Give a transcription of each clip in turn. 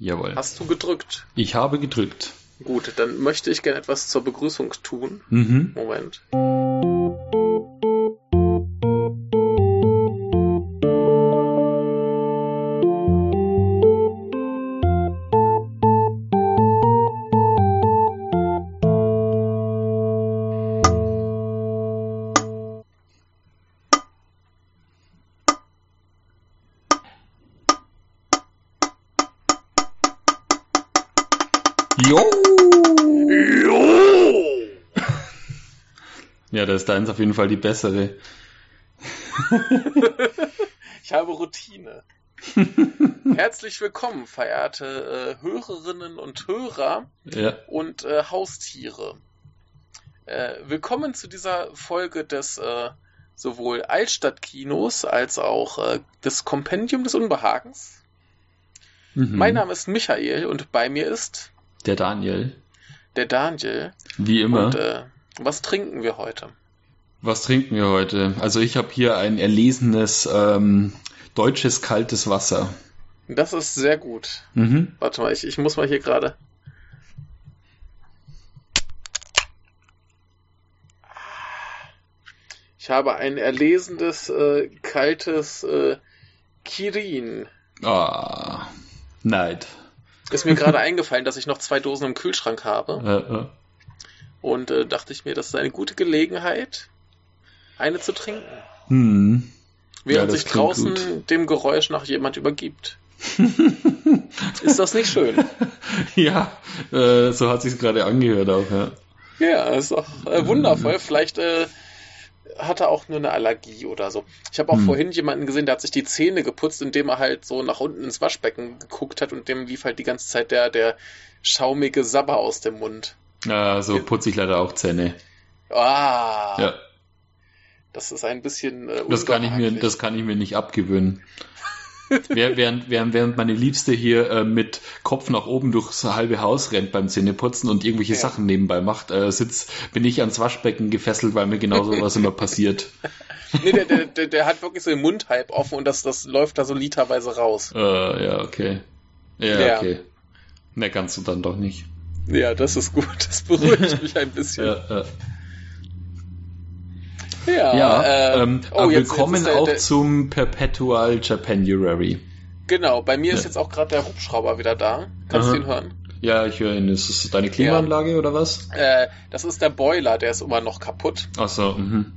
Jawohl. Hast du gedrückt? Ich habe gedrückt. Gut, dann möchte ich gerne etwas zur Begrüßung tun. Mhm. Moment. 1 auf jeden Fall die bessere. ich habe Routine. Herzlich willkommen, verehrte äh, Hörerinnen und Hörer ja. und äh, Haustiere. Äh, willkommen zu dieser Folge des äh, sowohl Altstadtkinos als auch äh, des Kompendium des Unbehagens. Mhm. Mein Name ist Michael und bei mir ist der Daniel. Der Daniel. Wie immer. Und äh, was trinken wir heute? Was trinken wir heute? Also ich habe hier ein erlesenes ähm, deutsches kaltes Wasser. Das ist sehr gut. Mhm. Warte mal, ich, ich muss mal hier gerade. Ich habe ein erlesendes, äh, kaltes äh, Kirin. Ah, Neid. Ist mir gerade eingefallen, dass ich noch zwei Dosen im Kühlschrank habe. Äh, äh. Und äh, dachte ich mir, das ist eine gute Gelegenheit, eine zu trinken. Hm. Während Ja, sich draußen gut. dem Geräusch nach jemand übergibt. ist das nicht schön? Ja, äh, so hat sich's gerade angehört auch, ja. Ja, ist doch äh, wundervoll. Vielleicht äh, hat er auch nur eine Allergie oder so. Ich habe auch Hm. vorhin jemanden gesehen, der hat sich die Zähne geputzt, indem er halt so nach unten ins Waschbecken geguckt hat und dem lief halt die ganze Zeit der, der schaumige Sabber aus dem Mund. Äh, so putze ich leider auch Zähne. Ah, Ja, das ist ein bisschen äh, das kann ich mir, das kann ich mir nicht abgewöhnen. Während, während, während meine Liebste hier äh, mit Kopf nach oben durchs halbe Haus rennt beim Zähneputzen und irgendwelche Ja. Sachen nebenbei macht, äh, sitz, bin ich ans Waschbecken gefesselt, weil mir genau sowas immer passiert. Nee, der, der, der, der hat wirklich so den Mund halb offen und das, das läuft da so literweise raus. Äh, ja, okay. Ja, Ja. okay. Ne, kannst du dann doch nicht. Ja, das ist gut. Das beruhigt mich ein bisschen. Ja, äh. Ja, ja äh, ähm, oh, aber jetzt- willkommen jetzt ist der- auch der- zum Perpetual Japanuary. Genau, bei mir ist Ja. jetzt auch gerade der Hubschrauber wieder da. Kannst du Aha. ihn hören? Ja, ich höre ihn. Ist das deine Klimaanlage oder was? Äh, das ist der Boiler, der ist immer noch kaputt. Ach so, mhm.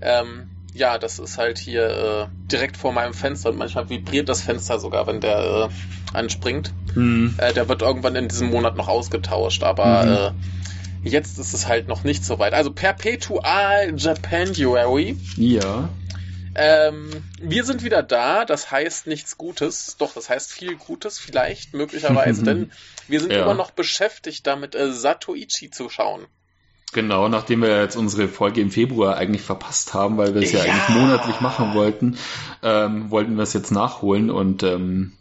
Ähm, ja, das ist halt hier äh, direkt vor meinem Fenster und manchmal vibriert das Fenster sogar, wenn der äh, anspringt. Hm. Äh, der wird irgendwann in diesem Monat noch ausgetauscht, aber Mhm. Jetzt ist es halt noch nicht so weit. Also Perpetual Japanuary. Ja. Ähm, wir sind wieder da, das heißt nichts Gutes, doch, das heißt viel Gutes, vielleicht, möglicherweise, denn wir sind Ja. immer noch beschäftigt damit, äh, Satoichi zu schauen. Genau, nachdem wir jetzt unsere Folge im Februar eigentlich verpasst haben, weil wir es ja, Ja. eigentlich monatlich machen wollten, ähm, wollten wir es jetzt nachholen und ähm,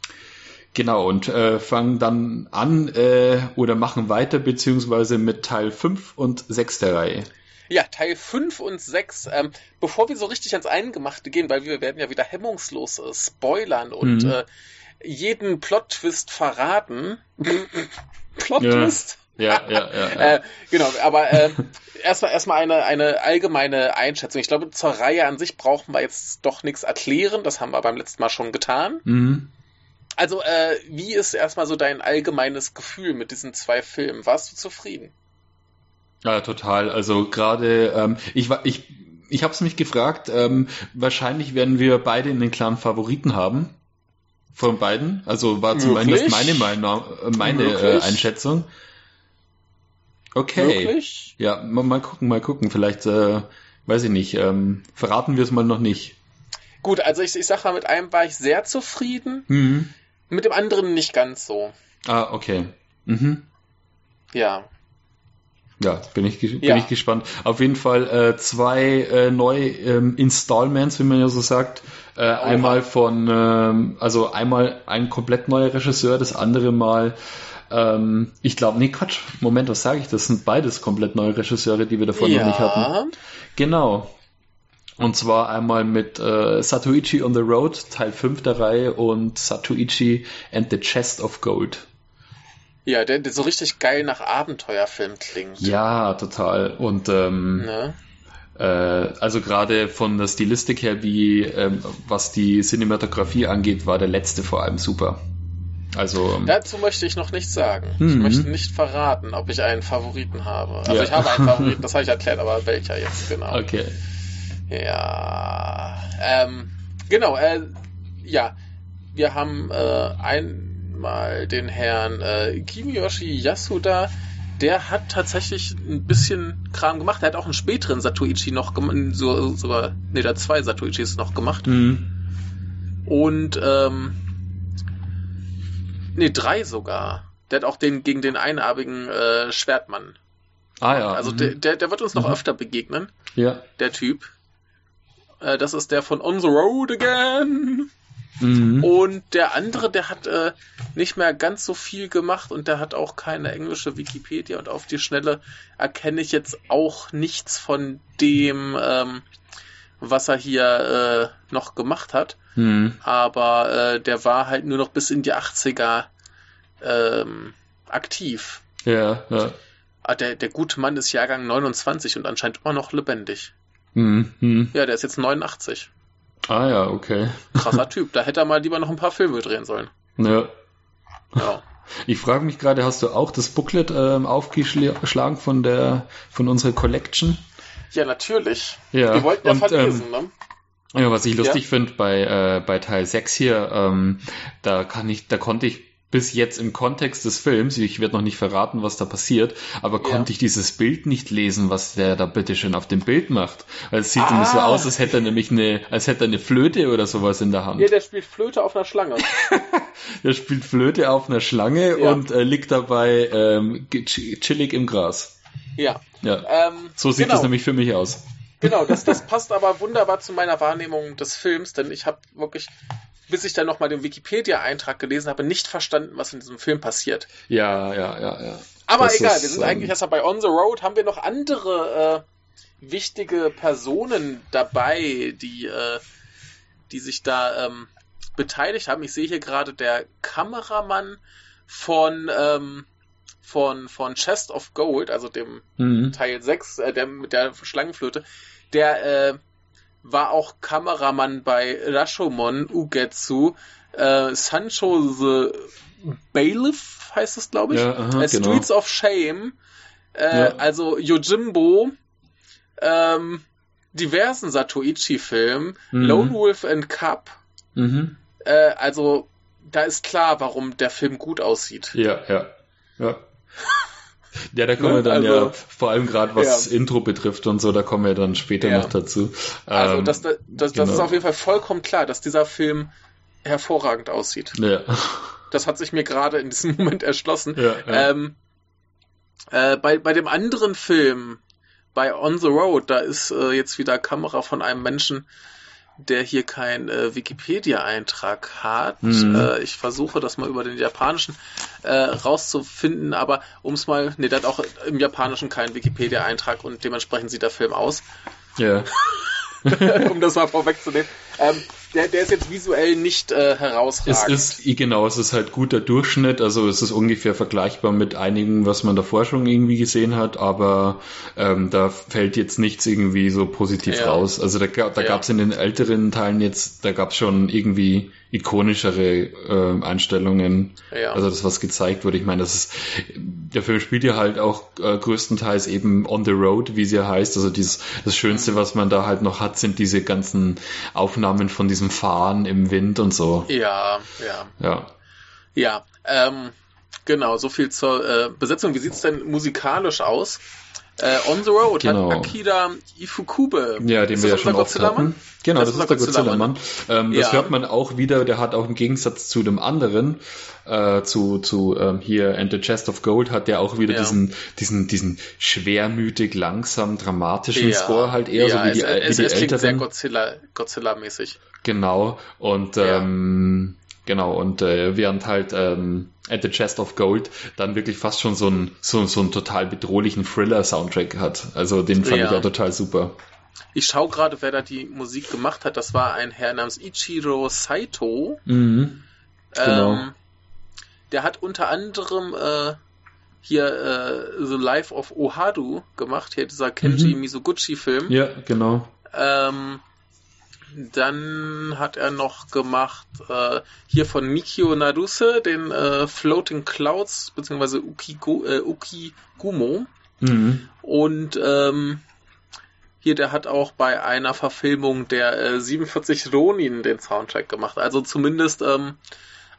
genau und äh, fangen dann an äh, oder machen weiter beziehungsweise mit Teil 5 und 6 der Reihe. Ja, Teil 5 und 6, ähm, bevor wir so richtig ans Eingemachte gehen, weil wir werden ja wieder hemmungslos äh, spoilern und Mhm. äh, jeden Plot-Twist verraten. Plot-Twist? Ja, ja, ja. ja. Äh, genau, aber äh, erstmal erstmal eine, eine allgemeine Einschätzung. Ich glaube, zur Reihe an sich brauchen wir jetzt doch nichts erklären. Das haben wir beim letzten Mal schon getan. mhm. Also, äh, wie ist erstmal so dein allgemeines Gefühl mit diesen zwei Filmen? Warst du zufrieden? Ja, total. Also gerade, ähm, ich war, ich, ich habe es mich gefragt. Ähm, wahrscheinlich werden wir beide einen klaren Favoriten haben von beiden. Also war zumindest Möglich. meine Meinung, äh, meine äh, Möglich. Einschätzung. Okay. Wirklich? Ja, mal, mal gucken, mal gucken. Vielleicht, äh, weiß ich nicht. Ähm, verraten wir es mal noch nicht. Gut, also ich, ich sag mal, mit einem war ich sehr zufrieden, Mhm. Mit dem anderen nicht ganz so. Ah, okay. Mhm. Ja. Ja, bin ich, bin Ja. ich gespannt. Auf jeden Fall äh, zwei äh, neue ähm, Installments, wie man ja so sagt. Äh, einmal von, ähm, also einmal ein komplett neuer Regisseur, das andere Mal, ähm, ich glaube, nee, Quatsch, Moment, was sage ich? Das sind beides komplett neue Regisseure, die wir davon noch nicht hatten. Genau. Und zwar einmal mit äh, Satoichi on the Road, Teil 5 der Reihe und Satoichi and the Chest of Gold. Ja, der, der so richtig geil nach Abenteuerfilm klingt. Ja, total. Und ähm, Ne? äh, also gerade von der Stilistik her, wie ähm, was die Cinematografie angeht, war der letzte vor allem super. Also ähm, Dazu möchte ich noch nichts sagen. Ich Mhm. möchte nicht verraten, ob ich einen Favoriten habe. Also Ja. ich habe einen Favoriten, das habe ich erklärt, aber welcher jetzt genau? okay. Ja, ähm, genau, äh, ja, wir haben äh, einmal den Herrn äh, Kiyoshi Yasuda, der hat tatsächlich ein bisschen Kram gemacht. Er hat auch einen späteren Satoichi noch gemacht, so, sogar, nee, hat zwei Satoichis noch gemacht. Mhm. Und, ähm, nee, drei sogar. Der hat auch den gegen den einarmigen äh, Schwertmann. Ah ja. Also mhm. der, der, der wird uns noch Mhm. öfter begegnen, ja. der Typ. Äh, das ist der von On the Road Again. Mhm. Und der andere, der hat äh, nicht mehr ganz so viel gemacht und der hat auch keine englische Wikipedia und auf die Schnelle erkenne ich jetzt auch nichts von dem, ähm, was er hier äh, noch gemacht hat. Mhm. Aber äh, der war halt nur noch bis in die 80er ähm, aktiv. Ja, ja. Ah, der, der gute Mann ist Jahrgang 29 und anscheinend immer noch lebendig. Mhm. Mhm. Ja, der ist jetzt 89. Ah ja, okay. Krasser Typ. Da hätte er mal lieber noch ein paar Filme drehen sollen. Ja. Ja. Ich frage mich gerade, hast du auch das Booklet ähm, aufgeschlagen von der von unserer Collection? Ja, natürlich. Ja. Wir wollten ja und, verlesen, ähm, ne? Ja, was ich lustig Ja. finde bei, äh, bei Teil 6 hier, ähm, da kann ich, da konnte ich bis jetzt im Kontext des Films, ich werde noch nicht verraten, was da passiert, aber Ja. konnte ich dieses Bild nicht lesen, was der da bitteschön auf dem Bild macht. Weil es sieht nämlich so Ah. aus, als hätte er nämlich eine, als hätte er eine Flöte oder sowas in der Hand. Ja, der spielt Flöte auf einer Schlange. Der spielt Flöte auf einer Schlange Ja. und äh, liegt dabei ähm, chillig im Gras. Ja. Ja. Ähm, So sieht genau, das nämlich für mich aus. Genau, das, das passt aber wunderbar zu meiner Wahrnehmung des Films, denn ich habe wirklich, bis ich dann nochmal den Wikipedia-Eintrag gelesen habe, nicht verstanden, was in diesem Film passiert. Ja, ja, ja, ja. Aber Das egal, ist, wir sind ähm, eigentlich erstmal bei On the Road. Haben wir noch andere äh, wichtige Personen dabei, die, äh, die sich da ähm, beteiligt haben? Ich sehe hier gerade der Kameramann von, ähm, von, von Chest of Gold, also dem Mhm. Teil 6, äh, der mit der Schlangenflöte, der äh, war auch Kameramann bei Rashomon Ugetsu, äh, Sancho the Bailiff heißt es, glaube ich. Ja, aha, äh, genau. Streets of Shame, äh, Ja. also Yojimbo, ähm, diversen Satoichi-Filmen, Mhm. Lone Wolf and Cup, Mhm. äh, also da ist klar, warum der Film gut aussieht. Ja, ja, ja. Ja, da kommen Ne? wir dann Also- ja, vor allem gerade was Ja. Intro betrifft und so, da kommen wir dann später Ja. noch dazu. Also Ähm, das, das, das, das genau. ist auf jeden Fall vollkommen klar, dass dieser Film hervorragend aussieht. Ja, Das hat sich mir gerade in diesem Moment erschlossen. ja, ja. Ähm, äh, bei, bei dem anderen Film, bei On the Road, da ist äh, jetzt wieder Kamera von einem Menschen, der hier keinen äh, Wikipedia-Eintrag hat. Mhm. Äh, ich versuche das mal über den japanischen äh, rauszufinden, aber um es mal, nee, der hat auch im japanischen keinen Wikipedia-Eintrag und dementsprechend sieht der Film aus. ja. um das mal vorwegzunehmen. Ähm, der, der ist jetzt visuell nicht äh, Es herausragend. ist, genau, es ist halt guter Durchschnitt, also es ist ungefähr vergleichbar mit einigen, was man davor schon irgendwie gesehen hat, aber ähm, da fällt jetzt nichts irgendwie so positiv Ja. raus. Also da, da Ja. gab es in den älteren Teilen jetzt, da gab es schon irgendwie ikonischere ähm, Einstellungen, ja. also das, was gezeigt wurde. Ich meine, das ist, der Film spielt ja halt auch äh, größtenteils eben on the road, wie sie ja heißt. Also dieses, das Schönste, was man da halt noch hat, sind diese ganzen Aufnahmen von diesem Fahren im Wind und so. ja, ja. Ja. Ja, ähm, genau, so viel zur äh, Besetzung. Wie sieht's denn musikalisch aus? Äh, On the Road Genau. hat Akira Ifukube. Ja, den Ist wir ja schon oft hatten. Genau, das, Das ist der Godzilla-Mann. Ähm, das Ja. hört man auch wieder, der hat auch im Gegensatz zu dem anderen, äh, zu, zu ähm, hier And the Chest of Gold, hat der auch wieder Ja. diesen, diesen, diesen schwermütig, langsam, dramatischen Ja. Score halt eher so wie die, es, wie es, die es sehr. Godzilla, Godzilla-mäßig. Genau. Und ähm, genau, und äh, während halt ähm, At the Chest of Gold dann wirklich fast schon so einen so, so einen total bedrohlichen Thriller-Soundtrack hat. Also den fand Ja. ich auch total super. Ich schaue gerade, wer da die Musik gemacht hat. Das war ein Herr namens Ichiro Saito. Mhm. Genau. Ähm, der hat unter anderem äh, hier äh, The Life of Ohadu gemacht, hier dieser Kenji Mhm. Mizoguchi-Film. Ja, genau. Ähm, dann hat er noch gemacht äh, hier von Mikio Naruse den äh, Floating Clouds beziehungsweise Ukigo, äh, Ukigumo Mhm. und ähm, hier der hat auch bei einer Verfilmung der äh, 47 Ronin den Soundtrack gemacht. Also zumindest ähm,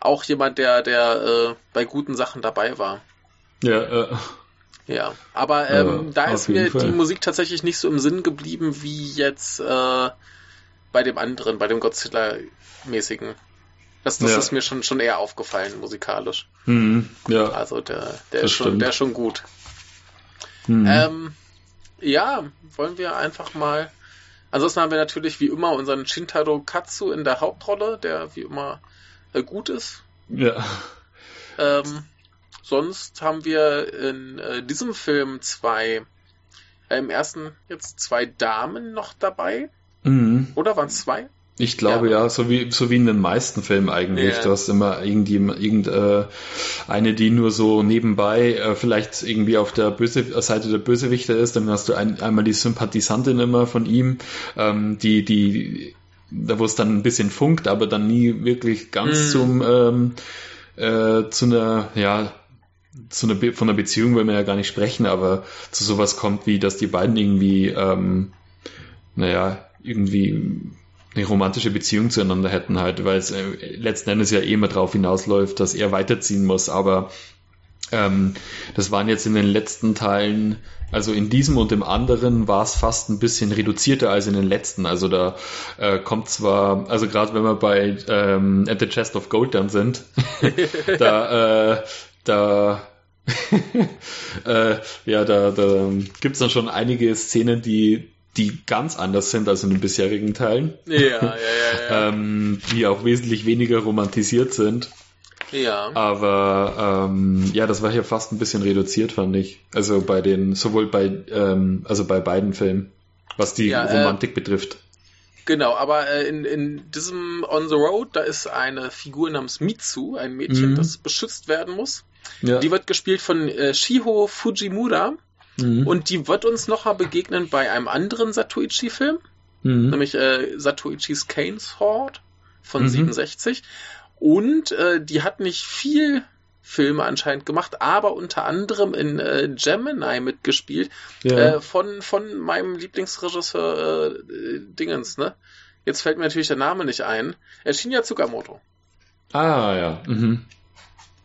auch jemand, der der äh, bei guten Sachen dabei war. Ja, äh, Ja, aber ähm, Ja, da ist mir Fall. die Musik tatsächlich nicht so im Sinn geblieben wie jetzt äh, bei dem anderen, bei dem Godzilla-mäßigen. Das, das Ja. ist mir schon, schon eher aufgefallen, musikalisch. mhm. ja. Also der, der, ist schon, stimmt. der ist schon gut. Mhm. Ähm, ja, wollen wir einfach mal. Ansonsten haben wir natürlich wie immer unseren Shintaro Katsu in der Hauptrolle, der wie immer äh, gut ist. ja. Ähm, sonst haben wir in äh, diesem Film zwei, äh, im ersten jetzt zwei Damen noch dabei. Mhm. Oder waren es zwei? Ich glaube Ja. ja, so wie so wie in den meisten Filmen eigentlich. Ja. Du hast immer irgendwie irgend, äh, eine, die nur so nebenbei äh, vielleicht irgendwie auf der Böse Seite der Bösewichter ist. Dann hast du ein, einmal die Sympathisantin immer von ihm, ähm, die die da wo es dann ein bisschen funkt, aber dann nie wirklich ganz Mhm. zum ähm, äh, zu einer ja zu einer Be von einer Beziehung will man ja gar nicht sprechen, aber zu sowas kommt wie, dass die beiden irgendwie ähm, naja, irgendwie eine romantische Beziehung zueinander hätten halt, weil es äh, letzten Endes ja eh immer drauf hinausläuft, dass er weiterziehen muss, aber ähm, das waren jetzt in den letzten Teilen, also in diesem und im anderen war es fast ein bisschen reduzierter als in den letzten. Also da äh, kommt zwar, also gerade wenn wir bei ähm, At the Chest of Gold dann sind, da, äh, da äh, ja, da, da gibt's dann schon einige Szenen, die, die ganz anders sind als in den bisherigen Teilen, Ja, ja, ja, ja. ähm, die auch wesentlich weniger romantisiert sind. ja. Aber ähm, ja, das war hier fast ein bisschen reduziert, fand ich. Also bei den, sowohl bei, ähm, also bei beiden Filmen, was die Ja, äh, Romantik betrifft. Genau, aber äh, in, in diesem On the Road, da ist eine Figur namens Mitsu, ein Mädchen, Mhm. das beschützt werden muss. Ja. Die wird gespielt von äh, Shiho Fujimura mhm. und die wird uns noch begegnen bei einem anderen Satoichi-Film, mhm. nämlich äh, Satoichis Kane's Horde von Mhm. 67. Und äh, die hat nicht viel Filme anscheinend gemacht, aber unter anderem in äh, Gemini mitgespielt, ja. äh, von, von meinem Lieblingsregisseur äh, Dingens, ne? Jetzt fällt mir natürlich der Name nicht ein. Äh, Shinya Tsukamoto. ah, ja. Mhm.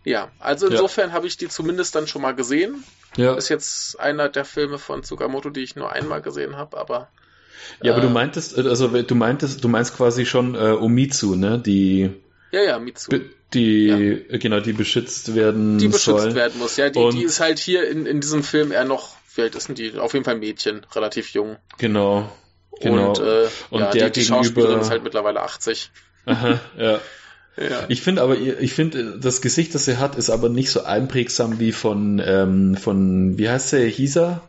Ja, also Ja. insofern habe ich die zumindest dann schon mal gesehen. Ja. Ist jetzt einer der Filme von Tsukamoto, die ich nur einmal gesehen habe, aber ja, aber du äh, meintest, also du meintest, du meinst quasi schon äh, Omitsu, ne? Die, ja, ja, Mitsu. die, äh, genau, die beschützt werden die beschützt soll. werden muss. Ja, die, Und- die ist halt hier in, in diesem Film eher noch, alt ist die? Auf jeden Fall Mädchen, relativ jung. Genau. Genau. Und, äh, Und ja, der die, die Schauspielerin ist halt mittlerweile 80. Aha, ja. Ja. Ich finde aber, ich finde, das Gesicht, das sie hat, ist aber nicht so einprägsam wie von, ähm, von, wie heißt sie, Hisa?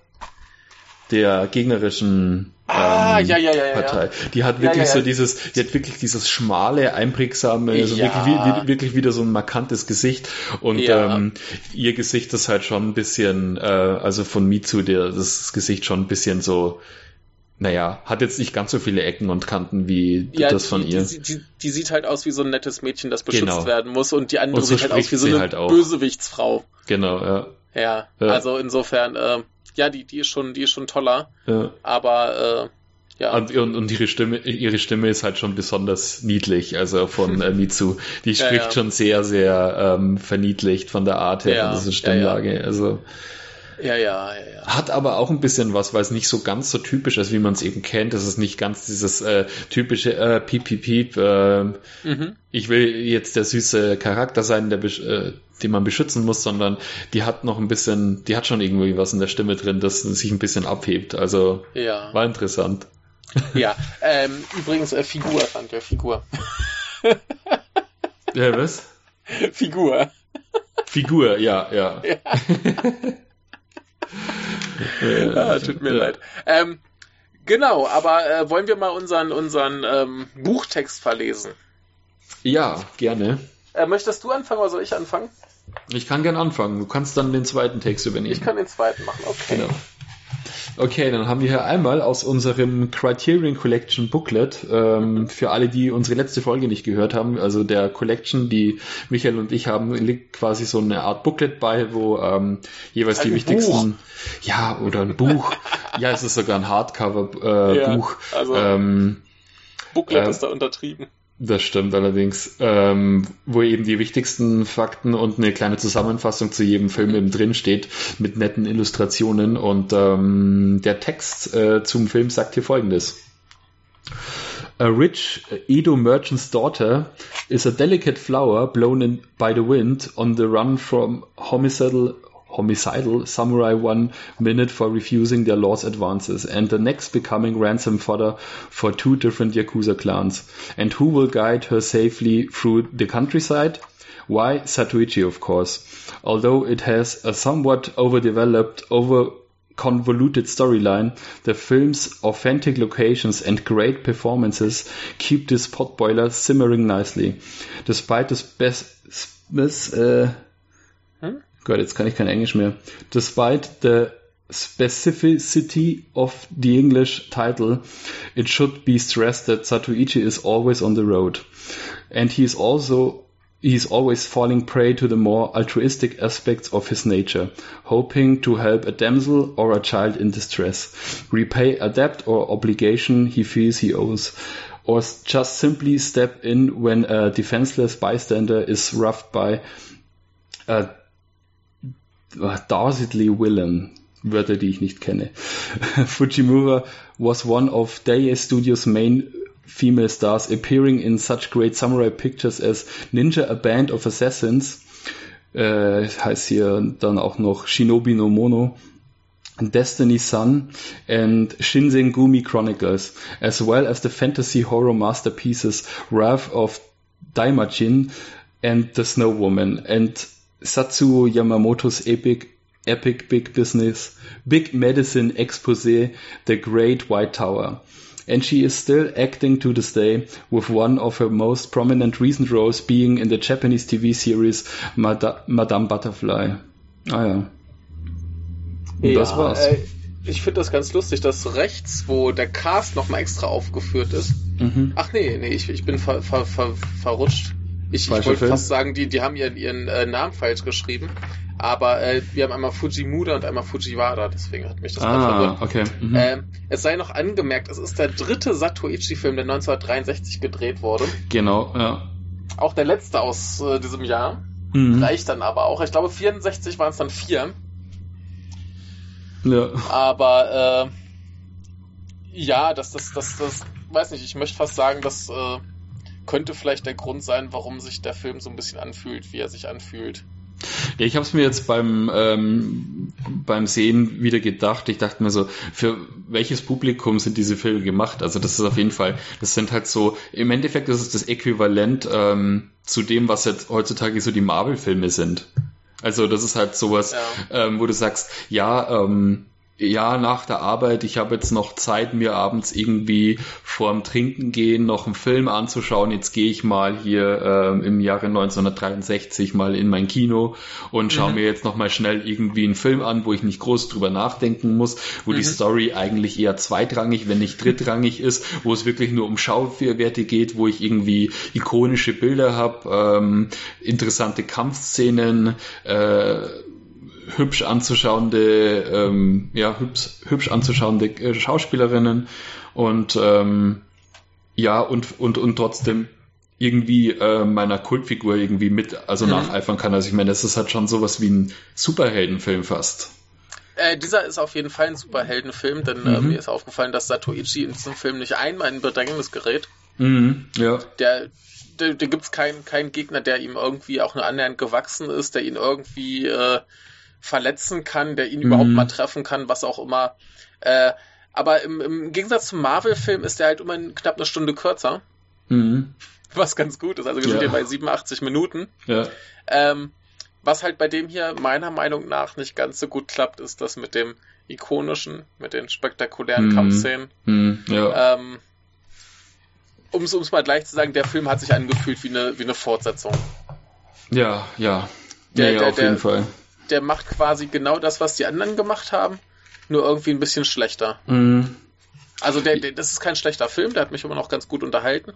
Der gegnerischen Ah, ähm, ja, ja, ja, ja, Partei. Die hat wirklich so dieses, die hat wirklich dieses schmale, einprägsame, also wirklich, wie, wirklich wieder so ein markantes Gesicht. Und ähm, ihr Gesicht ist halt schon ein bisschen, äh, also von Mitsu, der das Gesicht schon ein bisschen so, naja, hat jetzt nicht ganz so viele Ecken und Kanten wie Ja, das die, von ihr. Die, die, die sieht halt aus wie so ein nettes Mädchen, das beschützt Genau. werden muss und die andere Und so sieht halt aus wie so sie eine halt. Bösewichtsfrau. Genau, ja. Ja, Ja. also insofern, äh, ja, die, die ist schon, die ist schon toller, ja. aber äh, ja. Und, und, ihre Stimme, ihre Stimme ist halt schon besonders niedlich, also von äh, Mitsu. Die spricht schon sehr, sehr ähm, verniedlicht von der Art her, Ja, von dieser Stimmlage. Also ja, ja, ja, ja. hat aber auch ein bisschen was, weil es nicht so ganz so typisch ist, wie man es eben kennt. Es ist nicht ganz dieses äh, typische äh, Piep, Piep, Piep. Äh, Mhm. ich will jetzt der süße Charakter sein, der äh, den man beschützen muss, sondern die hat noch ein bisschen, die hat schon irgendwie was in der Stimme drin, das sich ein bisschen abhebt. Also Ja, war interessant. ja. Ähm, übrigens, äh, Figur, fand wir Figur. Ja, was? Figur. Figur, ja, ja. Ah, tut mir leid. Ähm, genau, aber äh, wollen wir mal unseren, unseren ähm, Buchtext verlesen? Ja, gerne. Äh, möchtest du anfangen oder soll ich anfangen? Ich kann gern anfangen. Du kannst dann den zweiten Text übernehmen. Ich kann den zweiten machen, okay. Genau. Okay, dann haben wir hier einmal aus unserem Criterion Collection Booklet, ähm, für alle, die unsere letzte Folge nicht gehört haben, also der Collection, die Michael und ich haben, liegt quasi so eine Art Booklet bei, wo ähm, jeweils ein die wichtigsten, Buch. ja, oder ein Buch, ja, es ist sogar ein Hardcover-Buch. Äh, ja, also ähm, Booklet äh, ist da untertrieben. Das stimmt allerdings, ähm, wo eben die wichtigsten Fakten und eine kleine Zusammenfassung zu jedem Film eben drin steht mit netten Illustrationen und ähm, der Text äh, zum Film sagt hier folgendes. A rich Edo merchant's daughter is a delicate flower blown in by the wind on the run from homicidal homicidal samurai one minute for refusing their lord's advances, and the next becoming ransom fodder for two different Yakuza clans. And who will guide her safely through the countryside? Why? Satoichi, of course. Although it has a somewhat overdeveloped, over convoluted storyline, the film's authentic locations and great performances keep this potboiler simmering nicely. Despite the best, uh, huh? Gott, jetzt kann ich kein Englisch mehr. Despite the specificity of the English title, it should be stressed that Satoichi is always on the road. And he is also he is always falling prey to the more altruistic aspects of his nature, hoping to help a damsel or a child in distress, repay a debt or obligation he feels he owes, or just simply step in when a defenseless bystander is roughed by a dastardly villain. Wörter, die ich nicht kenne. Fujimura was one of Daiei Studios' main female stars, appearing in such great samurai pictures as Ninja, a Band of Assassins, äh, heißt hier dann auch noch Shinobi no Mono, Destiny Sun and Shinsen Gumi Chronicles, as well as the fantasy horror masterpieces Wrath of Daimajin and The Snow Woman and Satsuo Yamamoto's epic epic big business, big medicine expose, The Great White Tower. And she is still acting to this day, with one of her most prominent recent roles being in the Japanese TV series Mada Madame Butterfly. Ah ja. Und ja, das war's. Äh, ich finde das ganz lustig, dass rechts, wo der Cast nochmal extra aufgeführt ist. Mhm. Ach nee, nee, ich, ich bin ver, ver, ver, verrutscht. Ich, ich wollte fast sagen, die, die haben ihren, ihren äh, Namen falsch geschrieben. Aber äh, wir haben einmal Fujimura und einmal Fujiwara, deswegen hat mich das ah, okay. Mhm. Ähm, es sei noch angemerkt, es ist der dritte Satoichi-Film, der 1963 gedreht wurde. Genau, ja. Auch der letzte aus äh, diesem Jahr. Mhm. Reicht dann aber auch. Ich glaube, 64 waren es dann vier. Ja. Aber äh, ja, das, das, das, das, weiß nicht, ich möchte fast sagen, dass äh, könnte vielleicht der Grund sein, warum sich der Film so ein bisschen anfühlt, wie er sich anfühlt. Ja, ich habe es mir jetzt beim, ähm, beim Sehen wieder gedacht. Ich dachte mir so, für welches Publikum sind diese Filme gemacht? Also das ist auf jeden Fall, das sind halt so, im Endeffekt ist es das Äquivalent ähm, zu dem, was jetzt heutzutage so die Marvel-Filme sind. Also das ist halt sowas, ja. ähm, wo du sagst, ja, ähm, ja, nach der Arbeit, ich habe jetzt noch Zeit, mir abends irgendwie vorm Trinken gehen noch einen Film anzuschauen. Jetzt gehe ich mal hier ähm, im Jahre 1963 mal in mein Kino und schaue mhm. mir jetzt noch mal schnell irgendwie einen Film an, wo ich nicht groß drüber nachdenken muss, wo mhm. die Story eigentlich eher zweitrangig, wenn nicht drittrangig ist, wo es wirklich nur um Schauwerte geht, wo ich irgendwie ikonische Bilder habe, ähm, interessante Kampfszenen, äh, hübsch anzuschauende, ähm, ja, hübsch, hübsch anzuschauende äh, Schauspielerinnen und ähm, ja, und, und, und trotzdem irgendwie äh, meiner Kultfigur irgendwie mit, also mhm. nacheifern kann. Also ich meine, das ist halt schon sowas wie ein Superheldenfilm fast. Äh, dieser ist auf jeden Fall ein Superheldenfilm, denn äh, mhm. äh, mir ist aufgefallen, dass Satoichi in diesem Film nicht einmal in Bedrängnis gerät. Mhm, ja. Der, da, da gibt es keinen kein Gegner, der ihm irgendwie auch nur annähernd gewachsen ist, der ihn irgendwie äh, verletzen kann, der ihn mhm. überhaupt mal treffen kann, was auch immer. Äh, aber im, im Gegensatz zum Marvel-Film ist der halt immer knapp eine Stunde kürzer. Mhm. Was ganz gut ist. Also wir ja. sind hier bei 87 Minuten. Ja. Ähm, was halt bei dem hier meiner Meinung nach nicht ganz so gut klappt, ist das mit dem ikonischen, mit den spektakulären mhm. Kampfszenen. Mhm. Ja. Ähm, um es mal gleich zu sagen, der Film hat sich angefühlt wie eine, wie eine Fortsetzung. Ja, ja. Der, nee, der, auf der, jeden Fall. Der macht quasi genau das, was die anderen gemacht haben, nur irgendwie ein bisschen schlechter. Mhm. Also der, der, das ist kein schlechter Film, der hat mich immer noch ganz gut unterhalten.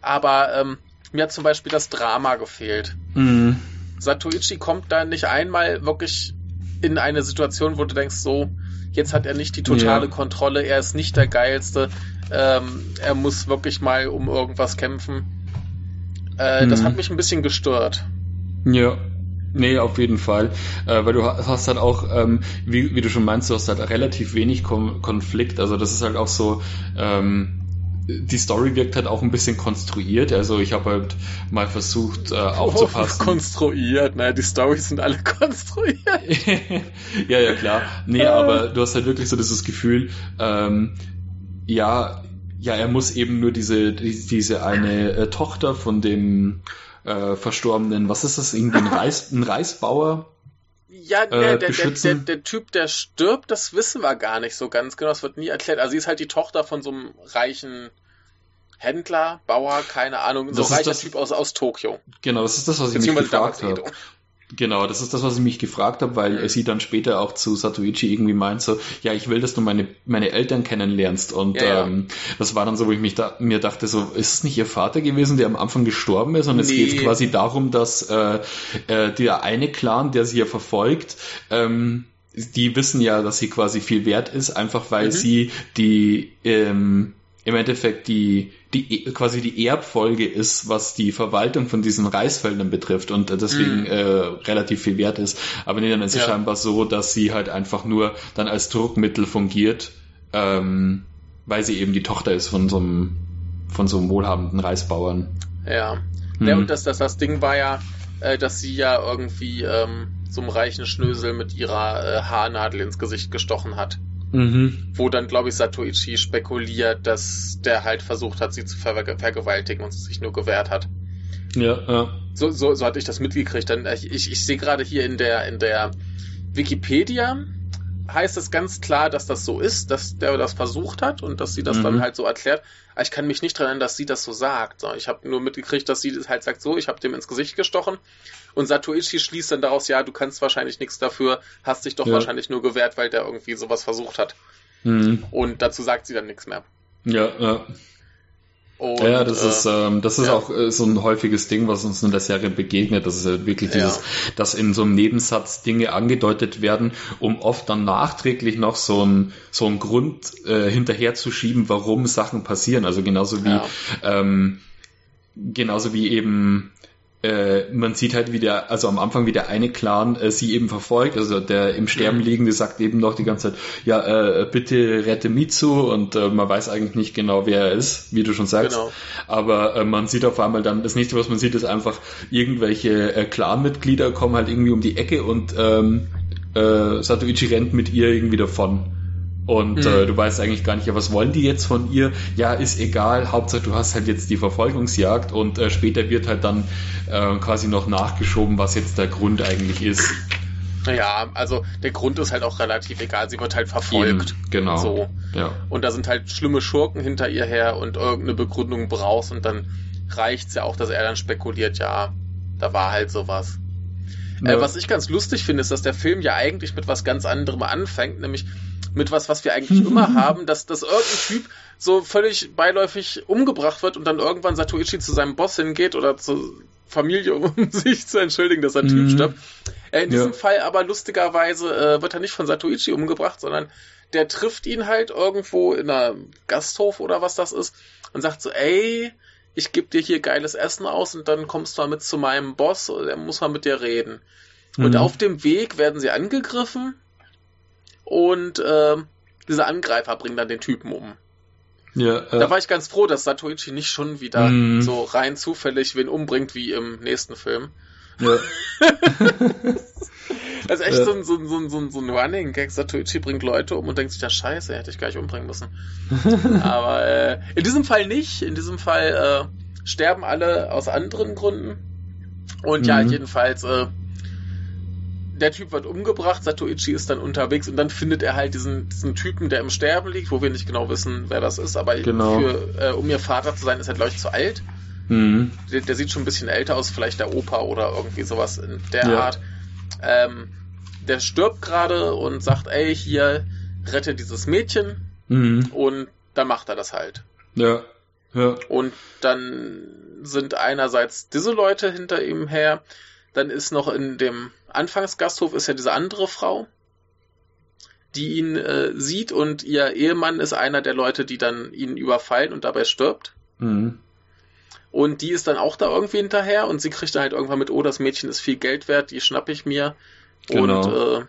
Aber ähm, mir hat zum Beispiel das Drama gefehlt. Mhm. Satoichi kommt da nicht einmal wirklich in eine Situation, wo du denkst, so, jetzt hat er nicht die totale Ja. Kontrolle, er ist nicht der Geilste, ähm, er muss wirklich mal um irgendwas kämpfen. Äh, Das Mhm. hat mich ein bisschen gestört. Ja. Nee, auf jeden Fall. Äh, weil du ha- hast halt auch, ähm, wie, wie du schon meinst, du hast halt relativ wenig Kon Konflikt. Also das ist halt auch so, ähm, die Story wirkt halt auch ein bisschen konstruiert. Also ich habe halt mal versucht äh, aufzupassen. konstruiert, ne? Die Storys sind alle konstruiert. ja, ja, klar. Nee, aber du hast halt wirklich so dieses Gefühl, ähm, ja, ja, er muss eben nur diese, die- diese eine äh, Tochter von dem äh, Verstorbenen, was ist das, irgendwie ein, Reis, ein Reisbauer? Ja, Äh, der, der, der, der, der Typ, der stirbt, das wissen wir gar nicht so ganz genau. Das wird nie erklärt. Also sie ist halt die Tochter von so einem reichen Händler, Bauer, keine Ahnung, so ist reicher das- Typ aus, aus Tokio. Genau, das ist das, was ich mich gefragt habe. Genau, das ist das, was ich mich gefragt habe, weil sie dann später auch zu Satoichi irgendwie meint so, ja, ich will, dass du meine, meine Eltern kennenlernst. Und Ja, ja. ähm, das war dann so, wo ich mich da, mir dachte, so, ist es nicht ihr Vater gewesen, der am Anfang gestorben ist? Und es Nee. geht quasi darum, dass äh, äh, der eine Clan, der sie ja verfolgt, ähm, die wissen ja, dass sie quasi viel wert ist, einfach weil Mhm. sie die ähm, im Endeffekt die, die quasi die Erbfolge ist, was die Verwaltung von diesen Reisfeldern betrifft und deswegen Mhm. äh, relativ viel wert ist. Aber nee, dann ist es Ja. scheinbar so, dass sie halt einfach nur dann als Druckmittel fungiert, ähm, weil sie eben die Tochter ist von so einem von so einem wohlhabenden Reisbauern. Ja. Hm. Ja, und das, das, das Ding war ja, äh, dass sie ja irgendwie ähm, so einem reichen Schnösel mit ihrer äh, Haarnadel ins Gesicht gestochen hat. Mhm. Wo dann, glaube ich, Satoichi spekuliert, dass der halt versucht hat, sie zu ver vergewaltigen und sie sich nur gewehrt hat. Ja, ja. So, so, so hatte ich das mitgekriegt. Dann, äh, ich, ich sehe gerade hier in der, in der Wikipedia heißt es ganz klar, dass das so ist, dass der das versucht hat und dass sie das Mhm. dann halt so erklärt. Aber ich kann mich nicht daran erinnern, dass sie das so sagt. Ich habe nur mitgekriegt, dass sie das halt sagt, so, ich habe dem ins Gesicht gestochen. Und Satoichi schließt dann daraus, ja, du kannst wahrscheinlich nichts dafür, hast dich doch Ja. wahrscheinlich nur gewehrt, weil der irgendwie sowas versucht hat. Mhm. Und dazu sagt sie dann nichts mehr. Ja, ja. Und, ja, das äh, ist, ähm, das ist ja. auch äh, so ein häufiges Ding, was uns in der Serie begegnet. Das ist halt wirklich Ja. dieses, dass in so einem Nebensatz Dinge angedeutet werden, um oft dann nachträglich noch so ein so ein Grund äh, hinterherzuschieben, warum Sachen passieren. Also genauso wie Ja. ähm, genauso wie eben äh, man sieht halt, wie der, also am Anfang, wie der eine Clan äh, sie eben verfolgt, also der im Sterben liegende sagt eben noch die ganze Zeit, ja, äh, bitte rette Mitsu und äh, man weiß eigentlich nicht genau, wer er ist, wie du schon sagst. Genau. Aber äh, man sieht auf einmal dann, das nächste, was man sieht, ist einfach, irgendwelche äh, Clan-Mitglieder kommen halt irgendwie um die Ecke und ähm, äh, Satoichi rennt mit ihr irgendwie davon. Und Mhm. äh, du weißt eigentlich gar nicht, ja, was wollen die jetzt von ihr? Ja, ist egal, Hauptsache du hast halt jetzt die Verfolgungsjagd und äh, später wird halt dann äh, quasi noch nachgeschoben, was jetzt der Grund eigentlich ist. Ja, also der Grund ist halt auch relativ egal. Sie wird halt verfolgt. Eben, genau. So. Ja. Und da sind halt schlimme Schurken hinter ihr her und irgendeine Begründung brauchst und dann reicht's ja auch, dass er dann spekuliert, ja, da war halt sowas. Äh, was ich ganz lustig finde, ist, dass der Film ja eigentlich mit was ganz anderem anfängt, nämlich mit was, was wir eigentlich immer haben, dass, dass irgendein Typ so völlig beiläufig umgebracht wird und dann irgendwann Satoichi zu seinem Boss hingeht oder zur Familie, um sich zu entschuldigen, dass ein Typ Mhm. stirbt. Äh, in Ja. diesem Fall aber lustigerweise äh, wird er nicht von Satoichi umgebracht, sondern der trifft ihn halt irgendwo in einer Gasthof oder was das ist und sagt so, ey, ich gebe dir hier geiles Essen aus und dann kommst du mal mit zu meinem Boss, der muss mal mit dir reden. Und Mhm. auf dem Weg werden sie angegriffen und ähm, diese Angreifer bringen dann den Typen um. Ja, äh, Da war ich ganz froh, dass Satoichi nicht schon wieder Mhm. so rein zufällig wen umbringt wie im nächsten Film. ja. Das ist echt Ja. so, ein, so, ein, so, ein, so, ein, so ein Running Gag. Satoichi bringt Leute um und denkt sich, ja scheiße, hätte ich gleich umbringen müssen. Aber äh, in diesem Fall nicht. In diesem Fall äh, sterben alle aus anderen Gründen. Und ja, Mhm. jedenfalls, äh, der Typ wird umgebracht, Satoichi ist dann unterwegs und dann findet er halt diesen, diesen Typen, der im Sterben liegt, wo wir nicht genau wissen, wer das ist, aber Genau. für, äh, um ihr Vater zu sein, ist er, glaube ich, zu alt. Mhm. Der, der sieht schon ein bisschen älter aus, vielleicht der Opa oder irgendwie sowas in der Ja. Art. Ähm, der stirbt gerade und sagt, ey, hier, rette dieses Mädchen. Mhm. Und dann macht er das halt. Ja. Ja. Und dann sind einerseits diese Leute hinter ihm her. Dann ist noch in dem Anfangsgasthof ist ja diese andere Frau, die ihn äh, sieht und ihr Ehemann ist einer der Leute, die dann ihn überfallen und dabei stirbt. Mhm. Und die ist dann auch da irgendwie hinterher und sie kriegt dann halt irgendwann mit, oh, das Mädchen ist viel Geld wert, die schnapp ich mir. Genau. Und, äh,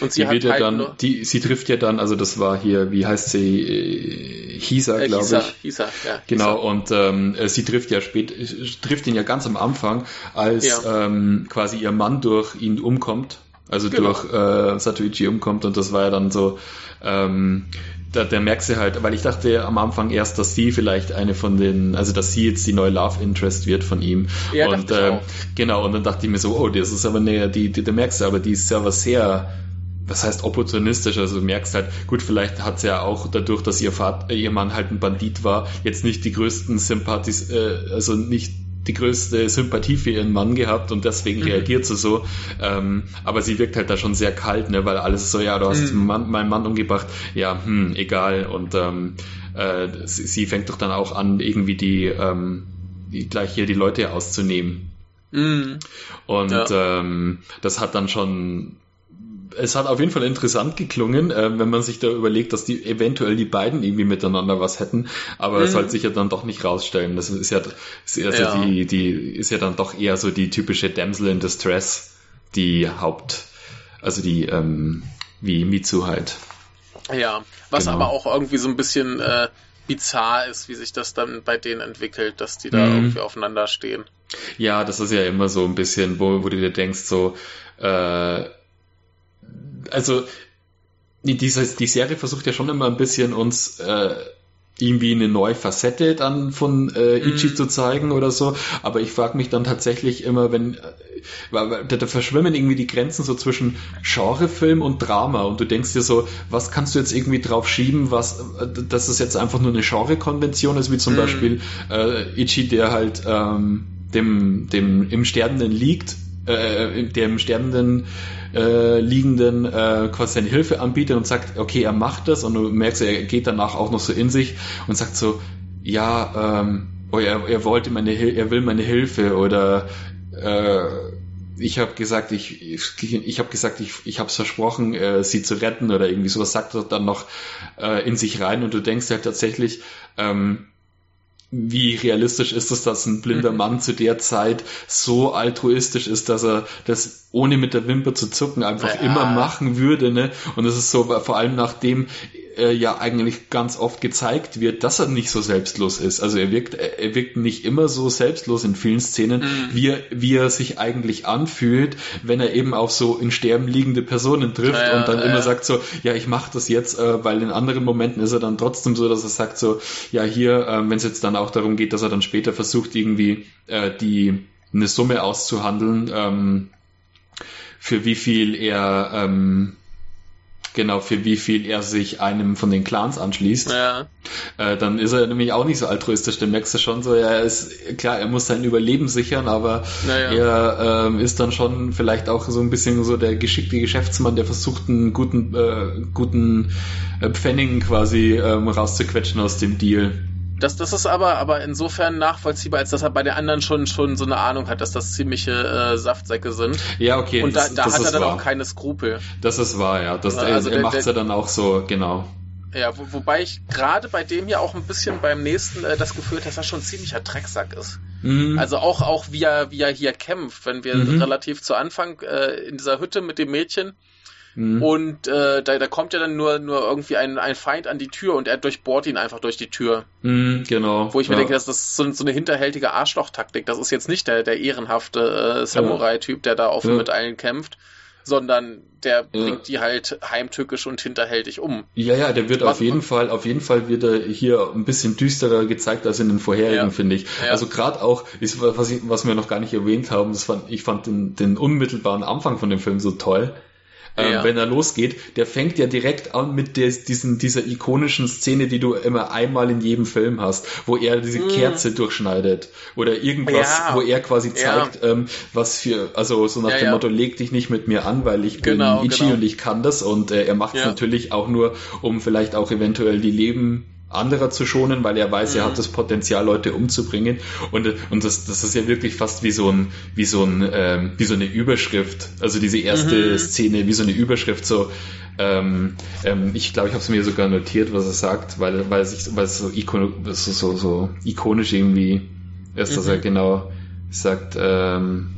und sie Die hat ja halt dann, die, sie trifft ja dann, also das war hier, wie heißt sie, äh, Hisa, äh, glaube Hisa, ich. Hisa, ja. Genau, Hisa. und ähm, äh, sie trifft ja spät, äh, trifft ihn ja ganz am Anfang, als Ja. ähm, quasi ihr Mann durch ihn umkommt, also Genau. durch äh, Satoichi umkommt und das war ja dann so, ähm, da, da merkst du halt, weil ich dachte am Anfang erst, dass sie vielleicht eine von den, also dass sie jetzt die neue Love Interest wird von ihm. Ja, und auch. genau, und dann dachte ich mir so, oh, das ist aber näher, die, die, da merkst du aber, die ist was sehr, was heißt opportunistisch, also du merkst halt, gut, vielleicht hat sie ja auch dadurch, dass ihr Vater, ihr Mann halt ein Bandit war, jetzt nicht die größten Sympathis, äh, also nicht die größte Sympathie für ihren Mann gehabt und deswegen Mhm. reagiert sie so. Ähm, aber sie wirkt halt da schon sehr kalt, ne, weil alles so, ja, du hast Mhm. Mann, meinen Mann umgebracht, ja, hm, egal. Und ähm, äh, sie, sie fängt doch dann auch an, irgendwie die, ähm, die gleich hier die Leute auszunehmen. Mhm. Und Ja. ähm, das hat dann schon. Es hat auf jeden Fall interessant geklungen, äh, wenn man sich da überlegt, dass die eventuell die beiden irgendwie miteinander was hätten, aber es Mhm. sollte sich ja dann doch nicht rausstellen. Das ist ja, ist also Ja. die, die ist ja dann doch eher so die typische Damsel in Distress, die Haupt, also die ähm, wie Mitsu halt. Ja, was Genau. aber auch irgendwie so ein bisschen äh, bizarr ist, wie sich das dann bei denen entwickelt, dass die da Mhm. irgendwie aufeinander stehen. Ja, das ist ja immer so ein bisschen, wo, wo du dir denkst, so, äh, also die, diese, die Serie versucht ja schon immer ein bisschen uns äh, irgendwie eine neue Facette dann von äh, Ichi Mhm. zu zeigen oder so, aber ich frage mich dann tatsächlich immer, wenn äh, da, da verschwimmen irgendwie die Grenzen so zwischen Genrefilm und Drama und du denkst dir so, was kannst du jetzt irgendwie drauf schieben, was äh, dass es jetzt einfach nur eine Genrekonvention ist, wie zum Mhm. Beispiel äh, Ichi, der halt ähm, dem, dem im Sterbenden liegt, äh, dem Sterbenden äh, liegenden äh, quasi seine Hilfe anbietet und sagt, okay, er macht das. Und du merkst, er geht danach auch noch so in sich und sagt so, ja, ähm, oh, er, er wollte meine Hil er will meine Hilfe oder äh, ich habe gesagt, ich, ich, habe gesagt, ich, ich habe es versprochen, äh, sie zu retten oder irgendwie sowas sagt er dann noch äh, in sich rein. Und du denkst halt tatsächlich, ähm, wie realistisch ist es, dass ein blinder Mhm. Mann zu der Zeit so altruistisch ist, dass er das ohne mit der Wimper zu zucken einfach Ja. immer machen würde, ne? Und es ist so, vor allem nachdem äh, ja eigentlich ganz oft gezeigt wird, dass er nicht so selbstlos ist. Also er wirkt, er er wirkt nicht immer so selbstlos in vielen Szenen, Mhm. wie, er, wie er sich eigentlich anfühlt, wenn er eben auf so in Sterben liegende Personen trifft Ja, und dann ja, immer sagt so, ja, ich mache das jetzt, äh, weil in anderen Momenten ist er dann trotzdem so, dass er sagt so, ja, hier, ähm, wenn es jetzt dann auch darum geht, dass er dann später versucht, irgendwie äh, die eine Summe auszuhandeln, ähm, für wie viel er ähm, genau für wie viel er sich einem von den Clans anschließt, Ja, äh, dann ist er nämlich auch nicht so altruistisch. Dann merkst du schon so, er ist klar, er muss sein Überleben sichern, aber Naja. er ähm, ist dann schon vielleicht auch so ein bisschen so der geschickte Geschäftsmann, der versucht, einen guten, äh, guten äh, Pfennig quasi ähm, rauszuquetschen aus dem Deal. Das, das ist aber, aber insofern nachvollziehbar, als dass er bei den anderen schon, schon so eine Ahnung hat, dass das ziemliche äh, Saftsäcke sind. Ja, okay. Und da, da das hat er dann wahr. auch keine Skrupel. Das ist wahr, ja. Das, Also er der- macht es ja dann auch so, genau. Ja, wo, wobei ich gerade bei dem hier auch ein bisschen beim nächsten äh, das Gefühl, dass er schon ein ziemlicher Drecksack ist. Mhm. Also auch, auch wie er, wie er hier kämpft, wenn wir Mhm. relativ zu Anfang äh, in dieser Hütte mit dem Mädchen Mhm. und äh, da, da kommt ja dann nur, nur irgendwie ein, ein Feind an die Tür und er durchbohrt ihn einfach durch die Tür. Mhm, genau. Wo ich mir ja. denke, das ist so, so eine hinterhältige Arschlochtaktik. Das ist jetzt nicht der, der ehrenhafte äh, Samurai-Typ, der da offen Ja. mit allen kämpft, sondern der Ja. bringt die halt heimtückisch und hinterhältig um. Ja, ja, der wird Was- auf jeden Fall, auf jeden Fall wird er hier ein bisschen düsterer gezeigt als in den vorherigen, Ja. finde ich. Ja. Also gerade auch, was, ich, was wir noch gar nicht erwähnt haben, das fand, ich fand den, den unmittelbaren Anfang von dem Film so toll. Ähm, Ja. wenn er losgeht, der fängt ja direkt an mit der, diesen, dieser ikonischen Szene, die du immer einmal in jedem Film hast, wo er diese Kerze durchschneidet oder irgendwas, Mhm. Ja. wo er quasi Ja. zeigt, ähm, was für, also so nach Ja, dem ja. Motto, leg dich nicht mit mir an, weil ich bin Genau, Ichi genau. und ich kann das und äh, er macht es Ja. natürlich auch nur, um vielleicht auch eventuell die Leben anderer zu schonen, weil er weiß, er Mhm. hat das Potenzial, Leute umzubringen. Und, und das, das ist ja wirklich fast wie so ein, wie so ein, ähm, wie so eine Überschrift. Also diese erste Mhm. Szene, wie so eine Überschrift, so, ähm, ähm, ich glaube, ich habe es mir sogar notiert, was er sagt, weil, weil es sich, weil es so, ikon, so, so, so ikonisch irgendwie ist, dass Mhm. er genau sagt, ähm,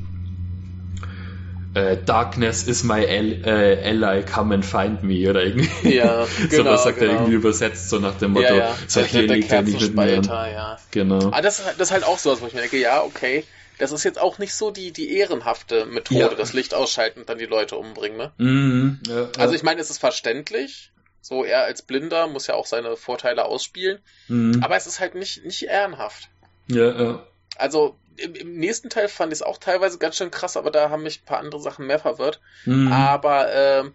äh, Darkness is my al äh, ally, come and find me oder irgendwie. Ja, so genau, was sagt er genau. irgendwie übersetzt, so nach dem Motto, ja, ja. so Der- hier liegt er nicht mit mir ja. Genau. Ah, das, ist halt- das ist halt auch so, wo ich mir denke, ja, okay, das ist jetzt auch nicht so die, die ehrenhafte Methode, Ja. das Licht ausschalten und dann die Leute umbringen, ne? Mhm, ja, Also ich meine, es ist verständlich, so er als Blinder muss ja auch seine Vorteile ausspielen, Mhm. aber es ist halt nicht, nicht ehrenhaft. ja, ja. Also im, im nächsten Teil fand ich es auch teilweise ganz schön krass, aber da haben mich ein paar andere Sachen mehr verwirrt. Mhm. Aber ähm,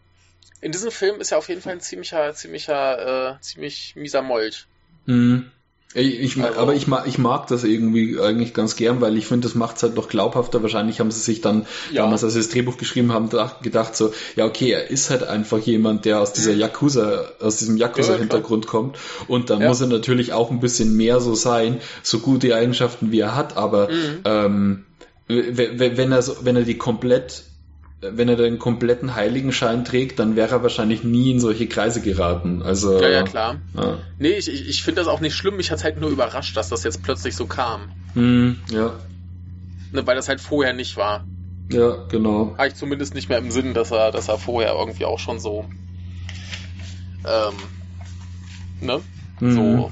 in diesem Film ist ja auf jeden Fall ein ziemlicher, ziemlicher, äh, ziemlich mieser Molch. Mhm. Ich, Also- aber ich mag, ich mag das irgendwie eigentlich ganz gern, weil ich finde, das macht es halt noch glaubhafter. Wahrscheinlich haben sie sich dann Ja. damals, als sie das Drehbuch geschrieben haben, dach- gedacht so, ja okay, er ist halt einfach jemand, der aus dieser Mhm. Yakuza, aus diesem Ja, Yakuza-Hintergrund kommt. Und dann Ja. muss er natürlich auch ein bisschen mehr so sein, so gute Eigenschaften wie er hat, aber Mhm. ähm, wenn er so, wenn er die komplett wenn er den kompletten Heiligenschein trägt, dann wäre er wahrscheinlich nie in solche Kreise geraten. Also Ja, ja, klar. Ja, Nee, ich, ich, finde das auch nicht schlimm. Mich hat halt nur überrascht, dass das jetzt plötzlich so kam. Hm, ja, Ne, weil das halt vorher nicht war. ja, genau. Habe ich zumindest nicht mehr im Sinn, dass er, dass er vorher irgendwie auch schon so. Ähm, ne? Mhm. So.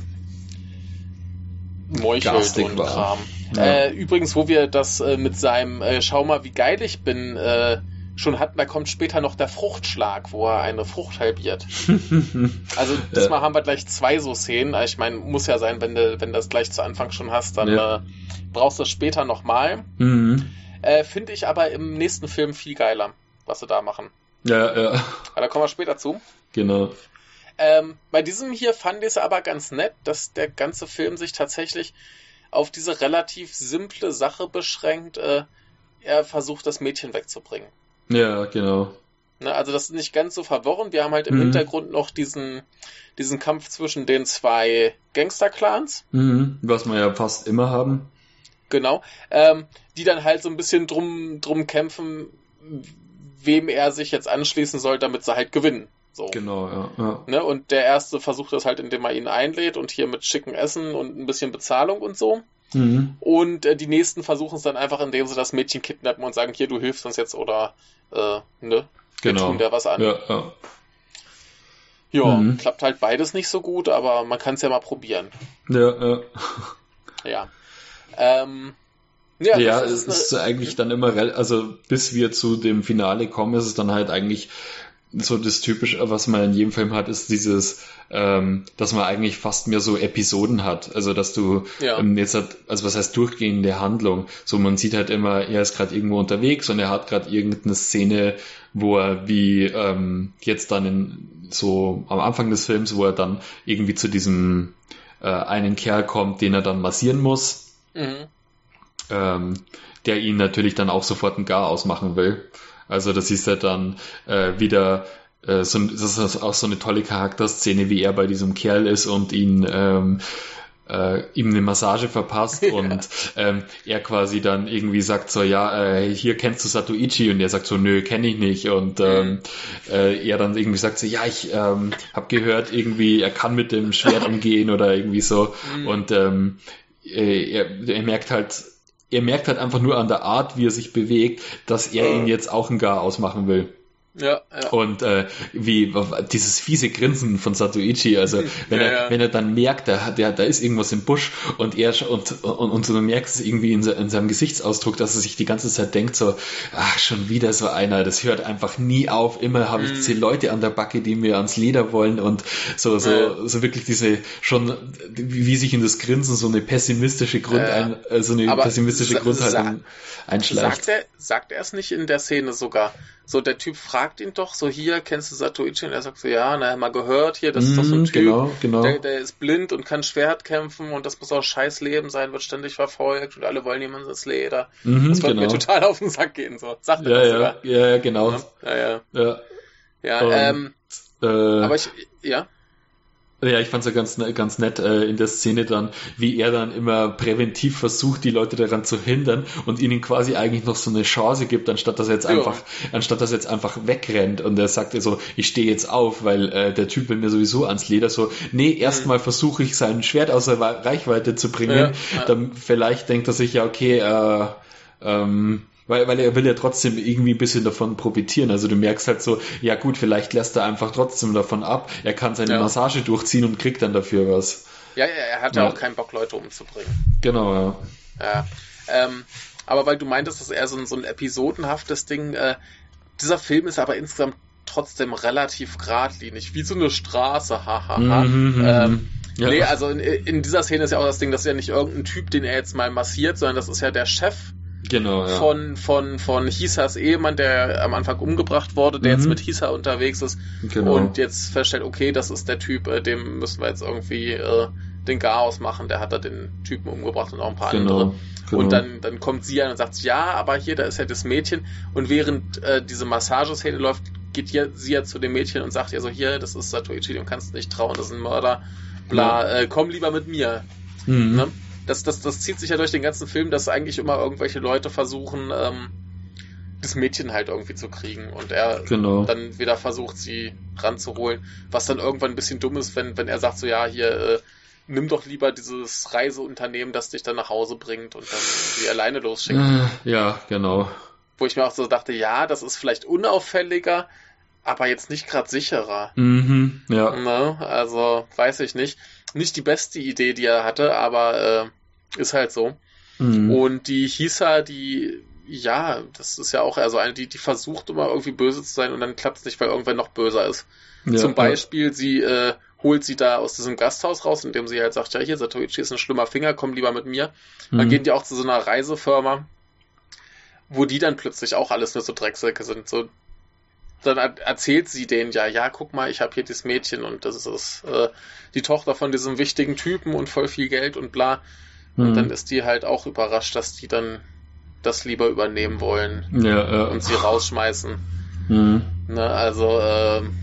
Meuchelt und war. Kram. Ja. Äh, übrigens, wo wir das äh, mit seinem äh, Schau mal, wie geil ich bin, äh, schon hatten, da kommt später noch der Fruchtschlag, wo er eine Frucht halbiert. Also diesmal haben wir gleich zwei so Szenen. Ich meine, muss ja sein, wenn du, wenn du das gleich zu Anfang schon hast, dann Ja. äh, brauchst du es später nochmal. Mhm. Äh, Finde ich aber im nächsten Film viel geiler, was sie da machen. Ja, ja, Aber da kommen wir später zu. genau. Ähm, bei diesem hier fand ich es aber ganz nett, dass der ganze Film sich tatsächlich auf diese relativ simple Sache beschränkt. Äh, er versucht, das Mädchen wegzubringen. Ja, genau. Ne, also das ist nicht ganz so verworren. Wir haben halt im Mhm. Hintergrund noch diesen, diesen Kampf zwischen den zwei Gangster-Clans. Mhm. Was wir ja fast immer haben. Genau. Ähm, die dann halt so ein bisschen drum, drum kämpfen, wem er sich jetzt anschließen soll, damit sie halt gewinnen. So. Genau, ja. ja. Ne? Und der erste versucht das halt, indem er ihn einlädt und hier mit schicken Essen und ein bisschen Bezahlung und so. Mhm. Und äh, die nächsten versuchen es dann einfach, indem sie das Mädchen kidnappen und sagen, hier, du hilfst uns jetzt oder äh, ne? Wir Genau. tun der was an. Ja, ja. Ja, Mhm. klappt halt beides nicht so gut, aber man kann es ja mal probieren. Ja, ja. Ja. Ähm, ja, Ja, das es ist eine- eigentlich dann immer, also bis wir zu dem Finale kommen, ist es dann halt eigentlich so das Typische, was man in jedem Film hat, ist dieses, ähm, dass man eigentlich fast mehr so Episoden hat. Also dass du Ja. ähm, jetzt hat, also was heißt durchgehende Handlung. So man sieht halt immer, er ist gerade irgendwo unterwegs und er hat gerade irgendeine Szene, wo er wie ähm, jetzt dann in so am Anfang des Films, wo er dann irgendwie zu diesem äh, einen Kerl kommt, den er dann massieren muss Mhm. ähm, der ihn natürlich dann auch sofort ein Gar ausmachen will. Also das ist ja dann äh, wieder äh, so, das ist auch so eine tolle Charakterszene, wie er bei diesem Kerl ist und ihn ähm, äh, ihm eine Massage verpasst Ja. und ähm, er quasi dann irgendwie sagt so, ja, äh, hier kennst du Satoichi und er sagt so, nö, kenne ich nicht und ähm, äh, er dann irgendwie sagt so, ja, ich ähm, habe gehört irgendwie, er kann mit dem Schwert umgehen oder irgendwie so Mhm. und ähm, äh, er, er merkt halt, er merkt halt einfach nur an der Art, wie er sich bewegt, dass er ihn jetzt auch ein Gar ausmachen will. Ja, ja. Und äh, wie dieses fiese Grinsen von Satoichi, also wenn Ja, er ja. wenn er dann merkt, da, da, da ist irgendwas im Busch und er und und, und so merkt es irgendwie in, in seinem Gesichtsausdruck, dass er sich die ganze Zeit denkt so, ach schon wieder so einer, das hört einfach nie auf. Immer habe ich Mhm. diese Leute an der Backe, die mir ans Leder wollen und so so Ja. so wirklich diese schon wie sich in das Grinsen so eine pessimistische Grund Ja. ein, äh, so eine Aber pessimistische Grundhaltung einschleicht. Sagt er, sagt er es nicht in der Szene sogar? So, der Typ fragt fragt ihn doch so, hier, kennst du Satoichi? Und er sagt so, ja, naja, mal gehört hier, das ist doch so ein Mhm, Typ, Genau, genau. der, der ist blind und kann Schwert kämpfen und das muss auch scheiß Leben sein, wird ständig verfolgt und alle wollen jemand ins Leder. Mhm, Das wird genau. mir total auf den Sack gehen, so. Sagt er ja, das ja, sogar. ja, genau. Ja, ja. Ja, Ja, ähm, äh, aber ich, ja, Ja, ich fand's ja ganz, ne- ganz nett äh, in der Szene dann, wie er dann immer präventiv versucht, die Leute daran zu hindern und ihnen quasi eigentlich noch so eine Chance gibt, anstatt dass er jetzt Ja. einfach, anstatt dass er jetzt einfach wegrennt und er sagt so, ich stehe jetzt auf, weil äh, der Typ will mir sowieso ans Leder so, nee, erstmal versuche ich sein Schwert außer Wa- Reichweite zu bringen, ja. dann vielleicht denkt er sich ja, okay, äh, ähm, weil, weil er will ja trotzdem irgendwie ein bisschen davon profitieren. Also du merkst halt so, ja gut, vielleicht lässt er einfach trotzdem davon ab. Er kann seine Ja. Massage durchziehen und kriegt dann dafür was. ja, ja, er hat ja auch keinen Bock, Leute umzubringen. Genau, ja. Ja. Ähm, aber weil du meintest, das ist eher so ein, so ein episodenhaftes Ding, äh, dieser Film ist aber insgesamt trotzdem relativ geradlinig, wie so eine Straße, hahaha. Mhm, mhm, ähm, ja. Nee, also in, in dieser Szene ist ja auch das Ding, das ist ja nicht irgendein Typ, den er jetzt mal massiert, sondern das ist ja der Chef genau, ja. von, von, von Hisas Ehemann, der am Anfang umgebracht wurde, der jetzt Mhm. mit Hisa unterwegs ist genau. und jetzt feststellt, okay, das ist der Typ, äh, dem müssen wir jetzt irgendwie äh, den Chaos machen, der hat da den Typen umgebracht und auch ein paar andere. genau, genau. Und dann, dann kommt sie an und sagt, ja, aber hier, da ist ja das Mädchen. Und während äh, diese Massageszene läuft, geht hier, sie ja zu dem Mädchen und sagt ihr so, hier, das ist Satoichi, dem kannst du nicht trauen, das ist ein Mörder. Bla, äh, komm lieber mit mir. mhm. Ne? Das, das, das zieht sich ja durch den ganzen Film, dass eigentlich immer irgendwelche Leute versuchen, ähm, das Mädchen halt irgendwie zu kriegen. Und er Genau. dann wieder versucht, sie ranzuholen. Was dann irgendwann ein bisschen dumm ist, wenn, wenn er sagt, so ja, hier, äh, nimm doch lieber dieses Reiseunternehmen, das dich dann nach Hause bringt und dann sie alleine losschickt. Äh, ja, genau. Wo ich mir auch so dachte, ja, das ist vielleicht unauffälliger, aber jetzt nicht gerade sicherer. Mhm, ja. Ne? Also, weiß ich nicht. Nicht die beste Idee, die er hatte, aber äh, ist halt so. Mhm. Und die Hisa, die, ja, das ist ja auch eher so eine, die, die versucht immer irgendwie böse zu sein und dann klappt es nicht, weil irgendwer noch böser ist. ja, Zum Beispiel, sie äh, holt sie da aus diesem Gasthaus raus, indem sie halt sagt, ja, hier, Satoichi ist ein schlimmer Finger, komm lieber mit mir. Ja. Dann Mhm. gehen die auch zu so einer Reisefirma, wo die dann plötzlich auch alles nur so Drecksäcke sind. So, dann er erzählt sie denen ja, ja, guck mal, ich habe hier dieses Mädchen und das ist äh, die Tochter von diesem wichtigen Typen und voll viel Geld und bla. Und Mhm. dann ist die halt auch überrascht, dass die dann das lieber übernehmen wollen ja, ja. und sie rausschmeißen. Mhm. Ne, also, ähm,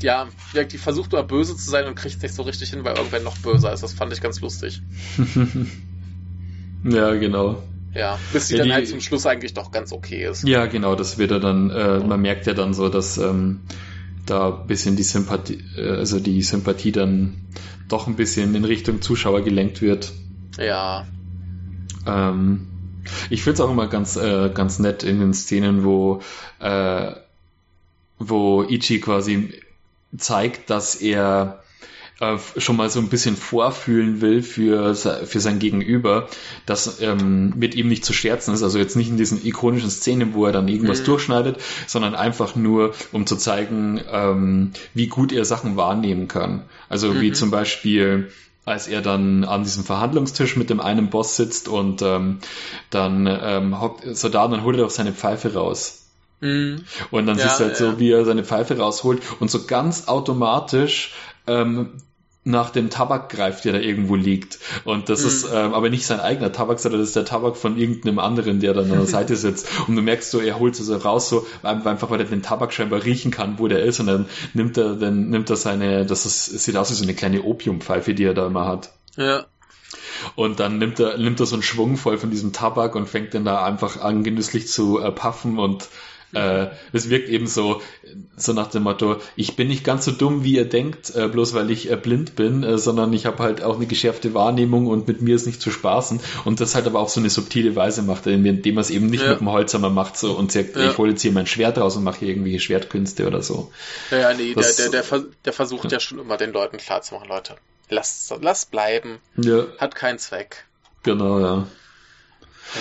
ja, die versucht immer böse zu sein und kriegt nicht so richtig hin, weil irgendwer noch böser ist. Das fand ich ganz lustig. ja, genau. Ja, bis sie Ja, dann die- halt zum Schluss eigentlich doch ganz okay ist. Ja, genau, das wird er dann, äh, man merkt ja dann so, dass ähm, da ein bisschen die Sympathie, äh, also die Sympathie dann doch ein bisschen in Richtung Zuschauer gelenkt wird. Ja, Ähm, ich finde es auch immer ganz, äh, ganz nett in den Szenen, wo, äh, wo Ichi quasi zeigt, dass er äh, schon mal so ein bisschen vorfühlen will für, für sein Gegenüber, dass ähm, mit ihm nicht zu scherzen ist. Also jetzt nicht in diesen ikonischen Szenen, wo er dann irgendwas Mhm. durchschneidet, sondern einfach nur, um zu zeigen, ähm, wie gut er Sachen wahrnehmen kann. Also wie Mhm. zum Beispiel als er dann an diesem Verhandlungstisch mit dem einen Boss sitzt und ähm, dann ähm, hockt so da und dann holt er doch seine Pfeife raus. Mhm. Und dann Ja, siehst du halt ja. so, wie er seine Pfeife rausholt und so ganz automatisch ähm, nach dem Tabak greift, der da irgendwo liegt. Und das Mhm. ist ähm, aber nicht sein eigener Tabak, sondern das ist der Tabak von irgendeinem anderen, der dann an der Seite sitzt. Und du merkst so, er holt es so raus, so einfach weil er den Tabak scheinbar riechen kann, wo der ist. Und dann nimmt er, dann nimmt er seine, das ist, sieht aus wie so eine kleine Opiumpfeife, die er da immer hat. ja, Und dann nimmt er, nimmt er so einen Schwung voll von diesem Tabak und fängt dann da einfach an, genüsslich zu äh, puffen und äh, es wirkt eben so, so nach dem Motto, ich bin nicht ganz so dumm, wie ihr denkt, äh, bloß weil ich äh, blind bin, äh, sondern ich habe halt auch eine geschärfte Wahrnehmung und mit mir ist nicht zu spaßen. Und das halt aber auch so eine subtile Weise macht, indem er es eben nicht Ja. mit dem Holzhammer macht so und sagt, Ja. ich hole jetzt hier mein Schwert raus und mache hier irgendwelche Schwertkünste oder so. ja, ja, nee, der, Das- der, der, vers- der versucht ja schon immer den Leuten klarzumachen, Leute, lasst, lasst bleiben, Ja, hat keinen Zweck. genau, ja.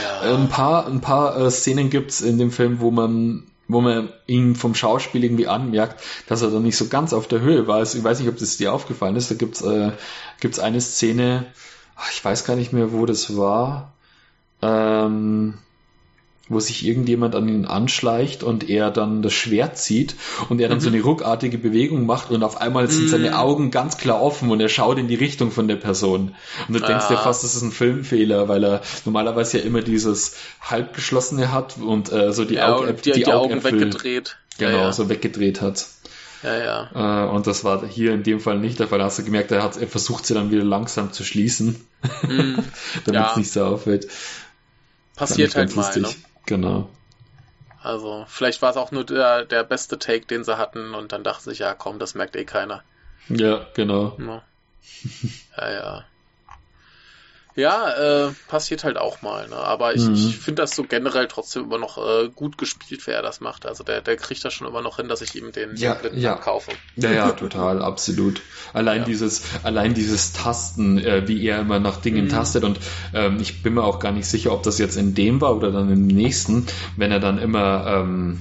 Ja, Ein paar, ein paar äh, Szenen gibt's in dem Film, wo man, wo man ihn vom Schauspiel irgendwie anmerkt, dass er dann nicht so ganz auf der Höhe war. Also ich weiß nicht, ob das dir aufgefallen ist. Da gibt's, äh, gibt's eine Szene, ich weiß gar nicht mehr, wo das war. Ähm, wo sich irgendjemand an ihn anschleicht und er dann das Schwert zieht und er dann mhm. so eine ruckartige Bewegung macht und auf einmal sind mhm. seine Augen ganz klar offen und er schaut in die Richtung von der Person. Und du denkst ah. dir fast, das ist ein Filmfehler, weil er normalerweise ja immer dieses halbgeschlossene hat und äh, so die, ja, Aug die, die, die Augen, Augen weggedreht. Genau, ja, ja. so weggedreht hat. Ja, ja. Äh, und das war hier in dem Fall nicht der Fall. Da hast du gemerkt, er, hat, er versucht sie dann wieder langsam zu schließen, mm, damit es nicht so auffällt. Passiert halt mal, lustig. ne? Genau. Also, vielleicht war es auch nur der, der beste Take, den sie hatten und dann dachte sich, ja komm, das merkt eh keiner. Ja, genau. Ja, ja. Ja, äh, passiert halt auch mal, ne? Aber ich, mhm. ich finde das so generell trotzdem immer noch äh, gut gespielt, wer das macht. Also der, der kriegt das schon immer noch hin, dass ich ihm den, ja, den ja. kaufe. Ja, ja, total, absolut. Allein ja. dieses, allein dieses Tasten, äh, wie er immer nach Dingen mhm. tastet und ähm, ich bin mir auch gar nicht sicher, ob das jetzt in dem war oder dann im nächsten, wenn er dann immer ähm,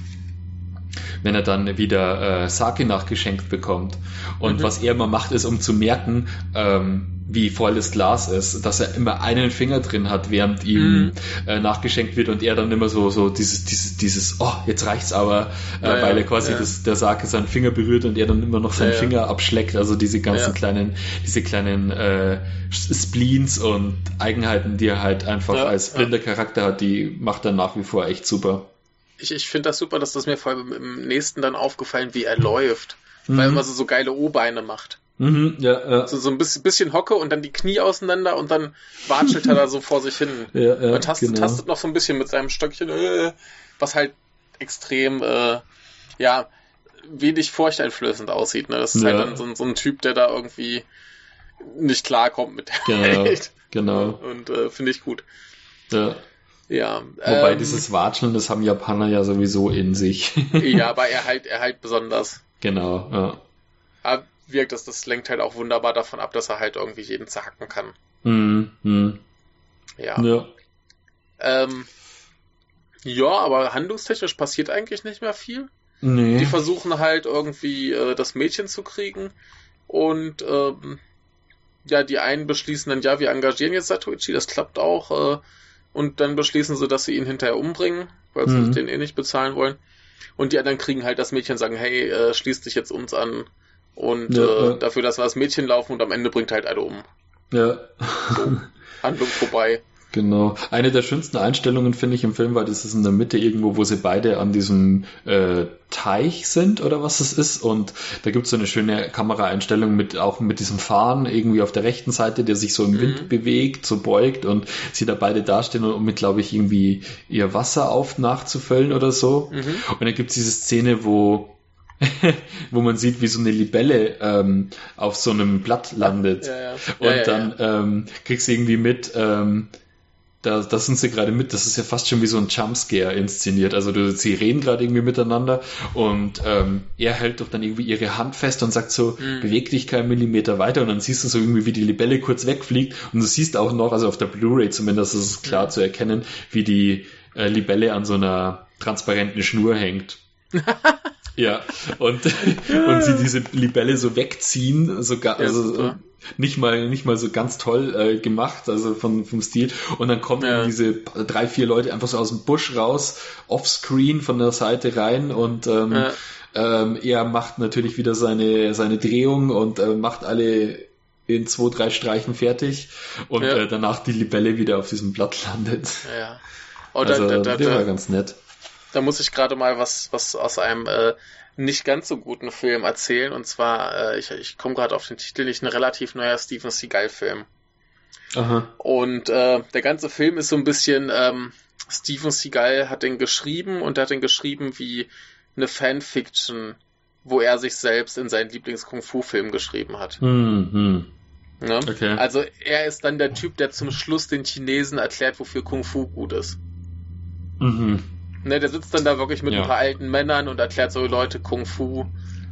wenn er dann wieder äh, Sake nachgeschenkt bekommt. Und mhm. was er immer macht, ist, um zu merken, ähm, wie voll das Glas ist, dass er immer einen Finger drin hat, während ihm mhm. äh, nachgeschenkt wird und er dann immer so so dieses dieses dieses oh jetzt reicht's aber, äh, ja, weil er quasi ja. das, der Sake seinen Finger berührt und er dann immer noch seinen ja, Finger abschleckt, also diese ganzen kleinen diese kleinen äh, Spleens und Eigenheiten, die er halt einfach als blinder Charakter hat, die macht er nach wie vor echt super. Ich, ich finde das super, dass das mir vor allem im nächsten dann aufgefallen, wie er läuft, mhm. weil er immer so, so geile O-Beine macht. Mhm, ja, ja. So, so ein bisschen, bisschen Hocke und dann die Knie auseinander und dann watschelt er da so vor sich hin. Ja, ja, und tastet, genau. tastet noch so ein bisschen mit seinem Stöckchen, äh, was halt extrem, äh, ja, wenig furchteinflößend aussieht. Ne? Das ist halt ja. halt dann so, so, ein Typ, der da irgendwie nicht klarkommt mit der genau, Welt. Genau. Und äh, finde ich gut. Ja. Ja. Wobei ähm, dieses Watscheln, das haben Japaner ja sowieso in sich. ja, aber er halt, er halt besonders. Genau, ja. Aber wirkt, dass das lenkt halt auch wunderbar davon ab, dass er halt irgendwie jeden zerhacken kann. Mhm. mhm. Ja. Ja. Ähm, ja, aber handlungstechnisch passiert eigentlich nicht mehr viel. Nee. Die versuchen halt irgendwie äh, das Mädchen zu kriegen und ähm, ja, die einen beschließen dann, ja, wir engagieren jetzt Satoichi, das klappt auch, äh, und dann beschließen sie, dass sie ihn hinterher umbringen, weil sie mhm. den eh nicht bezahlen wollen. Und die anderen kriegen halt das Mädchen und sagen, hey, äh, schließ dich jetzt uns an, und ja, äh, ja. dafür, dass wir das Mädchen laufen und am Ende bringt halt alle um. Ja. So, Handlung vorbei. Genau. Eine der schönsten Einstellungen finde ich im Film war, das ist in der Mitte irgendwo, wo sie beide an diesem äh, Teich sind oder was es ist. Und da gibt es so eine schöne Kameraeinstellung mit auch mit diesem Fahren irgendwie auf der rechten Seite, der sich so im Wind mhm. bewegt, so beugt und sie da beide dastehen und um mit, glaube ich, irgendwie ihr Wasser auf nachzufüllen oder so. Mhm. Und dann gibt es diese Szene, wo wo man sieht, wie so eine Libelle ähm, auf so einem Blatt landet. Ja, ja. Und ja, dann ähm, kriegst du irgendwie mit, ähm, da, da sind sie gerade mit, das ist ja fast schon wie so ein Jumpscare inszeniert. Also du, sie reden gerade irgendwie miteinander und ähm, er hält doch dann irgendwie ihre Hand fest und sagt so, mhm. beweg dich keinen Millimeter weiter und dann siehst du so irgendwie, wie die Libelle kurz wegfliegt und du siehst auch noch, also auf der Blu-ray zumindest ist es klar mhm. zu erkennen, wie die äh, Libelle an so einer transparenten Schnur hängt. Ja, und, und sie diese Libelle so wegziehen, sogar, also ja, nicht mal, nicht mal so ganz toll äh, gemacht, also von, vom Stil. Und dann kommen ja. diese drei, vier Leute einfach so aus dem Busch raus, offscreen von der Seite rein und ähm, ja. ähm, er macht natürlich wieder seine, seine Drehung und äh, macht alle in zwei, drei Streichen fertig und ja. äh, danach die Libelle wieder auf diesem Blatt landet. Ja. Oh, also, da, da, da, der war ganz nett. Da muss ich gerade mal was, was aus einem äh, nicht ganz so guten Film erzählen. Und zwar, äh, ich, ich komme gerade auf den Titel nicht, ein relativ neuer Steven Seagal-Film. Und äh, der ganze Film ist so ein bisschen, ähm, Steven Seagal hat den geschrieben und hat den geschrieben wie eine Fanfiction, wo er sich selbst in seinen Lieblings-Kung-Fu-Film geschrieben hat. Mhm. Ne? Okay. Also er ist dann der Typ, der zum Schluss den Chinesen erklärt, wofür Kung Fu gut ist. Mhm. Ne, der sitzt dann da wirklich mit ja. ein paar alten Männern und erklärt so, Leute, Kung Fu,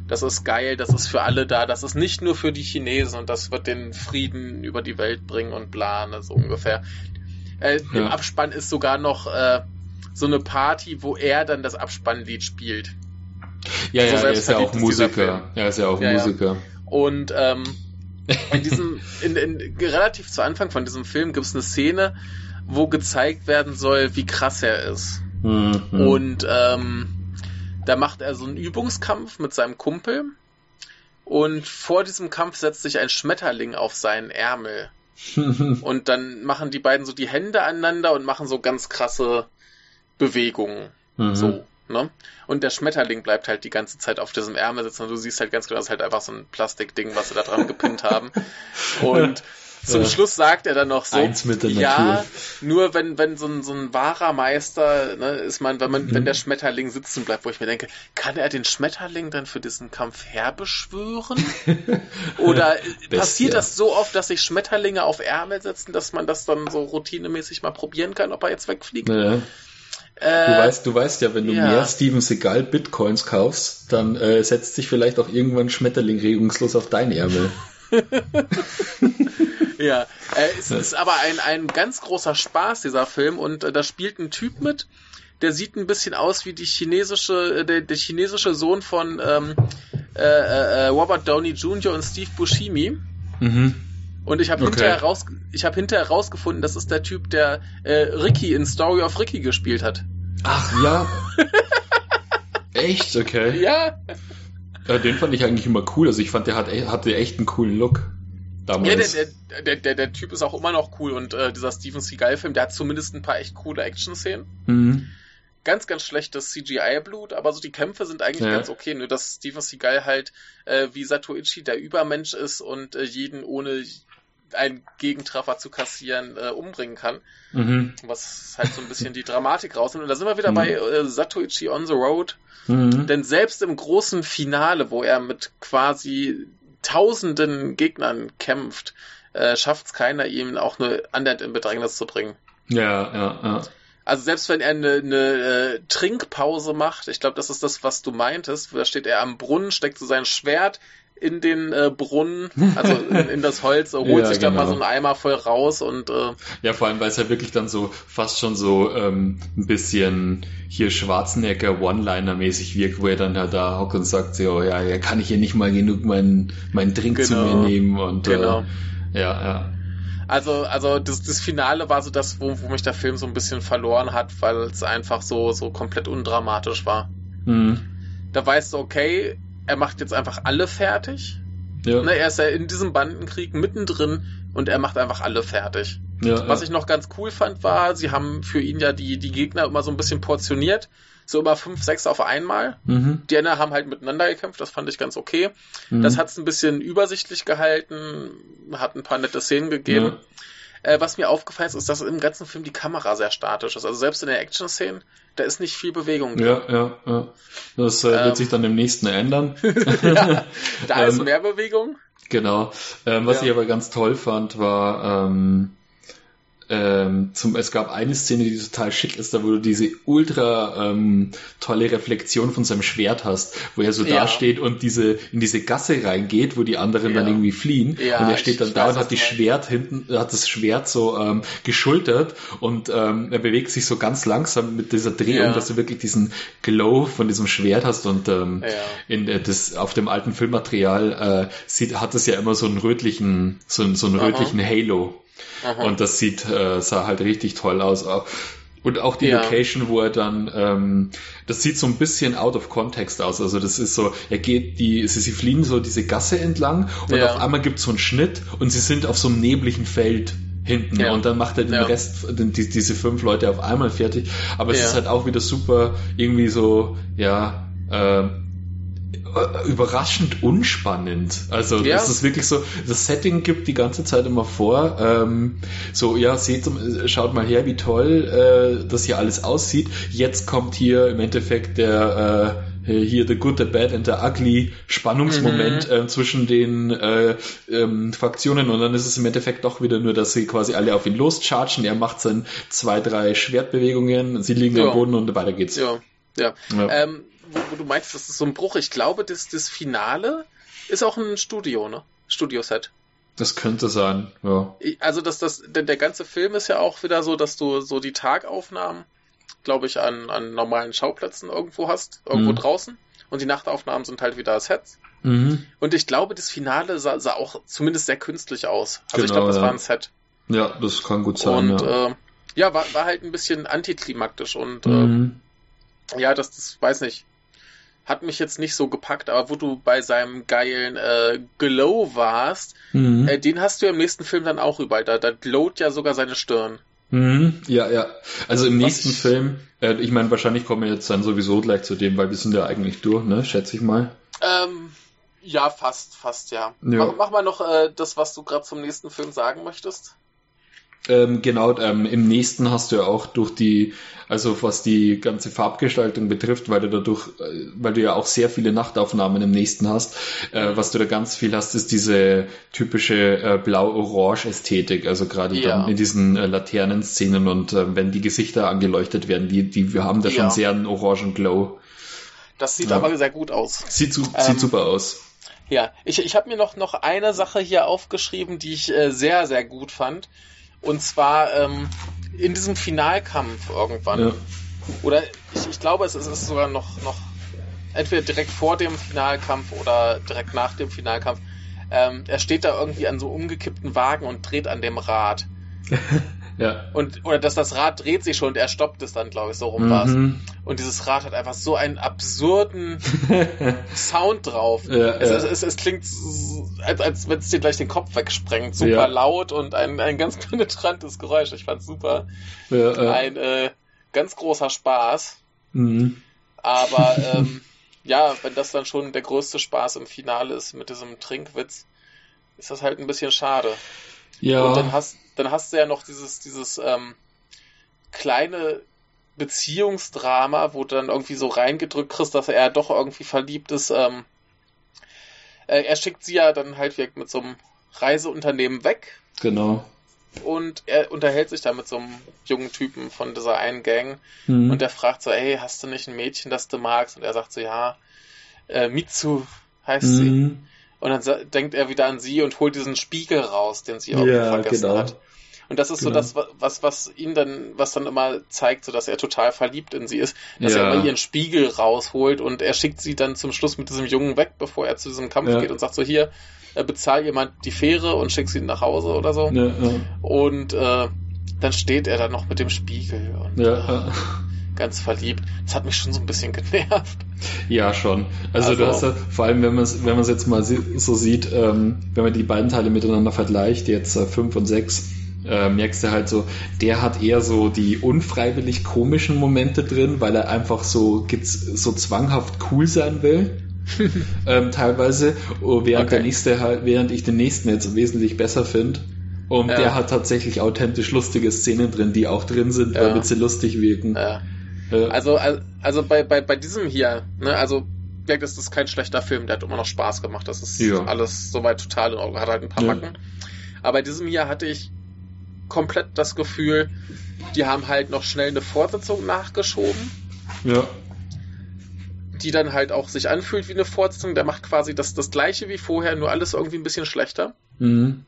das ist geil, das ist für alle da, das ist nicht nur für die Chinesen und das wird den Frieden über die Welt bringen und bla, ne, so ungefähr. Äh, ja. Im Abspann ist sogar noch äh, so eine Party, wo er dann das Abspannlied spielt. Ja, so ja, er ist ja auch Musiker. Er ist ja auch ja, Musiker. Und ähm, in diesem, in, in, relativ zu Anfang von diesem Film gibt es eine Szene, wo gezeigt werden soll, wie krass er ist. Mhm. Und ähm, da macht er so einen Übungskampf mit seinem Kumpel. Und vor diesem Kampf setzt sich ein Schmetterling auf seinen Ärmel. und dann machen die beiden so die Hände aneinander und machen so ganz krasse Bewegungen. Mhm. So. Ne? Und der Schmetterling bleibt halt die ganze Zeit auf diesem Ärmel sitzen und du siehst halt ganz genau, das ist halt einfach so ein Plastikding, was sie da dran gepinnt haben. Und zum ja. Schluss sagt er dann noch so, ja, nur wenn, wenn so ein, so ein wahrer Meister, ne, ist man, wenn man, mhm. wenn der Schmetterling sitzen bleibt, wo ich mir denke, kann er den Schmetterling dann für diesen Kampf herbeschwören? Oder passiert das so oft, dass sich Schmetterlinge auf Ärmel setzen, dass man das dann so routinemäßig mal probieren kann, ob er jetzt wegfliegt? Ja. Äh, du, weißt, du weißt ja, wenn du ja. mehr Steven Seagal Bitcoins kaufst, dann äh, setzt sich vielleicht auch irgendwann Schmetterling regungslos auf dein Ärmel. ja, äh, es ist aber ein, ein ganz großer Spaß, dieser Film, und äh, da spielt ein Typ mit, der sieht ein bisschen aus wie die chinesische, äh, der, der chinesische Sohn von ähm, äh, äh, äh Robert Downey Jr. und Steve Buscemi. Mhm. Und ich habe okay. hinterher, raus, ich hab hinterher rausgefunden, das ist der Typ, der äh, Ricky in Story of Ricky gespielt hat. Ach ja. echt? Okay. Ja. ja. Den fand ich eigentlich immer cool. Also ich fand, der hat, hatte echt einen coolen Look. Damals. Ja, der, der, der, der Typ ist auch immer noch cool und äh, dieser Steven Seagal-Film, der hat zumindest ein paar echt coole Action-Szenen. Mhm. Ganz, ganz schlechtes CGI-Blut, aber so die Kämpfe sind eigentlich ja. ganz okay. Nur dass Steven Seagal halt äh, wie Satoichi der Übermensch ist und äh, jeden ohne einen Gegentreffer zu kassieren äh, umbringen kann. Mhm. Was halt so ein bisschen die Dramatik rausnimmt. Und da sind wir wieder mhm. bei äh, Satoichi on the Road. Mhm. Denn selbst im großen Finale, wo er mit quasi tausenden Gegnern kämpft, äh, schafft es keiner, ihm auch nur annähernd in Bedrängnis zu bringen. Ja, ja, ja. Also selbst wenn er eine, eine äh, Trinkpause macht, ich glaube, das ist das, was du meintest, da steht er am Brunnen, steckt so sein Schwert in den äh, Brunnen, also in, in das Holz, holt ja, sich genau. da mal so einen Eimer voll raus und äh, ja, vor allem, weil es ja wirklich dann so fast schon so ähm, ein bisschen hier Schwarzenegger One-Liner-mäßig wirkt, wo er dann halt da hockt und sagt, so, ja, ja, kann ich hier nicht mal genug meinen meinen Drink genau. zu mir genau. nehmen und genau. Äh, ja, ja. Also, also das, das Finale war so das, wo, wo mich der Film so ein bisschen verloren hat, weil es einfach so, so komplett undramatisch war. Mhm. Da weißt du, okay, er macht jetzt einfach alle fertig. Ja. Ne, er ist ja in diesem Bandenkrieg mittendrin und er macht einfach alle fertig. Ja, Was ja. ich noch ganz cool fand, war, sie haben für ihn ja die, die Gegner immer so ein bisschen portioniert. So immer fünf, sechs auf einmal. Mhm. Die Ender haben halt miteinander gekämpft, das fand ich ganz okay. Mhm. Das hat es ein bisschen übersichtlich gehalten, hat ein paar nette Szenen gegeben. Ja. Äh, was mir aufgefallen ist, ist, dass im ganzen Film die Kamera sehr statisch ist. Also selbst in der Action-Szene, da ist nicht viel Bewegung drin. Ja, ja, ja. Das äh, wird ähm, sich dann im nächsten ändern. ja, da ist ähm, mehr Bewegung. Genau. Ähm, was ja. ich aber ganz toll fand, war, ähm, ähm, zum, es gab eine Szene, die total schick ist, da wo du diese ultra ähm, tolle Reflexion von seinem Schwert hast, wo er so ja. dasteht und diese in diese Gasse reingeht, wo die anderen ja. dann irgendwie fliehen ja, und er steht dann da und hat die Schwert hinten, hat das Schwert so ähm, geschultert und ähm, er bewegt sich so ganz langsam mit dieser Drehung, dass du wirklich diesen Glow von diesem Schwert hast und ähm, in äh, das auf dem alten Filmmaterial äh, sieht, hat es ja immer so einen rötlichen, so, so einen rötlichen Halo. Aha. Und das sieht, äh, sah halt richtig toll aus. Und auch die ja. Location, wo er dann, ähm, das sieht so ein bisschen out of context aus. Also das ist so, er geht die, sie, sie fliegen so diese Gasse entlang und ja. auf einmal gibt es so einen Schnitt und sie sind auf so einem nebligen Feld hinten ja. und dann macht er den ja. Rest, den, die, diese fünf Leute auf einmal fertig. Aber es ist halt auch wieder super irgendwie so, ja, äh, überraschend unspannend. Also ja. das ist wirklich so, das Setting gibt die ganze Zeit immer vor, ähm, so ja, seht, schaut mal her, wie toll äh, das hier alles aussieht. Jetzt kommt hier im Endeffekt der äh, hier The Good, The Bad and The Ugly Spannungsmoment mhm. äh, zwischen den äh, ähm, Fraktionen und dann ist es im Endeffekt doch wieder nur, dass sie quasi alle auf ihn loschargen. Er macht dann zwei, drei Schwertbewegungen, sie liegen ja. am Boden und weiter geht's. Ja, ja. ja. Ähm, wo, wo, du meinst, das ist so ein Bruch. Ich glaube, das, das Finale ist auch ein Studio, ne? Studioset. Das könnte sein, ja. Also das, das, der, der ganze Film ist ja auch wieder so, dass du so die Tagaufnahmen, glaube ich, an, an normalen Schauplätzen irgendwo hast, irgendwo mhm. draußen. Und die Nachtaufnahmen sind halt wieder Sets. Mhm. Und ich glaube, das Finale sah, sah auch zumindest sehr künstlich aus. Also genau, ich glaube, das ja. war ein Set. Ja, das kann gut sein. Und ja. äh, ja, war, war halt ein bisschen antiklimaktisch und mhm. äh, ja, das, das weiß nicht. Hat mich jetzt nicht so gepackt, aber wo du bei seinem geilen äh, Glow warst, mhm. äh, den hast du ja im nächsten Film dann auch überall. Da, da glowt ja sogar seine Stirn. Mhm, ja, ja. Also im Was nächsten ich... Film, äh, ich meine, wahrscheinlich kommen wir jetzt dann sowieso gleich zu dem, weil wir sind ja eigentlich durch, ne? Schätze ich mal. Ähm, ja, fast, fast, ja. ja. Mach, mach mal noch äh, das, was du gerade zum nächsten Film sagen möchtest. Ähm, genau, ähm, im nächsten hast du ja auch durch die, also was die ganze Farbgestaltung betrifft, weil du dadurch, äh, weil du ja auch sehr viele Nachtaufnahmen im nächsten hast, äh, was du da ganz viel hast, ist diese typische äh, blau-orange-Ästhetik, also gerade ja. dann in diesen äh, Laternenszenen und äh, wenn die Gesichter angeleuchtet werden, die, die wir haben da ja. schon sehr einen orangen Glow. Das sieht ja. aber sehr gut aus. Sieht, su ähm, sieht super aus. Ja, ich, ich habe mir noch, noch eine Sache hier aufgeschrieben, die ich äh, sehr, sehr gut fand. Und zwar ähm, in diesem Finalkampf irgendwann. Ja. Oder ich, ich glaube, es ist, es ist sogar noch, noch entweder direkt vor dem Finalkampf oder direkt nach dem Finalkampf. Ähm, er steht da irgendwie an so umgekippten Wagen und dreht an dem Rad. Ja. Und, oder dass das Rad dreht sich schon und er stoppt es dann, glaube ich, so rum mhm. war es. Und dieses Rad hat einfach so einen absurden Sound drauf. Ja, es, ja. Es, es, es, klingt als, als wenn es dir gleich den Kopf wegsprengt. Super ja. laut und ein, ein ganz penetrantes Geräusch. Ich fand's super. Ein äh, ganz großer Spaß. Mhm. Aber ähm, ja, wenn das dann schon der größte Spaß im Finale ist mit diesem Trinkwitz, ist das halt ein bisschen schade. Ja. Und dann hast, dann hast du ja noch dieses, dieses ähm, kleine Beziehungsdrama, wo du dann irgendwie so reingedrückt kriegst, dass er doch irgendwie verliebt ist. Ähm, äh, er schickt sie ja dann halt weg mit so einem Reiseunternehmen weg. Genau. Und er unterhält sich da mit so einem jungen Typen von dieser einen Gang. Mhm. Und der fragt so, ey, hast du nicht ein Mädchen, das du magst? Und er sagt so, ja, äh, Mitsu heißt mhm. sie. Und dann denkt er wieder an sie und holt diesen Spiegel raus, den sie irgendwie ja, vergessen genau. hat. Und das ist genau. so das, was, was ihn dann, was dann immer zeigt, so dass er total verliebt in sie ist, dass ja. er immer ihren Spiegel rausholt und er schickt sie dann zum Schluss mit diesem Jungen weg, bevor er zu diesem Kampf ja. geht und sagt so, hier, äh, bezahl jemand die Fähre und schick sie nach Hause oder so. Ja, und äh, dann steht er dann noch mit dem Spiegel und äh, ganz verliebt. Das hat mich schon so ein bisschen genervt. Ja, schon. Also, also du hast ja, vor allem, wenn man es wenn jetzt mal so sieht, ähm, wenn man die beiden Teile miteinander vergleicht, jetzt 5 äh, und 6, äh, merkst du halt so, der hat eher so die unfreiwillig komischen Momente drin, weil er einfach so, so zwanghaft cool sein will. ähm, teilweise, oh, während okay. der nächste halt, während ich den nächsten jetzt wesentlich besser finde. Und ja. der hat tatsächlich authentisch lustige Szenen drin, die auch drin sind, ja. weil sie lustig wirken. Ja. Also, also bei, bei, bei diesem hier, ne, also das ist kein schlechter Film, der hat immer noch Spaß gemacht. Das ist ja. alles soweit total in Ordnung, hat halt ein paar Macken. Aber bei diesem hier hatte ich komplett das Gefühl, die haben halt noch schnell eine Fortsetzung nachgeschoben. Ja. Die dann halt auch sich anfühlt wie eine Fortsetzung. Der macht quasi das, das gleiche wie vorher, nur alles irgendwie ein bisschen schlechter. Mhm.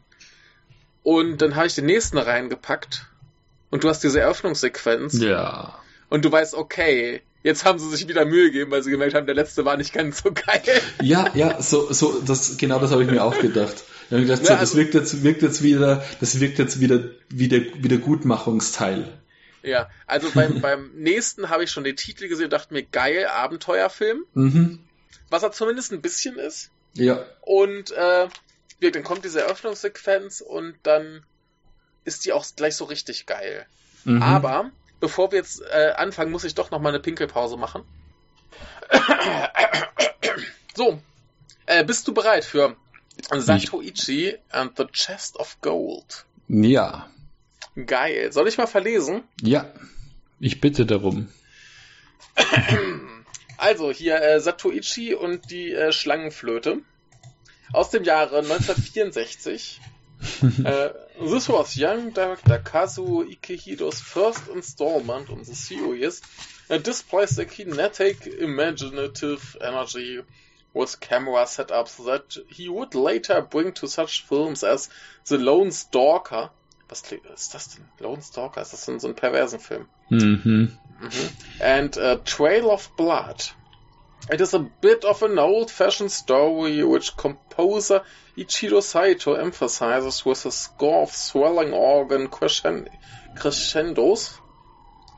Und dann habe ich den nächsten reingepackt. Und du hast diese Eröffnungssequenz. Ja. Und du weißt, okay, jetzt haben sie sich wieder Mühe gegeben, weil sie gemerkt haben, der letzte war nicht ganz so geil. Ja, ja, so, so, das, genau das habe ich mir auch gedacht. Dann habe ich gedacht, so, das also, wirkt jetzt, wirkt jetzt wieder, das wirkt jetzt wieder, wieder, wieder Gutmachungsteil. Ja, also beim, beim nächsten habe ich schon den Titel gesehen und dachte mir, geil, Abenteuerfilm. Mhm. Was er zumindest ein bisschen ist. Ja. Und äh, dann kommt diese Eröffnungssequenz und dann ist die auch gleich so richtig geil. Mhm. Aber bevor wir jetzt äh, anfangen, muss ich doch noch mal eine Pinkelpause machen. so, äh, bist du bereit für Satoichi and the Chest of Gold. Ja. Geil. Soll ich mal verlesen? Ja. Ich bitte darum. Also, hier äh, Satoichi und die äh, Schlangenflöte. Aus dem Jahre 1964. uh, this was young director Kazuo Ikehidos first installment on the series. It displays the kinetic, imaginative energy with camera setups that he would later bring to such films as The Lone Stalker. Was ist das denn? Lone Stalker? Ist das denn so ein perversen Film? Mhm. Mhm. And uh, Trail of Blood. It is a bit of an old-fashioned story which composer Ichiro Saito emphasizes with a score of swelling organ crescendos,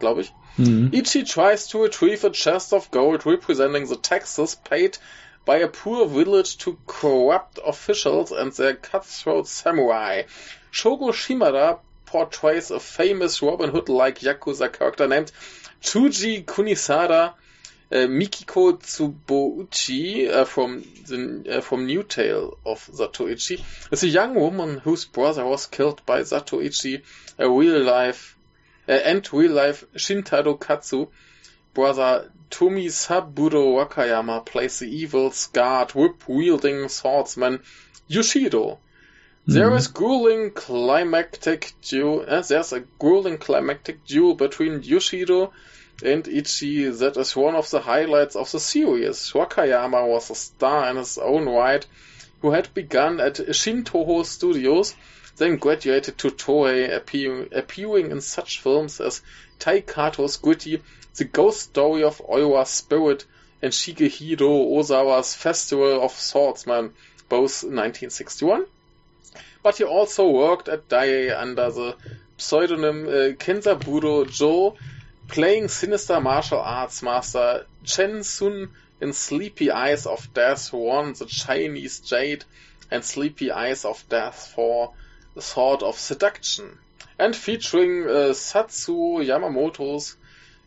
glaube ich. Mhm. Ichi tries to retrieve a chest of gold representing the taxes paid by a poor village to corrupt officials and their cutthroat samurai. Shogo Shimada portrays a famous Robin Hood-like Yakuza character named Chuji Kunisada, uh, Mikiko Tsubouchi uh, from the uh, from New Tale of Zatoichi is a young woman whose brother was killed by Zatoichi, a real life uh, and real life Shintaro Katsu. Brother Tomisaburo Wakayama plays the evil scarred whip wielding swordsman Yoshido. There hmm. is grueling climactic duel. Uh, there's a grueling climactic duel between Yoshido and Ichi that is one of the highlights of the series. Wakayama was a star in his own right, who had begun at Shintoho Studios, then graduated to Toei, appearing, appearing in such films as Taikato's Gritty, The Ghost Story of Oiwa Spirit, and Shigehiro Ozawa's Festival of Swordsmen, both 1961. But he also worked at Dai under the pseudonym uh, Kenzaburo Joe, playing sinister martial arts master Chen Sun in Sleepy Eyes of Death 1, The Chinese Jade, and Sleepy Eyes of Death for The Sword of Seduction, and featuring uh, Satsu Yamamoto's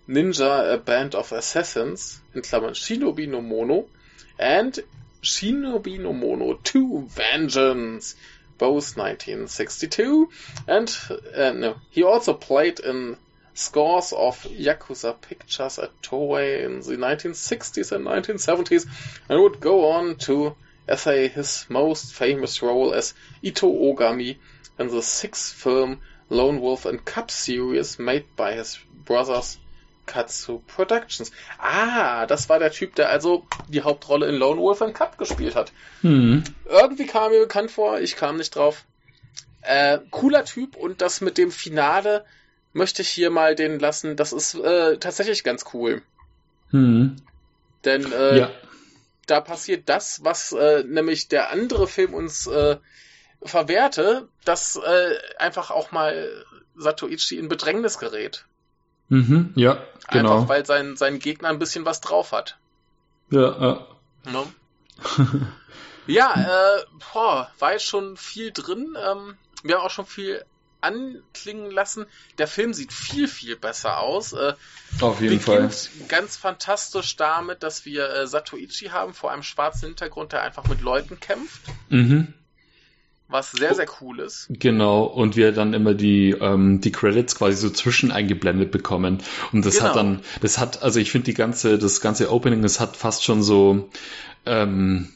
Ninja, a Band of Assassins, in Klammern Shinobi no Mono, and Shinobi no Mono 2 Vengeance, both 1962, and uh, no, he also played in scores of Yakuza pictures at Toei in the 1960s and 1970s and would go on to essay his most famous role as Ito Ogami in the sixth film Lone Wolf and Cub series made by his brothers Katsu Productions. Ah, das war der Typ, der also die Hauptrolle in Lone Wolf and Cub gespielt hat. Hm. Irgendwie kam mir bekannt vor, ich kam nicht drauf. Äh, cooler Typ und das mit dem Finale möchte ich hier mal den lassen. Das ist äh, tatsächlich ganz cool. Hm. Denn äh, ja. da passiert das, was äh, nämlich der andere Film uns äh, verwehrte, dass äh, einfach auch mal Satoichi in Bedrängnis gerät. Mhm, ja, genau. Einfach weil sein, sein Gegner ein bisschen was drauf hat. Ja, ja. No? ja, äh, boah, war jetzt schon viel drin. Ähm, wir haben auch schon viel anklingen lassen. Der Film sieht viel, viel besser aus. Äh, Auf jeden Fall. Ganz fantastisch damit, dass wir äh, Satoichi haben vor einem schwarzen Hintergrund, der einfach mit Leuten kämpft. Mhm. Was sehr, sehr cool ist. Genau, und wir dann immer die, ähm, die Credits quasi so zwischen eingeblendet bekommen. Und das genau. hat dann, das hat, also ich finde die ganze, das ganze Opening, das hat fast schon so, ähm,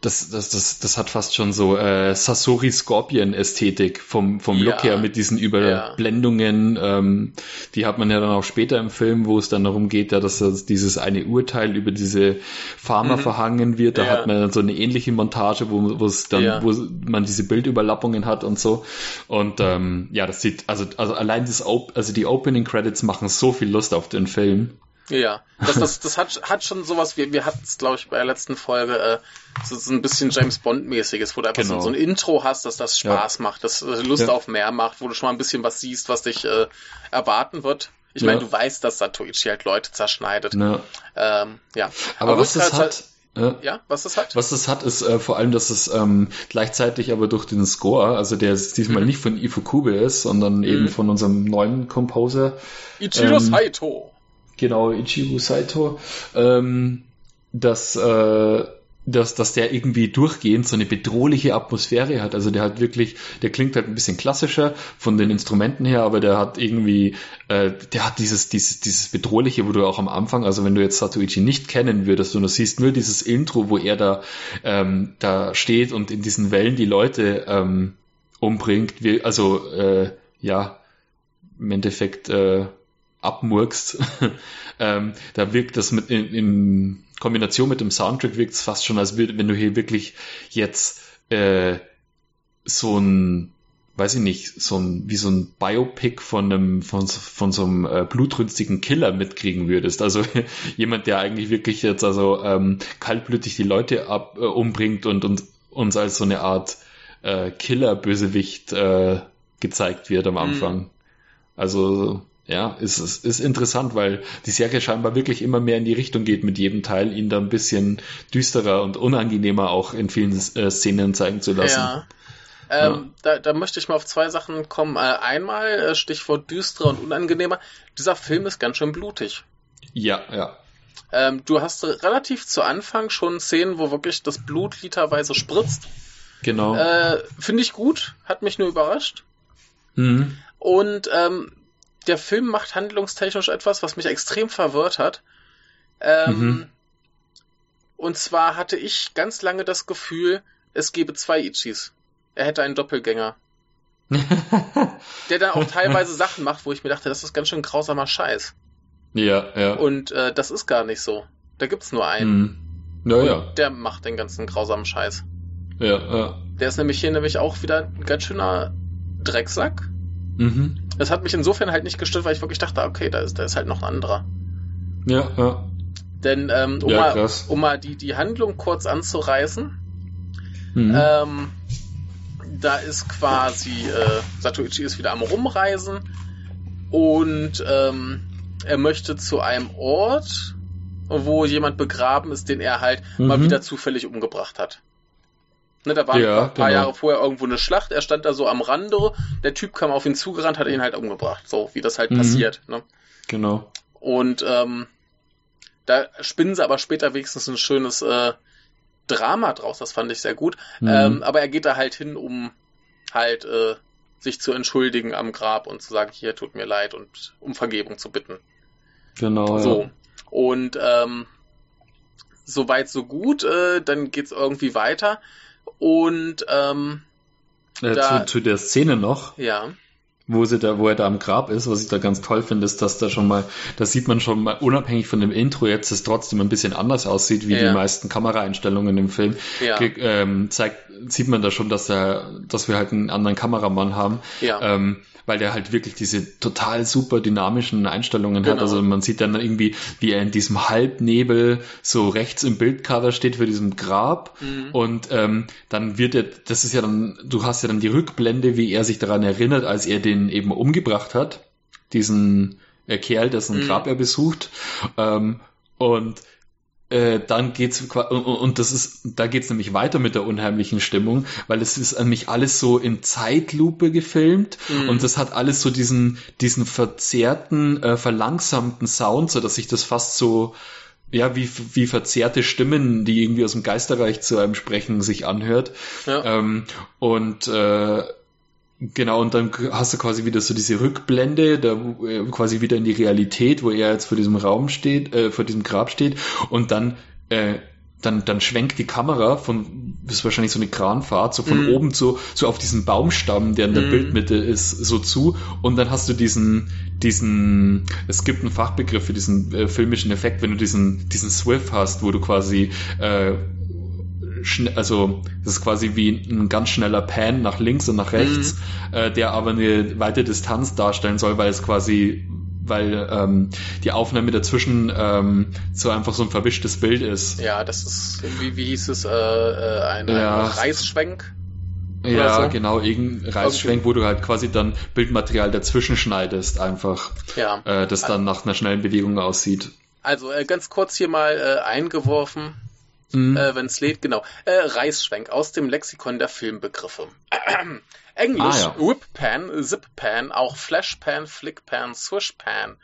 das, das, das, das hat fast schon so äh, Sasori Scorpion Ästhetik vom, vom ja. Look her mit diesen Überblendungen. Ja. Ähm, die hat man ja dann auch später im Film, wo es dann darum geht, ja, dass das, dieses eine Urteil über diese Farmer mhm. verhangen wird. Da ja. hat man dann so eine ähnliche Montage, wo, es dann, wo man diese Bildüberlappungen hat und so. Und ähm, ja, das sieht, also, also allein das, also die Opening Credits machen so viel Lust auf den Film. Ja, das, das, das hat, hat schon sowas, wir, wir hatten es, glaube ich, bei der letzten Folge, äh, so, so ein bisschen James Bond-mäßiges, wo du einfach genau. so, ein Intro hast, dass das Spaß ja. macht, das äh, Lust ja. auf mehr macht, wo du schon mal ein bisschen was siehst, was dich äh, erwarten wird. Ich meine, du weißt, dass Satoichi halt Leute zerschneidet. Ja. Ähm, ja. Aber, aber was es halt, hat, ja. ja, was es hat? Was es hat, ist äh, vor allem, dass es ähm, gleichzeitig aber durch den Score, also der diesmal mhm. nicht von Ifukube ist, sondern mhm. eben von unserem neuen Composer. Ichiro ähm, Saito genau, Ichigo Saito, ähm, dass, äh, dass, dass der irgendwie durchgehend so eine bedrohliche Atmosphäre hat. Also der hat wirklich, der klingt halt ein bisschen klassischer von den Instrumenten her, aber der hat irgendwie, äh, der hat dieses, dieses, dieses bedrohliche, wo du auch am Anfang, also wenn du jetzt Satoichi nicht kennen würdest und du siehst nur dieses Intro, wo er da, ähm, da steht und in diesen Wellen die Leute ähm, umbringt, wie, also äh, ja, im Endeffekt äh, abmurkst, ähm, da wirkt das mit in, in Kombination mit dem Soundtrack wirkt es fast schon, als würde, wenn du hier wirklich jetzt äh, so ein weiß ich nicht, so ein, wie so ein Biopic von einem, von, von so einem äh, blutrünstigen Killer mitkriegen würdest. Also jemand, der eigentlich wirklich jetzt also ähm, kaltblütig die Leute ab, äh, umbringt und, und uns als so eine Art äh, Killer-Bösewicht äh, gezeigt wird am mhm. Anfang. Mhm. Also ja, ist, ist, ist interessant, weil die Serie scheinbar wirklich immer mehr in die Richtung geht mit jedem Teil, ihn da ein bisschen düsterer und unangenehmer auch in vielen äh, Szenen zeigen zu lassen. Ja. Ähm, ja. da, da möchte ich mal auf zwei Sachen kommen. Äh, einmal, äh, Stichwort düsterer und unangenehmer. Dieser Film ist ganz schön blutig. Ja, ja. Ähm, du hast relativ zu Anfang schon Szenen, wo wirklich das Blut literweise spritzt. Genau. Äh, Finde ich gut, hat mich nur überrascht. Mhm. Und ähm, der Film macht handlungstechnisch etwas, was mich extrem verwirrt hat. Ähm, mhm. Und zwar hatte ich ganz lange das Gefühl, es gebe zwei Ichis. Er hätte einen Doppelgänger. der dann auch teilweise Sachen macht, wo ich mir dachte, das ist ganz schön grausamer Scheiß. Ja, ja. Und äh, das ist gar nicht so. Da gibt's nur einen. Mhm. Ja, ja. Der macht den ganzen grausamen Scheiß. Ja, ja. Der ist nämlich hier nämlich auch wieder ein ganz schöner Drecksack. Mhm. Das hat mich insofern halt nicht gestört, weil ich wirklich dachte, okay, da ist, da ist halt noch ein anderer. Ja, ja. Denn, ähm, um, Ja, mal, um mal die, die Handlung kurz anzureißen, Mhm. ähm, da ist quasi, äh, Satoichi ist wieder am Rumreisen und ähm, er möchte zu einem Ort, wo jemand begraben ist, den er halt mal Mhm. wieder zufällig umgebracht hat. Ne, da war Ja, ein paar genau. Jahre vorher irgendwo eine Schlacht, er stand da so am Rande, der Typ kam auf ihn zugerannt, hat ihn halt umgebracht. So, wie das halt Mhm. passiert. Ne? Genau. Und ähm, da spinnen sie aber später wenigstens ein schönes äh, Drama draus, das fand ich sehr gut. Mhm. Ähm, aber er geht da halt hin, um halt äh, sich zu entschuldigen am Grab und zu sagen, hier tut mir leid und um Vergebung zu bitten. Genau. So. Und ähm, so weit, so gut, äh, dann geht's irgendwie weiter. Und ähm. Äh, da- zu, zu der Szene noch, ja, wo sie da, wo er da am Grab ist, was ich da ganz toll finde, ist, dass da schon mal, da sieht man schon mal, unabhängig von dem Intro jetzt, es trotzdem ein bisschen anders aussieht, wie Ja. die meisten Kameraeinstellungen im Film. ja, Ähm, zeigt, sieht man da schon, dass er, dass wir halt einen anderen Kameramann haben. ja. Ähm, weil der halt wirklich diese total super dynamischen Einstellungen hat. Genau. Also man sieht dann irgendwie, wie er in diesem Halbnebel so rechts im Bildcover steht für diesem Grab. Mhm. Und ähm, dann wird er, das ist ja dann, du hast ja dann die Rückblende, wie er sich daran erinnert, als er den eben umgebracht hat, diesen äh, Kerl, dessen Mhm. Grab er besucht. Ähm, und äh, dann geht's und das ist, da geht's nämlich weiter mit der unheimlichen Stimmung, weil es ist nämlich alles so in Zeitlupe gefilmt Mhm. und das hat alles so diesen diesen verzerrten, äh, verlangsamten Sound, so dass sich das fast so ja, wie, wie verzerrte Stimmen, die irgendwie aus dem Geisterreich zu einem sprechen, sich anhört. ja. Ähm, und äh, genau, und dann hast du quasi wieder so diese Rückblende, da äh, quasi wieder in die Realität, wo er jetzt vor diesem Raum steht, äh, vor diesem Grab steht, und dann äh, dann, dann schwenkt die Kamera von, das ist wahrscheinlich so eine Kranfahrt, so von Mhm. oben so, so auf diesen Baumstamm, der in der Mhm. Bildmitte ist, so zu. Und dann hast du diesen, diesen, es gibt einen Fachbegriff für diesen äh, filmischen Effekt, wenn du diesen, diesen Swift hast, wo du quasi, äh, also das ist quasi wie ein ganz schneller Pan nach links und nach rechts, äh, der aber eine weite Distanz darstellen soll, weil es quasi weil ähm, die Aufnahme dazwischen ähm, so einfach so ein verwischtes Bild ist. Ja, das ist, wie, wie hieß es, äh, äh, ein, Ja. ein Reisschwenk? Ja, so? genau, irgendein Reißschwenk, wo du halt quasi dann Bildmaterial dazwischen schneidest, einfach, Ja. äh, das dann nach einer schnellen Bewegung aussieht. Also äh, ganz kurz hier mal äh, eingeworfen, Mhm. äh, wenn es lädt, genau. Äh, Reisschwenk aus dem Lexikon der Filmbegriffe. Englisch, Ah, ja. Whippan, Zippan, auch Flashpan, Flickpan, Swishpan.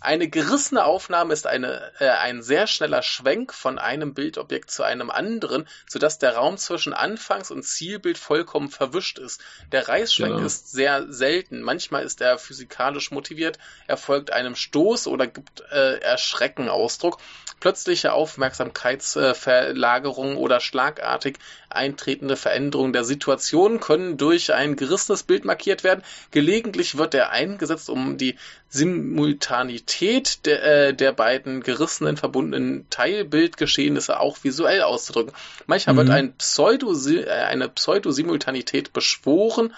Eine gerissene Aufnahme ist eine, äh, ein sehr schneller Schwenk von einem Bildobjekt zu einem anderen, sodass der Raum zwischen Anfangs- und Zielbild vollkommen verwischt ist. Der Reißschwenk Genau. ist sehr selten. Manchmal ist er physikalisch motiviert, er folgt einem Stoß oder gibt äh, Erschrecken Ausdruck. Plötzliche Aufmerksamkeitsverlagerung oder schlagartig eintretende Veränderungen der Situation können durch ein gerissenes Bild markiert werden. Gelegentlich wird er eingesetzt, um die Simultanität der, äh, der beiden gerissenen, verbundenen Teilbildgeschehnisse auch visuell auszudrücken. Manchmal Mhm. wird ein Pseudo, äh, eine Pseudosimultanität beschworen,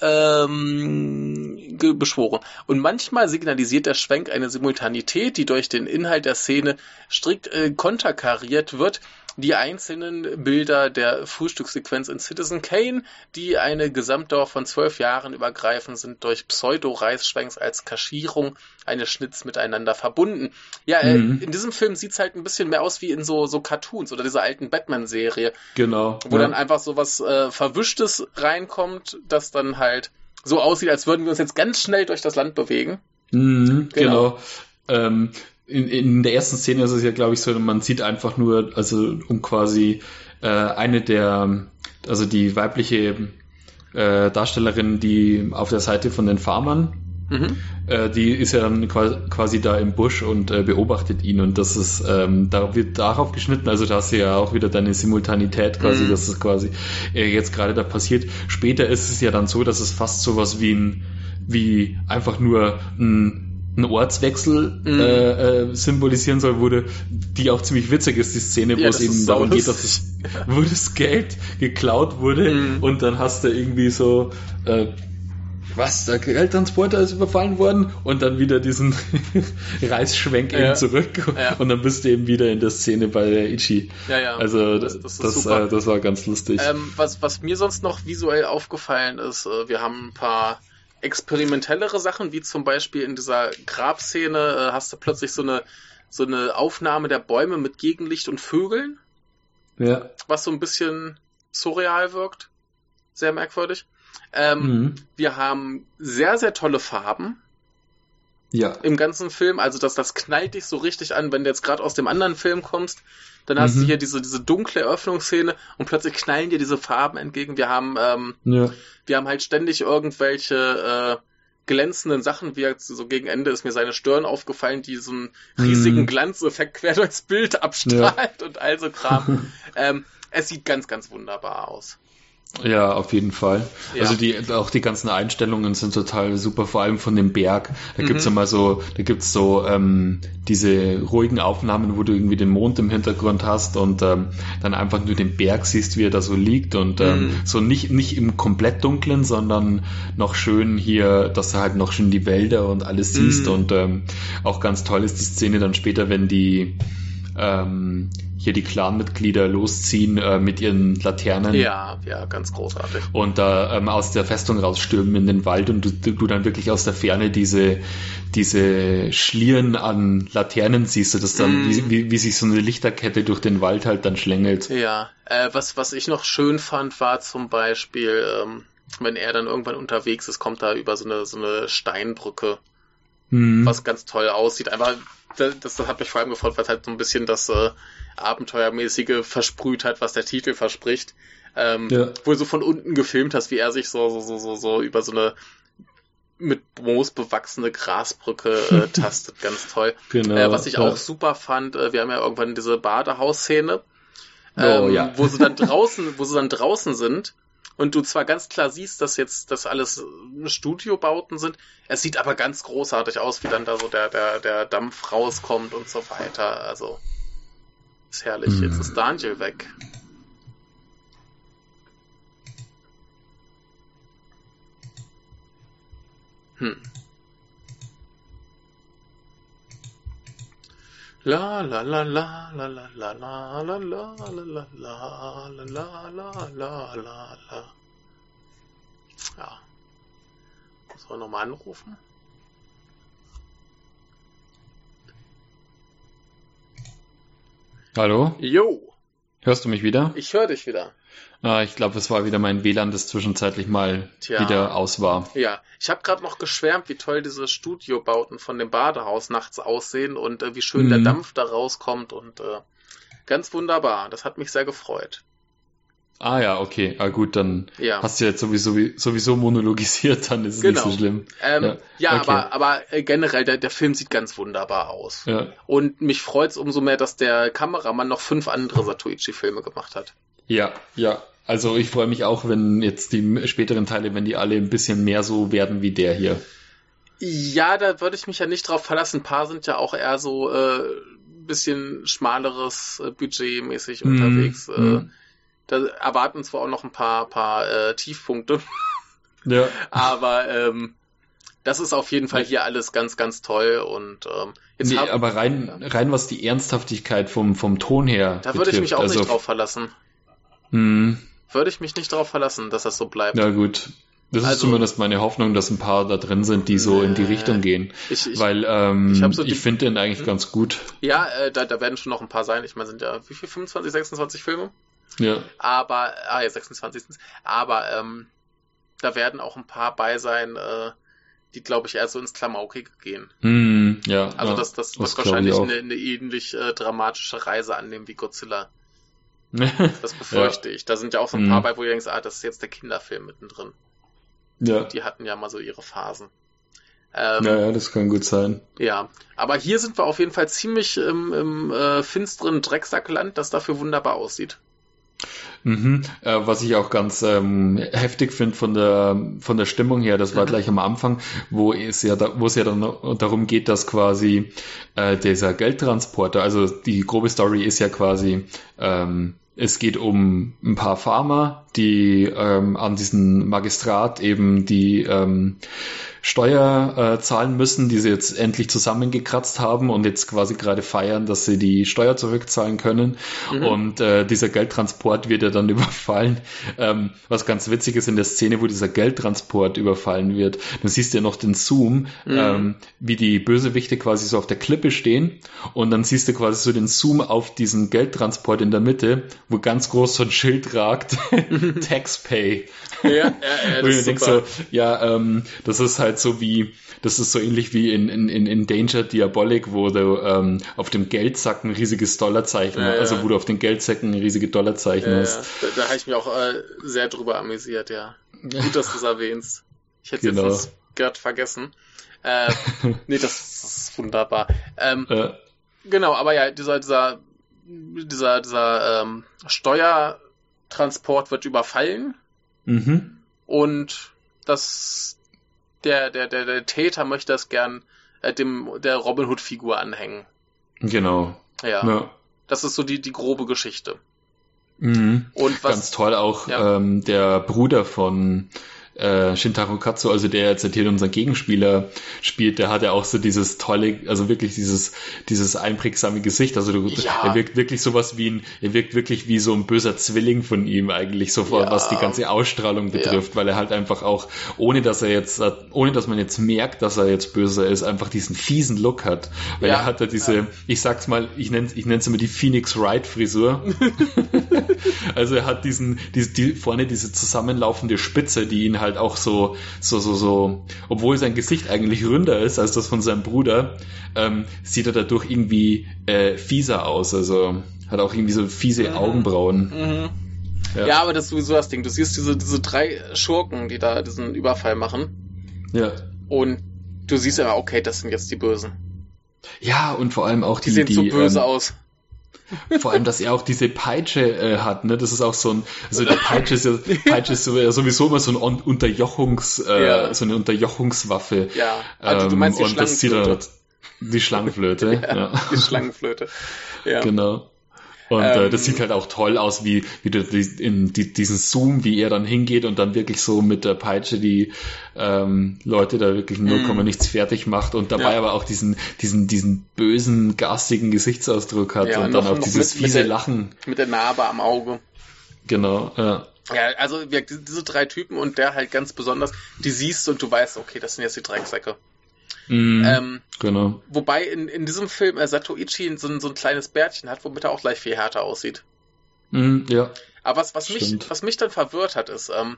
ähm, beschworen. Und manchmal signalisiert der Schwenk eine Simultanität, die durch den Inhalt der Szene strikt äh, konterkariert wird. Die einzelnen Bilder der Frühstückssequenz in Citizen Kane, die eine Gesamtdauer von zwölf Jahren übergreifen, sind durch Pseudo-Reißschwenks als Kaschierung eines Schnitts miteinander verbunden. Ja, äh, Mhm. in diesem Film sieht's halt ein bisschen mehr aus wie in so, so Cartoons oder dieser alten Batman-Serie, Genau. wo ja. dann einfach so was äh, Verwischtes reinkommt, das dann halt so aussieht, als würden wir uns jetzt ganz schnell durch das Land bewegen. Mhm, Genau. genau. Ähm, in, in der ersten Szene ist es ja, glaube ich, so, man sieht einfach nur, also um quasi äh, eine der, also die weibliche äh, Darstellerin, die auf der Seite von den Farmern, Mhm. äh, die ist ja dann qua- quasi da im Busch und äh, beobachtet ihn und das ist, ähm, da wird darauf geschnitten, also da hast du ja auch wieder deine Simultanität quasi, Mhm. dass es quasi äh, jetzt gerade da passiert. Später ist es ja dann so, dass es fast sowas wie ein, wie einfach nur ein ein Ortswechsel Mhm. äh, äh, symbolisieren soll, wurde, die auch ziemlich witzig ist, die Szene, wo Ja, es das eben darum geht, dass es, wo das Geld geklaut wurde Mhm. und dann hast du irgendwie so, äh, was, der Geldtransporter ist überfallen worden und dann wieder diesen Reißschwenk Ja. eben zurück Ja. und dann bist du eben wieder in der Szene bei der Ichi. Ja, ja. Also das, das, das das, äh, das war ganz lustig. Ähm, was, was mir sonst noch visuell aufgefallen ist, äh, wir haben ein paar experimentellere Sachen, wie zum Beispiel in dieser Grabszene äh, hast du plötzlich so eine, so eine Aufnahme der Bäume mit Gegenlicht und Vögeln, ja. was so ein bisschen surreal wirkt. Sehr merkwürdig. Ähm, Mhm. Wir haben sehr, sehr tolle Farben Ja. im ganzen Film. Also das, das knallt dich so richtig an, wenn du jetzt gerade aus dem anderen Film kommst. Dann hast Mhm. du hier diese, diese dunkle Eröffnungsszene und plötzlich knallen dir diese Farben entgegen. Wir haben, ähm, Ja. wir haben halt ständig irgendwelche äh, glänzenden Sachen, wie so gegen Ende ist mir seine Stirn aufgefallen, die so einen riesigen Mhm. Glanzeffekt quer durchs Bild abstrahlt und all so Kram. ähm, es sieht ganz, ganz wunderbar aus. Ja, auf jeden Fall. Ja. Also die, auch die ganzen Einstellungen sind total super, vor allem von dem Berg. Da gibt's Mhm. immer so, da gibt's so ähm, diese ruhigen Aufnahmen, wo du irgendwie den Mond im Hintergrund hast und ähm, dann einfach nur den Berg siehst, wie er da so liegt und ähm, Mhm. so nicht, nicht im komplett dunklen, sondern noch schön hier, dass du halt noch schön die Wälder und alles siehst Mhm. und ähm, auch ganz toll ist die Szene dann später, wenn die ähm, hier die Clanmitglieder losziehen äh, mit ihren Laternen Ja, ja, ganz großartig. und da ähm, aus der Festung rausstürmen in den Wald und du, du dann wirklich aus der Ferne diese, diese Schlieren an Laternen siehst, du das dann, Mm. wie, wie, wie sich so eine Lichterkette durch den Wald halt dann schlängelt. Ja, äh, was, was ich noch schön fand, war zum Beispiel, ähm, wenn er dann irgendwann unterwegs ist, kommt er über so eine, so eine Steinbrücke, Mhm. was ganz toll aussieht. Einfach, das, das hat mich vor allem gefreut, weil es halt so ein bisschen das äh, Abenteuermäßige versprüht hat, was der Titel verspricht. Ähm, Ja. Wo du so von unten gefilmt hast, wie er sich so, so, so, so, so über so eine mit Moos bewachsene Grasbrücke äh, tastet. Ganz toll. Genau. Äh, was ich ja. auch super fand, äh, wir haben ja irgendwann diese Badehausszene, Oh, ähm, ja. wo sie dann draußen, wo sie dann draußen sind und du zwar ganz klar siehst, dass jetzt das alles äh, Studiobauten sind, es sieht aber ganz großartig aus, wie dann da so der, der, der Dampf rauskommt und so weiter. Also ist herrlich. Mhm. Jetzt ist Daniel weg. Hm. La la la la la la la la la la la la la la la la la la la. Ja. Sollen wir nochmal anrufen? Hallo? Jo, Hörst du mich wieder? ich höre dich wieder. Ah, ich glaube, es war wieder mein WLAN, das zwischenzeitlich mal Tja. wieder aus war. Ja, ich habe gerade noch geschwärmt, wie toll diese Studiobauten von dem Badehaus nachts aussehen und äh, wie schön Mhm. der Dampf da rauskommt und äh, ganz wunderbar. Das hat mich sehr gefreut. Ah ja, okay. Ah gut, dann Ja. hast du jetzt sowieso, sowieso monologisiert, dann ist es Genau. nicht so schlimm. Ähm, ja, Ja, okay. aber, aber äh, generell, der, der Film sieht ganz wunderbar aus. Ja. Und mich freut's umso mehr, dass der Kameramann noch fünf andere Satoichi-Filme gemacht hat. Ja, ja. Also ich freue mich auch, wenn jetzt die späteren Teile, wenn die alle ein bisschen mehr so werden wie der hier. Ja, da würde ich mich ja nicht drauf verlassen. Ein paar sind ja auch eher so äh, bisschen schmaleres äh, budgetmäßig unterwegs. Äh, Mhm. Da erwarten zwar auch noch ein paar, paar äh, Tiefpunkte. Ja. Aber ähm, das ist auf jeden Fall hier alles ganz, ganz toll und ähm, jetzt nee, aber rein, rein was die Ernsthaftigkeit vom, vom Ton her. Da würde ich mich auch also, nicht drauf verlassen. Hm. Würde ich mich nicht drauf verlassen, dass das so bleibt. Ja, gut. Das also, ist zumindest meine Hoffnung, dass ein paar da drin sind, die so äh, in die Richtung gehen. Ich, ich, Weil ähm, ich, so ich finde den eigentlich hm? ganz gut. Ja, äh, da, da werden schon noch ein paar sein. Ich meine, sind ja wie viel? 25, 26 Filme? Ja. Aber, ah ja, 26. Aber ähm, da werden auch ein paar bei sein, äh, die, glaube ich, eher so ins Klamaukige gehen. Mm, ja. Also das, das, das wird wahrscheinlich eine, eine ähnlich äh, dramatische Reise annehmen wie Godzilla. das befürchte ja. ich. Da sind ja auch so ein paar mm. bei, wo ihr denkt, ah, das ist jetzt der Kinderfilm mittendrin. Ja. Die hatten ja mal so ihre Phasen. Ähm, ja, ja, das kann gut sein. Ja, aber hier sind wir auf jeden Fall ziemlich im, im äh, finsteren Drecksackland, das dafür wunderbar aussieht. Mhm. Äh, was ich auch ganz ähm, heftig finde von der von der Stimmung her, das war mhm. gleich am Anfang, wo es ja da, wo es ja dann darum geht, dass quasi äh, dieser Geldtransporter, also die grobe Story ist ja quasi ähm, es geht um ein paar Farmer, die ähm, an diesen Magistrat eben die ähm, Steuer äh, zahlen müssen, die sie jetzt endlich zusammengekratzt haben und jetzt quasi gerade feiern, dass sie die Steuer zurückzahlen können. Mhm. Und äh, dieser Geldtransport wird ja dann überfallen. Ähm, was ganz witzig ist in der Szene, wo dieser Geldtransport überfallen wird. Du siehst ja noch den Zoom, mhm. ähm, wie die Bösewichte quasi so auf der Klippe stehen und dann siehst du quasi so den Zoom auf diesen Geldtransport in der Mitte, wo ganz groß so ein Schild ragt, Taxpay. Ja, ja, ja, das ist denkst so, ja, ähm, das ist halt so wie, das ist so ähnlich wie in, in, in Danger Diabolic, wo du ähm, auf dem Geldsack ein riesiges Dollarzeichen, ja, also wo du auf den Geldsäcken ein riesige Dollarzeichen ja, hast. Da, da habe ich mich auch äh, sehr drüber amüsiert, ja. Gut, dass du es erwähnst. Ich hätte genau. jetzt gerade vergessen. Äh, nee, das ist wunderbar. Ähm, äh. Genau, aber ja, dieser, dieser, dieser, dieser ähm, Steuertransport wird überfallen Mhm. Und das, der, der, der, der Täter möchte das gern äh, dem, der Robin Hood Figur anhängen. Genau. Ja. ja. Das ist so die, die grobe Geschichte. Mhm. Und was, Ganz toll auch ja. ähm, der Bruder von äh, Shintaro Katsu, also der jetzt hier unseren Gegenspieler spielt, der hat ja auch so dieses tolle, also wirklich dieses, dieses einprägsame Gesicht. Also du, ja. er wirkt wirklich sowas wie ein, er wirkt wirklich wie so ein böser Zwilling von ihm eigentlich, so ja. was die ganze Ausstrahlung betrifft, ja. weil er halt einfach auch, ohne dass er jetzt, ohne dass man jetzt merkt, dass er jetzt böse ist, einfach diesen fiesen Look hat. Weil er hat ja diese, ich sag's mal, ich nenne ich nenn's immer die Phoenix Wright Frisur. also er hat diesen, die, die, vorne diese zusammenlaufende Spitze, die ihn halt halt auch so, so, so, so, obwohl sein Gesicht eigentlich ründer ist als das von seinem Bruder, ähm, sieht er dadurch irgendwie äh, fieser aus. Also hat auch irgendwie so fiese mhm. Augenbrauen. Mhm. Ja. ja. aber das ist sowieso das Ding. Du siehst diese, diese drei Schurken, die da diesen Überfall machen. Ja. Und du siehst ja, okay, das sind jetzt die Bösen. Ja, und vor allem auch die. Die sehen die, so böse ähm, aus. Vor allem, dass er auch diese Peitsche äh, hat, ne? Das ist auch so ein, also der Peitsche ist ja, Peitsche ist sowieso immer so ein Unterjochungs, äh, ja. so eine Unterjochungswaffe. Ja. Also du meinst die ähm, und das zieht er, die Schlangenflöte. ja, ja. Die Schlangenflöte. Ja. Genau. Und ähm, äh, das ähm, sieht halt auch toll aus, wie, wie du in die, diesen Zoom, wie er dann hingeht und dann wirklich so mit der Peitsche die ähm, Leute da wirklich 0, mm. nichts fertig macht und dabei ja. aber auch diesen, diesen, diesen bösen, garstigen Gesichtsausdruck hat ja, und noch, dann auch dieses mit, fiese mit der, Lachen. Mit der Narbe am Auge. Genau, ja. Ja, also diese drei Typen und der halt ganz besonders, die siehst und du weißt, okay, das sind jetzt die Drecksäcke. Mhm, ähm, genau. Wobei in, in diesem Film äh, Satoichi so, so ein kleines Bärtchen hat, womit er auch gleich viel härter aussieht. Mhm, ja. Aber was, was, mich, was mich dann verwirrt hat, ist, ähm,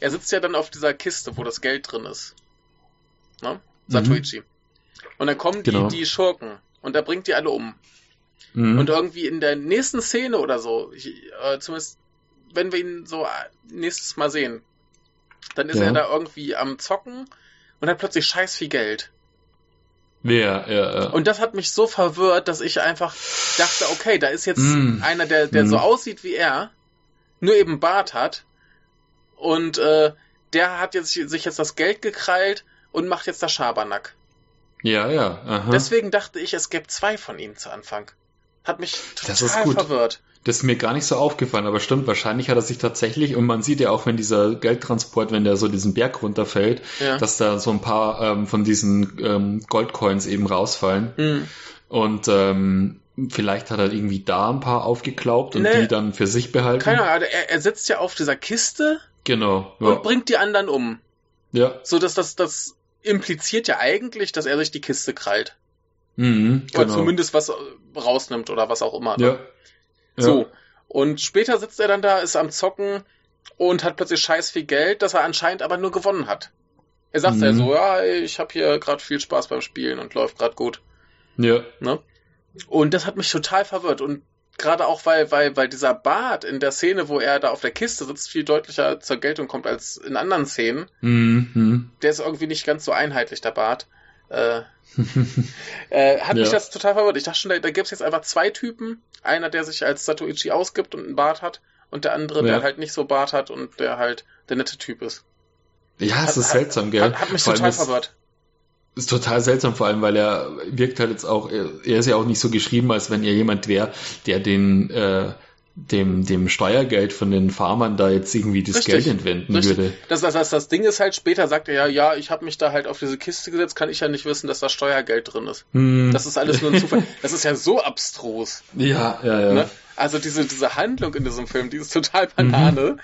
er sitzt ja dann auf dieser Kiste, wo das Geld drin ist. Ne? Satoichi. Mhm. Und dann kommen die, genau. die Schurken und er bringt die alle um. Mhm. Und irgendwie in der nächsten Szene oder so, ich, äh, zumindest wenn wir ihn so äh, nächstes Mal sehen, dann ist ja. er da irgendwie am Zocken und hat plötzlich scheiß viel Geld. Ja, ja, ja. Und das hat mich so verwirrt, dass ich einfach dachte, okay, da ist jetzt mm. einer, der, der mm. so aussieht wie er, nur eben Bart hat und äh, der hat jetzt sich jetzt das Geld gekrallt und macht jetzt das Schabernack. Ja, ja. Aha. Deswegen dachte ich, es gäbe zwei von ihnen zu Anfang. Hat mich total verwirrt. Das ist mir gar nicht so aufgefallen, aber stimmt, wahrscheinlich hat er sich tatsächlich, und man sieht ja auch, wenn dieser Geldtransport, wenn der so diesen Berg runterfällt, Ja. dass da so ein paar ähm, von diesen ähm, Goldcoins eben rausfallen. Hm. Und ähm, vielleicht hat er irgendwie da ein paar aufgeklaubt und Nee. die dann für sich behalten. Keine Ahnung, also er, er sitzt ja auf dieser Kiste Genau. Ja. und bringt die anderen um. ja. So dass das, das impliziert ja eigentlich, dass er sich die Kiste krallt. Mhm, Oder genau. zumindest was rausnimmt oder was auch immer. ne? Ja. Ja. So. Und später sitzt er dann da, ist am Zocken und hat plötzlich scheiß viel Geld, das er anscheinend aber nur gewonnen hat. Er sagt Mhm. ja so, ja, ich habe hier gerade viel Spaß beim Spielen und läuft gerade gut. Ja. Ne? Und das hat mich total verwirrt. Und gerade auch, weil, weil, weil dieser Bart in der Szene, wo er da auf der Kiste sitzt, viel deutlicher zur Geltung kommt als in anderen Szenen. Mhm. Der ist irgendwie nicht ganz so einheitlich, der Bart. Äh, äh, hat mich Ja. das total verwirrt. Ich dachte schon, da, da gibt es jetzt einfach zwei Typen. Einer, der sich als Satoichi ausgibt und einen Bart hat. Und der andere, Ja. der halt nicht so Bart hat und der halt der nette Typ ist. Ja, es Hat- ist hat- seltsam, gell? Hat, hat mich Vor total ist- verwirrt. ist total seltsam, vor allem, weil er wirkt halt jetzt auch, er er ist ja auch nicht so geschrieben, als wenn er jemand wäre, der den, äh, dem, dem Steuergeld von den Farmern da jetzt irgendwie das Richtig. Geld entwenden Richtig. würde. Das, das, das, das Ding ist halt, später sagt er ja, ja, ich habe mich da halt auf diese Kiste gesetzt, kann ich ja nicht wissen, dass da Steuergeld drin ist. Hm, Das ist alles nur ein Zufall. Das ist ja so abstrus. ja, ja, ja. Ne? Also diese, diese Handlung in diesem Film, die ist total Banane,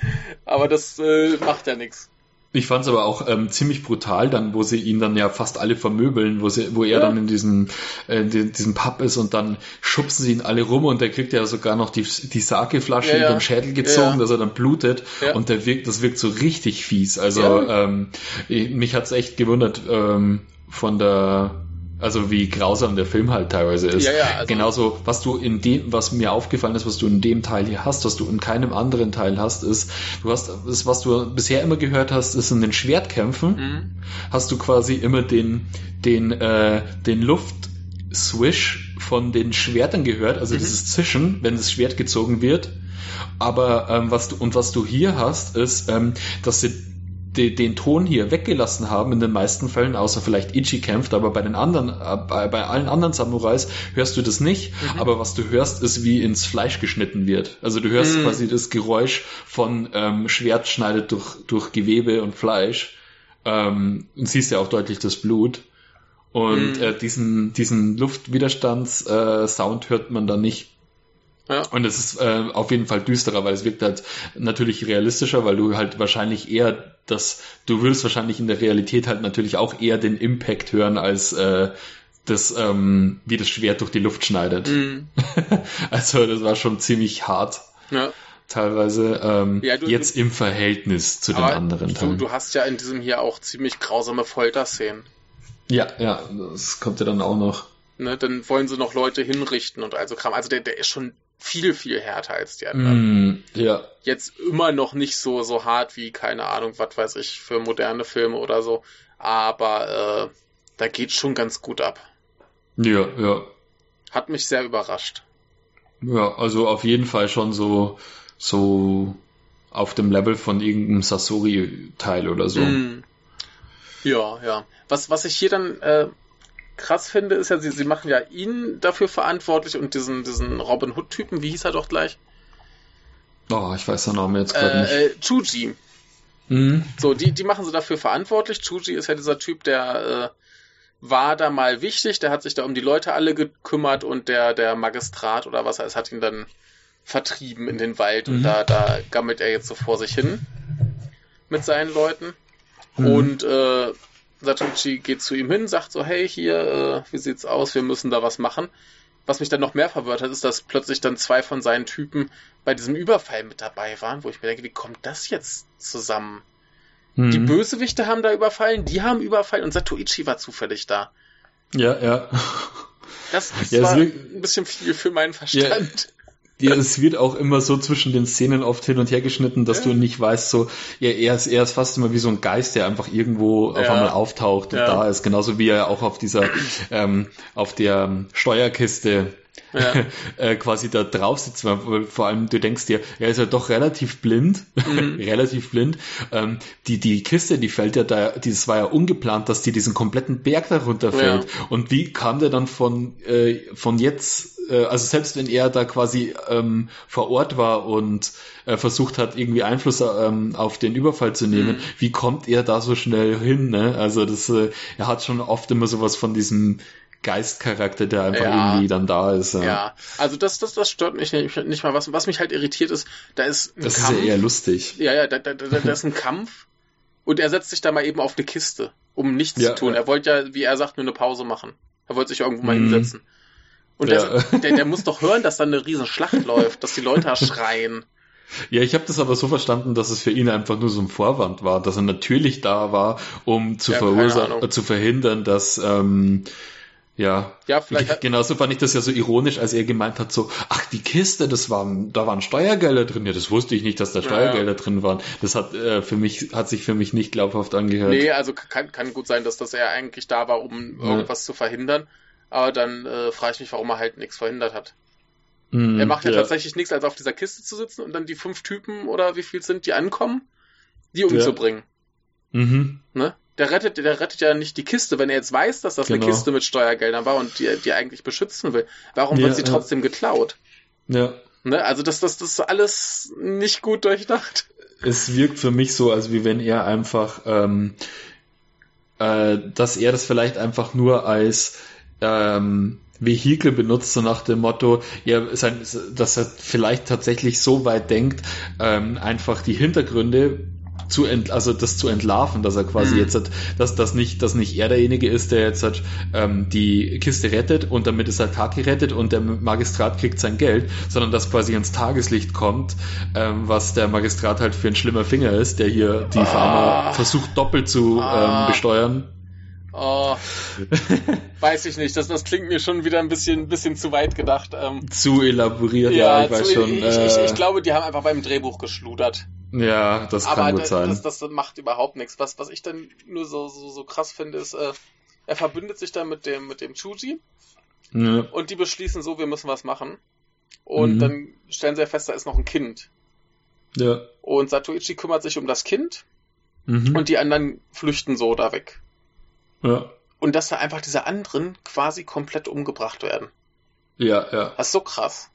aber das äh, macht ja nichts. Ich fand es aber auch ähm, ziemlich brutal, dann, wo sie ihn dann ja fast alle vermöbeln, wo sie, wo er Ja. dann in diesem, äh, die, diesem Pub ist und dann schubsen sie ihn alle rum und der kriegt ja sogar noch die, die Sakeflasche Ja, ja. über den Schädel gezogen, dass er dann blutet und der wirkt, das wirkt so richtig fies. Also ähm, ich, mich hat's echt gewundert ähm, von der also wie grausam der Film halt teilweise ist. Ja, ja, also- Genauso, was du in dem, was mir aufgefallen ist, was du in dem Teil hier hast, was du in keinem anderen Teil hast, ist, du hast, das, was du bisher immer gehört hast, ist in den Schwertkämpfen, Mhm. hast du quasi immer den, den, äh, den Luftswish von den Schwertern gehört, also Mhm. dieses Zischen, wenn das Schwert gezogen wird. Aber ähm, was du und was du hier hast, ist, ähm, dass sie de, den Ton hier weggelassen haben in den meisten Fällen, außer vielleicht Ichi kämpft, aber bei den anderen, äh, bei, bei allen anderen Samurais hörst du das nicht. Mhm. Aber was du hörst, ist, wie ins Fleisch geschnitten wird. Also du hörst Mhm. quasi das Geräusch von ähm, Schwert schneidet durch, durch Gewebe und Fleisch. Ähm, und siehst ja auch deutlich das Blut. Und Mhm. äh, diesen, diesen Luftwiderstands-Sound äh, hört man da nicht. Ja. Und es ist äh, auf jeden Fall düsterer, weil es wirkt halt natürlich realistischer, weil du halt wahrscheinlich eher das, du würdest wahrscheinlich in der Realität halt natürlich auch eher den Impact hören, als äh, das, ähm, wie das Schwert durch die Luft schneidet. Mhm. Also das war schon ziemlich hart Ja. teilweise. Ähm, Ja, du- jetzt im Verhältnis zu den anderen du, Teilen. du hast ja in diesem hier auch ziemlich grausame Folterszenen. ja, ja, das kommt ja dann auch noch. Ne? Dann wollen sie noch Leute hinrichten und also Kram. Also der, der ist schon viel, viel härter als die anderen. Mm, ja, Jetzt immer noch nicht so, so hart wie, keine Ahnung, was weiß ich, für moderne Filme oder so. Aber äh, da geht schon ganz gut ab. ja, ja. Hat mich sehr überrascht. Ja, also auf jeden Fall schon so, so auf dem Level von irgendeinem Sasori-Teil oder so. Mm. Ja, ja. Was, was ich hier dann äh, krass finde, ist ja, sie, sie machen ja ihn dafür verantwortlich und diesen, diesen Robin Hood-Typen, wie hieß er doch gleich? Oh, ich weiß den Namen jetzt gerade nicht. Äh, äh, Chuji. Mhm. So, die, die machen sie dafür verantwortlich. Chuji ist ja dieser Typ, der äh, war da mal wichtig, der hat sich da um die Leute alle gekümmert und der, der Magistrat oder was er ist, hat ihn dann vertrieben in den Wald und Mhm. da, da gammelt er jetzt so vor sich hin mit seinen Leuten. Mhm. Und äh, Satoshi geht zu ihm hin, sagt so, hey, hier, äh, wie sieht's aus, wir müssen da was machen. Was mich dann noch mehr verwirrt hat, ist, dass plötzlich dann zwei von seinen Typen bei diesem Überfall mit dabei waren, wo ich mir denke, wie kommt das jetzt zusammen? Mhm. Die Bösewichte haben da überfallen, die haben überfallen und Satoichi war zufällig da. Ja, ja. Das, das Ja, war ein bisschen viel für meinen Verstand. Ja, es wird auch immer so zwischen den Szenen oft hin und her geschnitten, dass du nicht weißt, so, ja, er ist, er ist fast immer wie so ein Geist, der einfach irgendwo auf einmal auftaucht und da ist. Genauso wie er auch auf dieser, ähm, auf der Steuerkiste ja. äh, quasi da drauf sitzt, weil vor allem du denkst dir, er ist ja doch relativ blind, mhm. relativ blind. Ähm, die, die Kiste, die fällt ja da, das war ja ungeplant, dass die diesen kompletten Berg da runterfällt. Ja. Und wie kam der dann von, äh, von jetzt, äh, also selbst wenn er da quasi ähm, vor Ort war und äh, versucht hat, irgendwie Einfluss ähm, auf den Überfall zu nehmen, mhm. wie kommt er da so schnell hin? Ne? Also das, äh, er hat schon oft immer sowas von diesem Geistcharakter, der einfach ja. irgendwie dann da ist. Ja. ja, also das, das, das stört mich nicht, nicht mal. Was, was mich halt irritiert ist, da ist ein das Kampf. Das ist ja eher lustig. Ja, ja, da, da, da, da ist ein Kampf und er setzt sich da mal eben auf eine Kiste, um nichts ja, zu tun. Er wollte ja, wie er sagt, nur eine Pause machen. Er wollte sich irgendwo mal mhm. hinsetzen. Und der, der, der muss doch hören, dass da eine riesen Schlacht läuft, dass die Leute da schreien. Ja, ich habe das aber so verstanden, dass es für ihn einfach nur so ein Vorwand war, dass er natürlich da war, um zu, ja, zu verhindern, dass ähm, ja, ja vielleicht ich, genauso fand ich das ja so ironisch, als er gemeint hat, so, ach, die Kiste, das waren, da waren Steuergelder drin. Ja, das wusste ich nicht, dass da Steuergelder ja. drin waren. Das hat äh, für mich, hat sich für mich nicht glaubhaft angehört. Nee, also kann, kann gut sein, dass das er eigentlich da war, um ja. irgendwas zu verhindern. Aber dann äh, frage ich mich, warum er halt nichts verhindert hat. Mm, er macht ja, ja, tatsächlich nichts, als auf dieser Kiste zu sitzen und dann die fünf Typen oder wie viel sind, die ankommen, die umzubringen. Mhm. Ne? Der rettet, der rettet ja nicht die Kiste, wenn er jetzt weiß, dass das genau. eine Kiste mit Steuergeldern war und die, die eigentlich beschützen will. Warum ja, wird sie ja. trotzdem geklaut? Ja. Ne? Also das, das, das ist alles nicht gut durchdacht. Es wirkt für mich so, als wie wenn er einfach, ähm, äh, dass er das vielleicht einfach nur als ähm, Vehikel benutzt, so nach dem Motto, ja, sein, dass er vielleicht tatsächlich so weit denkt, ähm, einfach die Hintergründe zu ent, also das zu entlarven, dass er quasi mhm. jetzt hat, dass das nicht, dass nicht er derjenige ist, der jetzt hat, ähm, die Kiste rettet und damit ist er Tag gerettet und der Magistrat kriegt sein Geld, sondern dass quasi ins Tageslicht kommt, ähm, was der Magistrat halt für ein schlimmer Finger ist, der hier die Farmer ah. versucht doppelt zu ah. ähm, besteuern. Oh, weiß ich nicht. Das, das klingt mir schon wieder ein bisschen, ein bisschen zu weit gedacht. Ähm, zu elaboriert, ja, ja ich weiß schon. Ich, äh, ich, ich, glaube, die haben einfach beim Drehbuch geschludert. Ja, das kann Aber gut sein. Das, das macht überhaupt nichts. Was, was ich dann nur so, so, so krass finde, ist, äh, er verbündet sich dann mit dem, mit dem Chuji. Ja. Und die beschließen so, wir müssen was machen. Und mhm. dann stellen sie fest, da ist noch ein Kind. Ja. Und Satoichi kümmert sich um das Kind. Mhm. Und die anderen flüchten so da weg. Ja. Und dass da einfach diese anderen quasi komplett umgebracht werden. Ja, ja. Das ist so krass.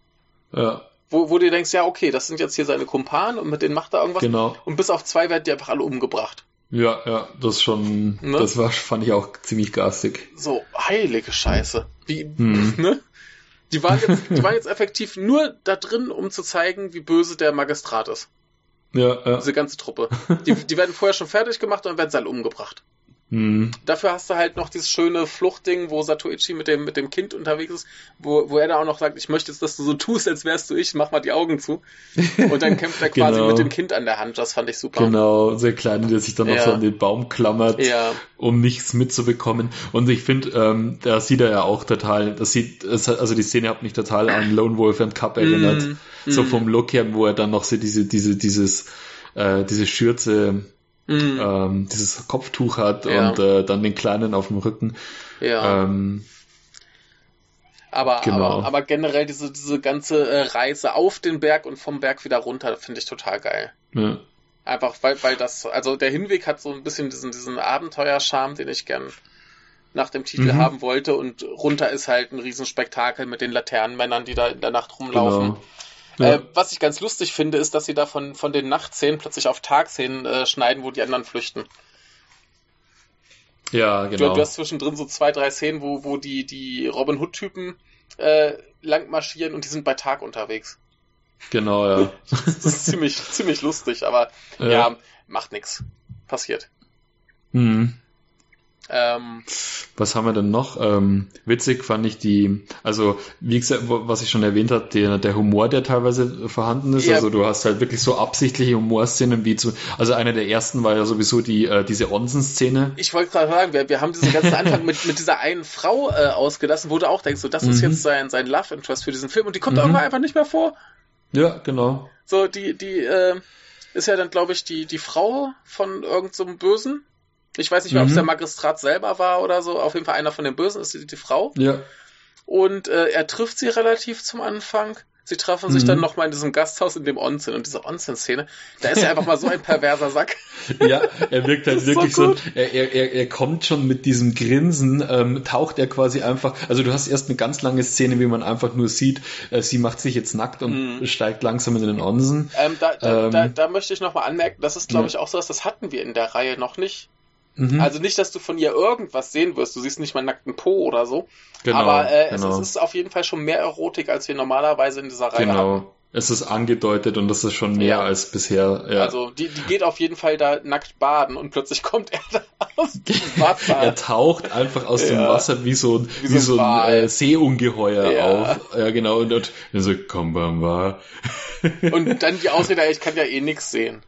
Ja wo, wo du denkst, ja, okay, das sind jetzt hier seine Kumpanen und mit denen macht er irgendwas. Genau. Und bis auf zwei werden die einfach alle umgebracht. Ja, ja, das schon, ne? das war, fand ich auch ziemlich garstig. So, heilige Scheiße. Wie, hm. ne? Die waren, jetzt, die waren jetzt effektiv nur da drin, um zu zeigen, wie böse der Magistrat ist. Ja, ja. Diese ganze Truppe. Die, die werden vorher schon fertig gemacht und dann werden sie alle umgebracht. Mhm. Dafür hast du halt noch dieses schöne Fluchtding, wo Satoichi mit dem, mit dem Kind unterwegs ist, wo, wo er da auch noch sagt, ich möchte jetzt, dass du so tust, als wärst du ich, mach mal die Augen zu. Und dann kämpft er quasi genau. mit dem Kind an der Hand, das fand ich super. Genau, sehr klein, der sich dann noch ja. so an den Baum klammert, ja. um nichts mitzubekommen. Und ich finde, ähm, da sieht er ja auch total, das sieht, also die Szene hat mich total an Lone Wolf and Cup erinnert. Mm, so mm. vom Look her, wo er dann noch so diese, diese, dieses, äh, diese Schürze mhm. ähm, dieses Kopftuch hat ja. und äh, dann den Kleinen auf dem Rücken. Ja. Ähm, aber, genau. aber, aber generell diese, diese ganze äh, Reise auf den Berg und vom Berg wieder runter finde ich total geil. Ja. Einfach weil, weil das, also der Hinweg hat so ein bisschen diesen, diesen Abenteuerscharme, den ich gern nach dem Titel mhm. haben wollte und runter ist halt ein Riesenspektakel mit den Laternenmännern, die da in der Nacht rumlaufen. Genau. Ja. Äh, was ich ganz lustig finde, ist, dass sie da von, von den Nachtszenen plötzlich auf Tagszenen äh, schneiden, wo die anderen flüchten. Ja, genau. Du, du, hast zwischendrin so zwei, drei Szenen, wo, wo die, die Robin Hood-Typen äh, lang marschieren und die sind bei Tag unterwegs. Genau, ja. das ist ziemlich, ziemlich lustig, aber ja, ja macht nichts. Passiert. Mhm. Ähm, was haben wir denn noch? Ähm, witzig fand ich die, also wie gesagt, was ich schon erwähnt habe, der, der Humor, der teilweise vorhanden ist. Ja. Also du hast halt wirklich so absichtliche Humorszenen wie zu, also einer der ersten war ja sowieso die äh, diese Onsen-Szene. Ich wollte gerade sagen, wir, wir haben diesen ganzen Anfang mit, mit dieser einen Frau äh, ausgelassen, wo du auch denkst, so das ist mhm. jetzt sein, sein Love Interest für diesen Film und die kommt mhm. irgendwann einfach nicht mehr vor. Ja, genau. So, die, die, äh, ist ja dann, glaube ich, die, die Frau von irgendeinem so Bösen. Ich weiß nicht mehr, mhm. ob es der Magistrat selber war oder so. Auf jeden Fall einer von den Bösen ist die, die Frau. Ja. und äh, er trifft sie relativ zum Anfang. Sie treffen sich mhm. dann nochmal in diesem Gasthaus in dem Onsen und diese Onsen-Szene, da ist er einfach mal so ein perverser Sack. Ja, er wirkt halt wirklich so, so er, er, er kommt schon mit diesem Grinsen, ähm, taucht er quasi einfach, also du hast erst eine ganz lange Szene, wie man einfach nur sieht, äh, sie macht sich jetzt nackt und mhm. steigt langsam in den Onsen. Ähm, da, da, ähm, da, da, möchte ich nochmal anmerken, das ist glaube ja. ich auch so, das hatten wir in der Reihe noch nicht. Mhm. Also nicht, dass du von ihr irgendwas sehen wirst. Du siehst nicht mal nackten Po oder so. Genau, Aber äh, genau. es, ist auf jeden Fall schon mehr Erotik, als wir normalerweise in dieser Reihe genau. haben. Es ist angedeutet und das ist schon mehr ja. als bisher. Ja. Also die, die geht auf jeden Fall da nackt baden und plötzlich kommt er da aus dem Wasser. er taucht einfach aus ja. dem Wasser wie so ein, wie, wie so ein, äh, Seeungeheuer auf. Ja, genau. Und, und so, komm, war. und dann die Ausrede, ich kann ja eh nichts sehen.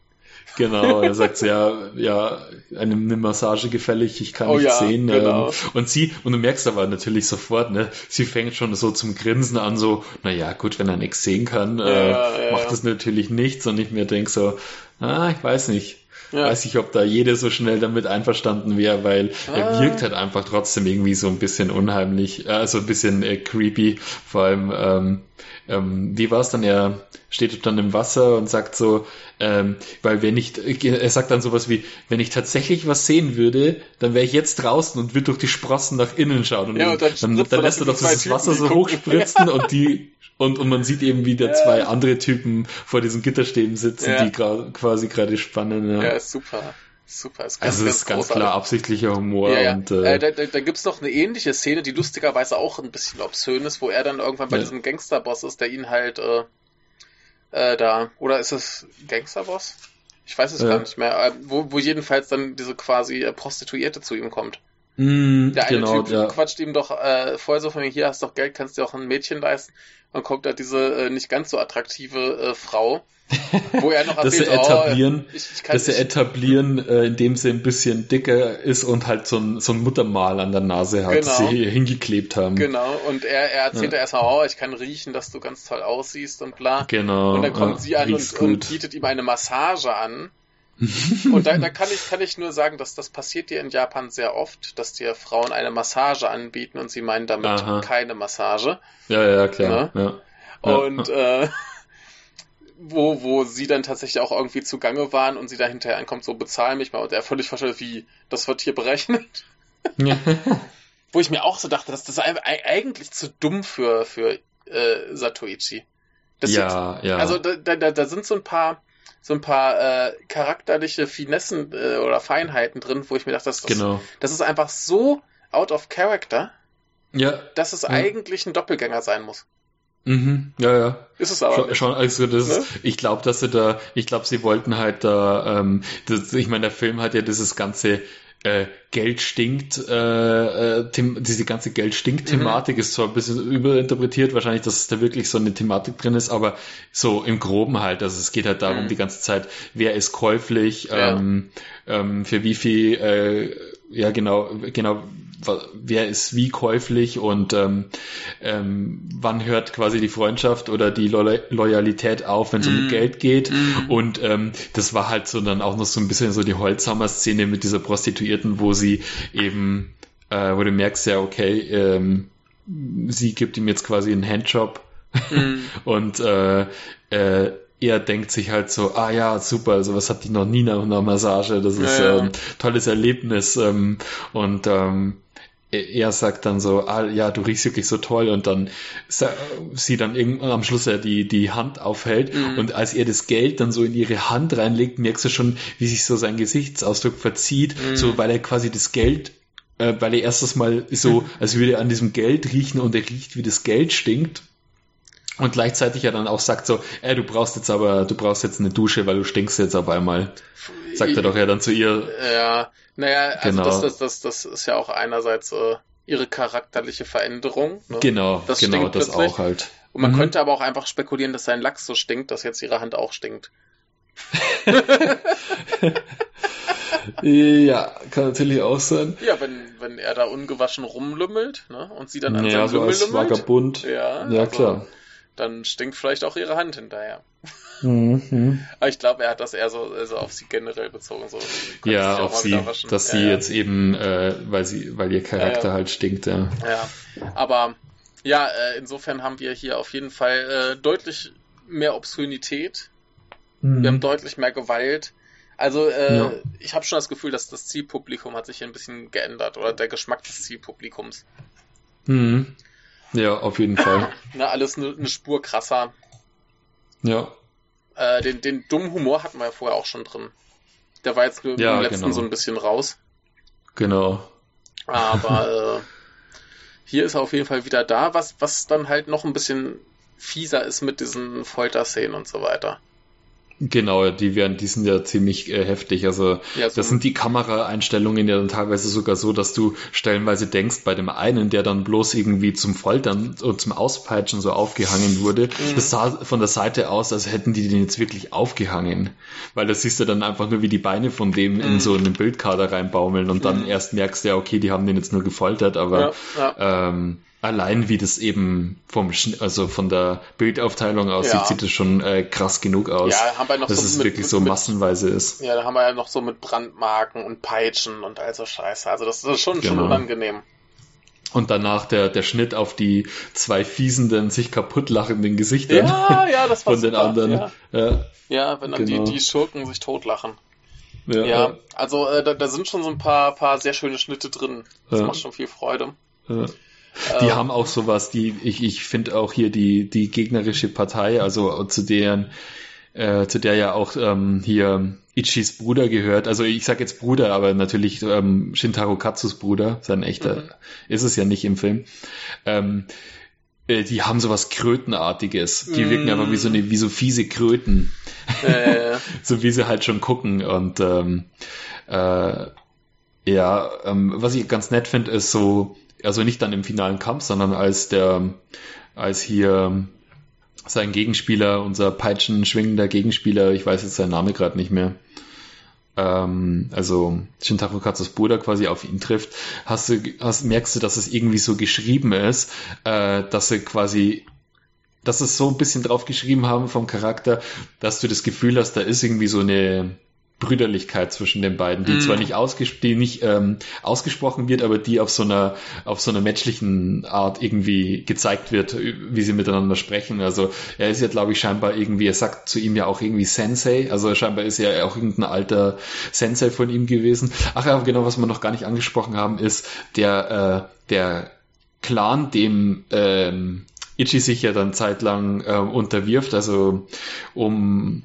Genau, er sagt ja, ja, eine, eine Massage gefällig, ich kann oh, nicht ja, sehen. Genau. Ähm, und sie, und du merkst aber natürlich sofort, ne, sie fängt schon so zum Grinsen an, so, naja, gut, wenn er nichts sehen kann, äh, ja, macht das natürlich nichts. Und ich mir denke so, ah, ich weiß nicht. Ja. Weiß ich, ob da jeder so schnell damit einverstanden wäre, weil ah. er wirkt halt einfach trotzdem irgendwie so ein bisschen unheimlich, also ein bisschen äh, creepy. Vor allem, ähm, ähm, wie war es dann? Er steht dann im Wasser und sagt so, ähm, weil wenn ich, er sagt dann sowas wie, wenn ich tatsächlich was sehen würde, dann wäre ich jetzt draußen und würde durch die Sprossen nach innen schauen. Und ja, und dann, dann, dann lässt er doch dieses Wasser so hochspritzen ja. und die und, und man sieht eben, wie da ja. zwei andere Typen vor diesen Gitterstäben sitzen, die quasi gerade spannen. Ja, super. Super, ist ganz, also es ist ganz großartig. klar absichtlicher Humor. Ja, ja. Und, äh, äh, da da, da gibt es noch eine ähnliche Szene, die lustigerweise auch ein bisschen obszön ist, wo er dann irgendwann bei ja. diesem Gangsterboss ist, der ihn halt äh, äh, da, oder ist es Gangsterboss? Ich weiß es ja. gar nicht mehr, äh, wo, wo jedenfalls dann diese quasi äh, Prostituierte zu ihm kommt. Mm, der eine genau, Typ ja. quatscht ihm doch äh, vorher so von mir, hier hast du doch Geld, kannst dir auch ein Mädchen leisten. Und guckt da diese äh, nicht ganz so attraktive äh, Frau, wo er noch dass er etablieren, oh, ich, ich dass er etablieren, äh, indem sie ein bisschen dicker ist und halt so ein, so ein Muttermal an der Nase hat, genau. sie hingeklebt haben. Genau, und er, er erzählt ja. erstmal, oh, ich kann riechen, dass du ganz toll aussiehst und bla. Genau. Und dann kommt ja, sie an und, und, bietet ihm eine Massage an. und da, da kann, ich, kann ich nur sagen, dass das passiert dir in Japan sehr oft, dass dir Frauen eine Massage anbieten und sie meinen damit Aha. keine Massage. Ja, ja, klar. Ne? Ja. Und äh, wo, wo sie dann tatsächlich auch irgendwie zugange waren und sie da hinterher ankommt, so bezahl mich mal und er völlig versteht, wie, das wird hier berechnet. Ja. wo ich mir auch so dachte, dass das eigentlich zu dumm für, für äh, Satoichi. Das ja, sind, ja. Also da, da, da sind so ein paar so ein paar äh, charakterliche Finessen äh, oder Feinheiten drin, wo ich mir dachte, das, genau. das ist einfach so out of character, ja. dass es ja. eigentlich ein Doppelgänger sein muss. Mhm, ja, ja. Ist es aber. Schon, schon also das ne? ist, ich glaube, dass sie da, ich glaube, sie wollten halt da, ähm, das, ich meine, der Film hat ja dieses ganze äh, Geld stinkt, äh, äh, diese ganze Geld stinkt Thematik mhm. ist zwar ein bisschen überinterpretiert, wahrscheinlich, dass es da wirklich so eine Thematik drin ist, aber so im Groben halt, also es geht halt darum mhm. die ganze Zeit, wer ist käuflich, ja. ähm, ähm, für wie viel, äh, ja genau, genau, wer ist wie käuflich und ähm, ähm, wann hört quasi die Freundschaft oder die Lo Loyalität auf, wenn es mm. um Geld geht. Mm. Und ähm, das war halt so dann auch noch so ein bisschen so die Holzhammer-Szene mit dieser Prostituierten, wo sie eben, äh, wo du merkst ja, okay, ähm, sie gibt ihm jetzt quasi einen Handjob mm. und äh, äh, er denkt sich halt so, ah ja, super, sowas hatte ich noch nie nach einer Massage, das ist ja, ja. ein tolles Erlebnis ähm, und ähm, er sagt dann so, ah, ja, du riechst wirklich so toll und dann sie dann irgendwann am Schluss ja die, die Hand aufhält mhm. und als er das Geld dann so in ihre Hand reinlegt, merkst du schon, wie sich so sein Gesichtsausdruck verzieht, mhm. so weil er quasi das Geld, äh, weil er erstes Mal so, als würde er an diesem Geld riechen und er riecht, wie das Geld stinkt. Und gleichzeitig ja dann auch sagt so, ey, du brauchst jetzt aber, du brauchst jetzt eine Dusche, weil du stinkst jetzt auf einmal. Sagt er doch ja dann zu ihr. Ja, naja, also genau. das, das, das, das ist ja auch einerseits äh, ihre charakterliche Veränderung. Ne? Genau, das genau, das auch halt. Und man mhm. könnte aber auch einfach spekulieren, dass sein Lachs so stinkt, dass jetzt ihre Hand auch stinkt. ja, kann natürlich auch sein. Ja, wenn, wenn er da ungewaschen rumlümmelt, ne? Und sie dann an ja, seinem so Lümmel als lümmelt. Vagabund. Ja, ja also, klar. Dann stinkt vielleicht auch ihre Hand hinterher. Mhm. Aber ich glaube, er hat das eher so also auf sie generell bezogen. So, ja, auf sie, dass ja, sie ja. jetzt eben, äh, weil sie, weil ihr Charakter ja, halt stinkt, ja. Ja, aber Ja, äh, insofern haben wir hier auf jeden Fall äh, deutlich mehr Obszönität. Mhm. Wir haben deutlich mehr Gewalt. Also äh, ja. ich habe schon das Gefühl, dass das Zielpublikum hat sich hier ein bisschen geändert oder der Geschmack des Zielpublikums. Mhm. Ja, auf jeden Fall. Na, alles eine ne Spur krasser. Ja. Äh, den, den dummen Humor hatten wir ja vorher auch schon drin. Der war jetzt ja, im letzten genau. so ein bisschen raus. Genau. Aber äh, hier ist er auf jeden Fall wieder da, was, was dann halt noch ein bisschen fieser ist mit diesen Folterszenen und so weiter. Genau, die werden, die sind ja ziemlich äh, heftig. Also ja, so das sind die Kameraeinstellungen ja dann teilweise sogar so, dass du stellenweise denkst, bei dem einen, der dann bloß irgendwie zum Foltern und zum Auspeitschen so aufgehangen wurde, mhm. das sah von der Seite aus, als hätten die den jetzt wirklich aufgehangen. Weil das siehst du dann einfach nur, wie die Beine von dem mhm. in so einen Bildkader reinbaumeln und dann mhm. erst merkst du ja, okay, die haben den jetzt nur gefoltert, aber ja, ja. Ähm, allein wie das eben vom also von der Bildaufteilung aussieht, ja. sieht es schon äh, krass genug aus. Ja, haben wir noch dass so es mit, wirklich mit, so massenweise ist. Ja, da haben wir ja noch so mit Brandmarken und Peitschen und all so Scheiße. Also das, ist schon, genau. schon unangenehm. Und danach der, der Schnitt auf die zwei fiesenden, sich kaputt lachenden Gesichter ja, ja, das war von super, den anderen. Ja, ja, ja wenn dann genau. die, die Schurken sich totlachen. Ja, ja, also äh, da, da sind schon so ein paar, paar sehr schöne Schnitte drin. Das macht schon viel Freude. Ja. Die ähm, haben auch sowas, die, ich, ich finde auch hier die, die gegnerische Partei, also zu deren, äh, zu der ja auch ähm, hier Ichis Bruder gehört. Also ich sag jetzt Bruder, aber natürlich ähm, Shintaro Katsus Bruder, sein echter, mhm. ist es ja nicht im Film. Ähm, äh, die haben sowas Krötenartiges. Die mm. wirken aber wie so eine, wie so fiese Kröten. Äh. so wie sie halt schon gucken. Und ähm, äh, ja, ähm, was ich ganz nett finde, ist so, also nicht dann im finalen Kampf, sondern als der, als hier sein Gegenspieler, unser peitschenschwingender Gegenspieler, ich weiß jetzt seinen Namen gerade nicht mehr, ähm, also Shintaro Katsus Bruder quasi auf ihn trifft, hast du, hast, merkst du, dass es irgendwie so geschrieben ist, äh, dass er quasi dass es so ein bisschen drauf geschrieben haben vom Charakter, dass du das Gefühl hast, da ist irgendwie so eine Brüderlichkeit zwischen den beiden, die mm. zwar nicht, ausges die nicht ähm, ausgesprochen wird, aber die auf so einer auf so einer menschlichen Art irgendwie gezeigt wird, wie sie miteinander sprechen. Also er ist ja, glaube ich, scheinbar irgendwie, er sagt zu ihm ja auch irgendwie Sensei, also scheinbar ist er auch irgendein alter Sensei von ihm gewesen. Ach ja, genau, was wir noch gar nicht angesprochen haben, ist der äh, der Clan, dem ähm, Ichi sich ja dann zeitlang äh, unterwirft, also um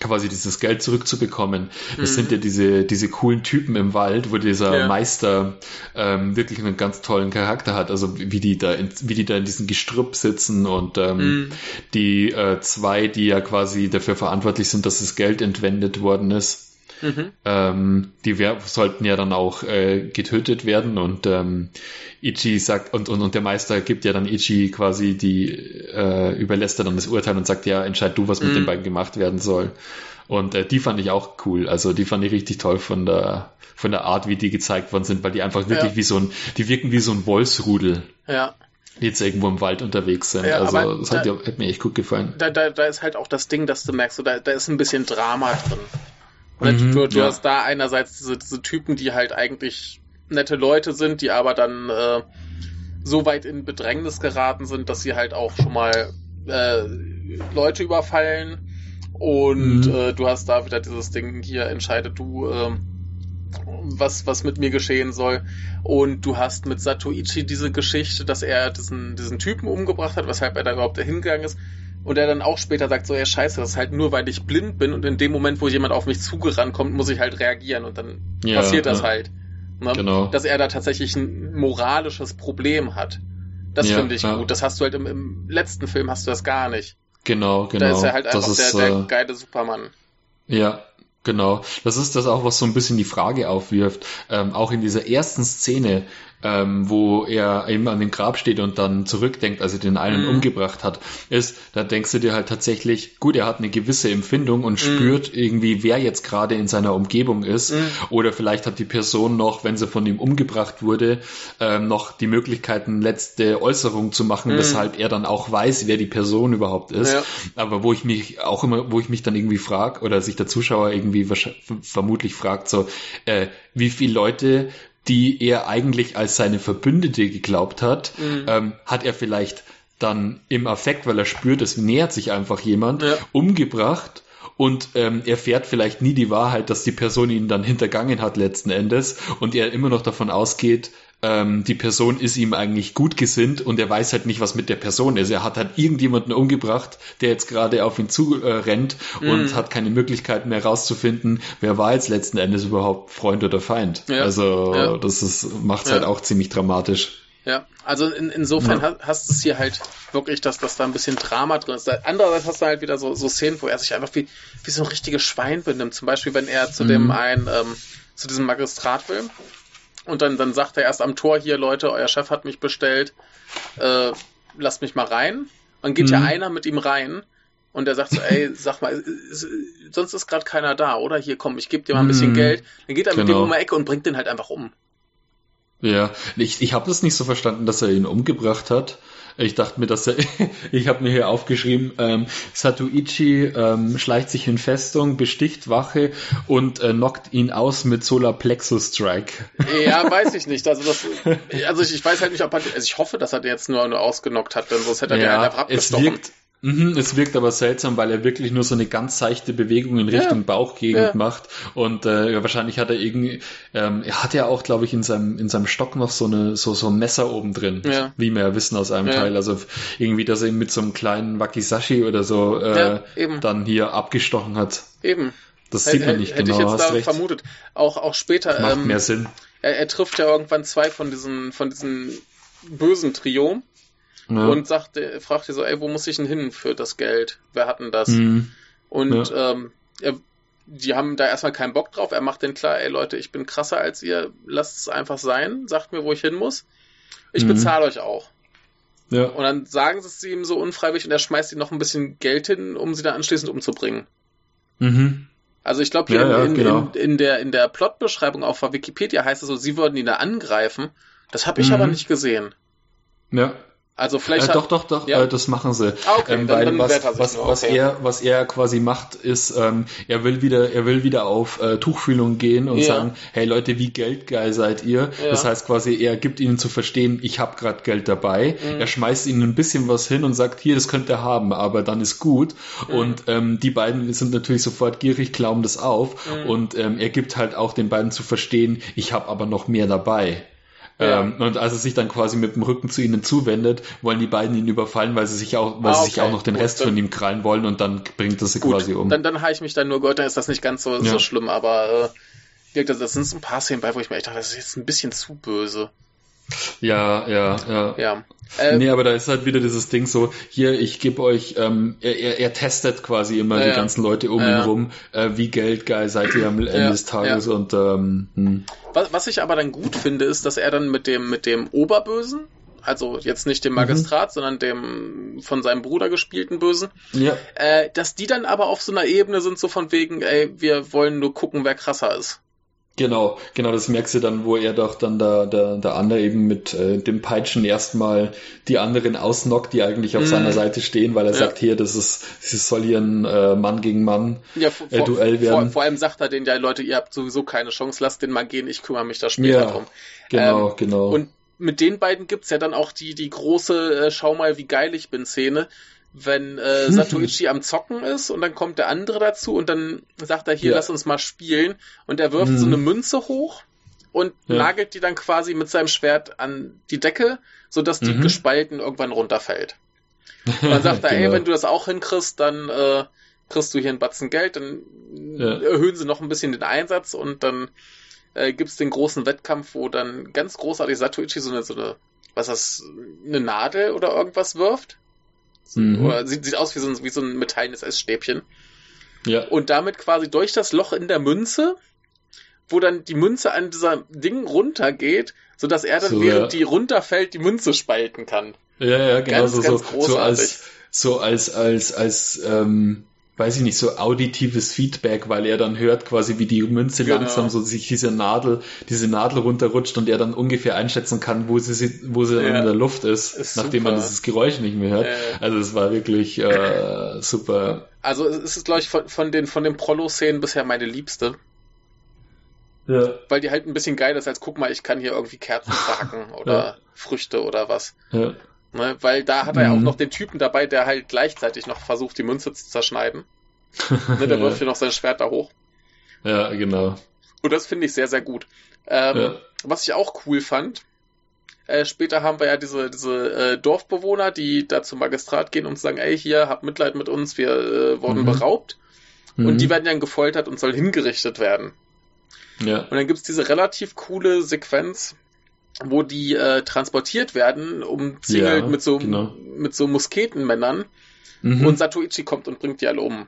quasi dieses Geld zurückzubekommen. Das mhm. sind ja diese, diese coolen Typen im Wald, wo dieser ja. Meister ähm, wirklich einen ganz tollen Charakter hat. Also wie die da in, wie die da in diesem Gestrüpp sitzen und ähm, mhm. die äh, zwei, die ja quasi dafür verantwortlich sind, dass das Geld entwendet worden ist. Mhm. Ähm, die sollten ja dann auch äh, getötet werden und ähm, Ichi sagt und, und, und der Meister gibt ja dann Ichi quasi die äh, überlässt er dann das Urteil und sagt ja entscheid du was mit mhm. den beiden gemacht werden soll und äh, die fand ich auch cool also die fand ich richtig toll von der von der Art wie die gezeigt worden sind weil die einfach wirklich ja. wie so ein die wirken wie so ein Wolfsrudel ja die jetzt irgendwo im Wald unterwegs sind. Ja, also das hat, da, hat, mir echt gut gefallen. Da, da, da ist halt auch das Ding, dass du merkst, so, da, da ist ein bisschen Drama drin. Mhm, du, du ja. hast da einerseits diese, diese Typen, die halt eigentlich nette Leute sind, die aber dann äh, so weit in Bedrängnis geraten sind, dass sie halt auch schon mal äh, Leute überfallen. Und mhm. äh, du hast da wieder dieses Ding, hier entscheide du, äh, was, was mit mir geschehen soll. Und du hast mit Satoichi diese Geschichte, dass er diesen, diesen Typen umgebracht hat, weshalb er da überhaupt hingegangen ist. Und er dann auch später sagt, so, ja, scheiße, das ist halt nur, weil ich blind bin und in dem Moment, wo jemand auf mich zugerannt kommt, muss ich halt reagieren und dann ja, passiert das ja. halt. Ne? Genau. Dass er da tatsächlich ein moralisches Problem hat. Das ja, finde ich gut. Das hast du halt im, im, letzten Film hast du das gar nicht. Genau, genau. Da ist er halt einfach ist, der, der äh, geile Supermann. Ja, Genau, das ist das auch, was so ein bisschen die Frage aufwirft. Ähm, auch in dieser ersten Szene, ähm, wo er eben an dem Grab steht und dann zurückdenkt, als er den einen mhm. umgebracht hat, ist, da denkst du dir halt tatsächlich, gut, er hat eine gewisse Empfindung und mhm. spürt irgendwie, wer jetzt gerade in seiner Umgebung ist. Mhm. Oder vielleicht hat die Person noch, wenn sie von ihm umgebracht wurde, ähm, noch die Möglichkeiten, letzte Äußerung zu machen, mhm. weshalb er dann auch weiß, wer die Person überhaupt ist. Ja. Aber wo ich mich auch immer, wo ich mich dann irgendwie frage, oder sich der Zuschauer irgendwie vermutlich fragt, so, äh, wie viele Leute die er eigentlich als seine Verbündete geglaubt hat, mhm. ähm, hat er vielleicht dann im Affekt, weil er spürt, es nähert sich einfach jemand, ja. umgebracht und ähm, erfährt vielleicht nie die Wahrheit, dass die Person ihn dann hintergangen hat letzten Endes und er immer noch davon ausgeht, ähm, die Person ist ihm eigentlich gut gesinnt und er weiß halt nicht, was mit der Person ist. Er hat halt irgendjemanden umgebracht, der jetzt gerade auf ihn zu äh, mm. und mhm. hat keine Möglichkeit mehr rauszufinden, wer war jetzt letzten Endes überhaupt Freund oder Feind. Ja. Also ja. das ist macht es ja. halt auch ziemlich dramatisch. Ja, also in, insofern ja. hast du es hier halt wirklich, dass, dass da ein bisschen Drama drin ist. Andererseits hast du halt wieder so, so Szenen, wo er sich einfach wie, wie so ein richtiges Schwein benimmt. Zum Beispiel, wenn er zu mhm. dem einen, ähm, zu diesem Magistrat will und dann, dann sagt er erst am Tor hier, Leute, euer Chef hat mich bestellt, äh, lasst mich mal rein. Dann geht mhm. ja einer mit ihm rein und er sagt so, ey, sag mal, sonst ist gerade keiner da, oder? Hier, komm, ich gebe dir mal ein bisschen mhm. Geld. Dann geht er genau. mit dem um die Ecke und bringt den halt einfach um. Ja, ich, ich habe das nicht so verstanden, dass er ihn umgebracht hat. Ich dachte mir, dass er, ich habe mir hier aufgeschrieben, ähm, Satuichi ähm, schleicht sich in Festung, besticht Wache und äh, knockt ihn aus mit Solar Plexus Strike. Ja, weiß ich nicht. Also, das, also ich, ich weiß halt nicht, ob er, also ich hoffe, dass er den jetzt nur, nur ausgenockt hat, denn sonst hätte er ja, den einfach abgestochen. Es wirkt, Mhm, es wirkt aber seltsam, weil er wirklich nur so eine ganz seichte Bewegung in Richtung ja, Bauchgegend ja. macht. Und äh, wahrscheinlich hat er irgendwie, ähm, er hat ja auch, glaube ich, in seinem, in seinem Stock noch so eine, so, so ein Messer oben drin, ja. wie wir ja wissen aus einem Teil. Also irgendwie, dass er ihn mit so einem kleinen Wakizashi oder so äh, dann hier abgestochen hat. Eben. Das sieht man nicht hätte genau. Hätte ich jetzt da recht. vermutet. Auch, auch später. Macht ähm, mehr Sinn. Er, er trifft ja irgendwann zwei von diesen, von diesen bösen Trio ja. und sagte, fragte so, ey, wo muss ich denn hin für das Geld? Wer hat denn das? Mhm. Und ja. ähm, er, die haben da erstmal keinen Bock drauf. Er macht den klar, ey Leute, ich bin krasser als ihr, lasst es einfach sein, sagt mir, wo ich hin muss. Ich mhm. bezahle euch auch. Ja. Und dann sagen sie es ihm so unfreiwillig und er schmeißt ihnen noch ein bisschen Geld hin, um sie dann anschließend umzubringen. Mhm. Also ich glaube, hier ja, in, in, genau. in, in, der, in der Plotbeschreibung auf Wikipedia heißt es so, sie würden ihn da angreifen. Das habe ich mhm. aber nicht gesehen. Ja. Also vielleicht. Äh, doch, doch, doch, ja. äh, das machen sie. Ah, okay, ähm, weil dann, dann was, was, was, okay. er, was er quasi macht, ist, ähm, er will wieder, er will wieder auf äh, Tuchfühlung gehen und ja. sagen, hey Leute, wie geldgeil seid ihr? Ja. Das heißt quasi, er gibt ihnen zu verstehen, ich habe gerade Geld dabei. Mhm. Er schmeißt ihnen ein bisschen was hin und sagt, hier, das könnt ihr haben, aber dann ist gut. Mhm. Und ähm, die beiden sind natürlich sofort gierig, glauben das auf. Mhm. Und ähm, er gibt halt auch den beiden zu verstehen, ich habe aber noch mehr dabei. Ja. Ähm, und als er sich dann quasi mit dem Rücken zu ihnen zuwendet, wollen die beiden ihn überfallen, weil sie sich auch, weil ah, okay. sie sich auch noch den Rest Gut, von ihm krallen wollen und dann bringt er sie Gut, quasi um. Dann, dann habe ich mich dann nur gehört, dann ist das nicht ganz so, ja. so schlimm, aber äh, das, das sind so ein paar Szenen bei, wo ich mir echt dachte, das ist jetzt ein bisschen zu böse. Ja, ja, ja. ja. Äh, nee, aber da ist halt wieder dieses Ding so, hier, ich gebe euch, ähm, er, er, er, testet quasi immer äh, die ganzen Leute um äh, ihn rum, äh, wie geldgeil seid ihr am Ende ja, des Tages ja. und ähm, hm. was, was ich aber dann gut finde, ist, dass er dann mit dem, mit dem Oberbösen, also jetzt nicht dem mhm. Magistrat, mhm. sondern dem von seinem Bruder gespielten Bösen, ja. äh, dass die dann aber auf so einer Ebene sind, so von wegen, ey, wir wollen nur gucken, wer krasser ist. Genau, genau, das merkst du dann, wo er doch dann der, der, der andere eben mit äh, dem Peitschen erstmal die anderen ausnockt, die eigentlich auf mm. seiner Seite stehen, weil er ja. sagt, hier, das ist, es soll hier ein äh, Mann gegen Mann ja, vor, äh, Duell werden. Vor, vor, allem sagt er denen ja, Leute, ihr habt sowieso keine Chance, lasst den mal gehen, ich kümmere mich da später ja, drum. Genau, ähm, genau. Und mit den beiden gibt's ja dann auch die, die große äh, Schau mal, wie geil ich bin Szene, wenn äh, Satoichi am Zocken ist und dann kommt der andere dazu und dann sagt er hier, ja. lass uns mal spielen und er wirft mhm. so eine Münze hoch und ja. nagelt die dann quasi mit seinem Schwert an die Decke, sodass die mhm. gespalten irgendwann runterfällt. Und dann sagt er, genau. ey, wenn du das auch hinkriegst, dann äh, kriegst du hier einen Batzen Geld, dann ja. erhöhen sie noch ein bisschen den Einsatz und dann äh, gibt's den großen Wettkampf, wo dann ganz großartig Satoichi so eine, so eine, was ist das, eine Nadel oder irgendwas wirft Mhm. Oder sieht, sieht aus wie so ein, wie so ein metallenes Essstäbchen. Ja. Und damit quasi durch das Loch in der Münze, wo dann die Münze an dieser Ding runtergeht, sodass er dann, so, während ja. die runterfällt, die Münze spalten kann. Ja, ja, genau. Ganz, so, ganz so, so als, so als, als, als, ähm, weiß ich nicht, so auditives Feedback, weil er dann hört quasi, wie die Münze genau. langsam so sich diese Nadel, diese Nadel runterrutscht und er dann ungefähr einschätzen kann, wo sie, wo sie ja. in der Luft ist, ist nachdem super. man dieses Geräusch nicht mehr hört. Ja. Also es war wirklich äh, super. Also es ist, glaube ich, von, von den, von den Prolo-Szenen bisher meine liebste. Ja. Weil die halt ein bisschen geil ist, als guck mal, ich kann hier irgendwie Kerzen verhacken oder ja. Früchte oder was. Ja. Ne, weil da hat er ja auch mhm. noch den Typen dabei, der halt gleichzeitig noch versucht, die Münze zu zerschneiden. ne, der wirft hier noch sein Schwert da hoch. Ja, genau. Und das finde ich sehr, sehr gut. Ähm, ja. Was ich auch cool fand, äh, später haben wir ja diese, diese äh, Dorfbewohner, die da zum Magistrat gehen und sagen, ey, hier, habt Mitleid mit uns, wir äh, wurden mhm. beraubt. Mhm. Und die werden dann gefoltert und sollen hingerichtet werden. Ja. Und dann gibt's diese relativ coole Sequenz, wo die äh, transportiert werden, umzingelt ja, mit so genau. mit so Musketenmännern. Mhm. Und Satoichi kommt und bringt die alle um.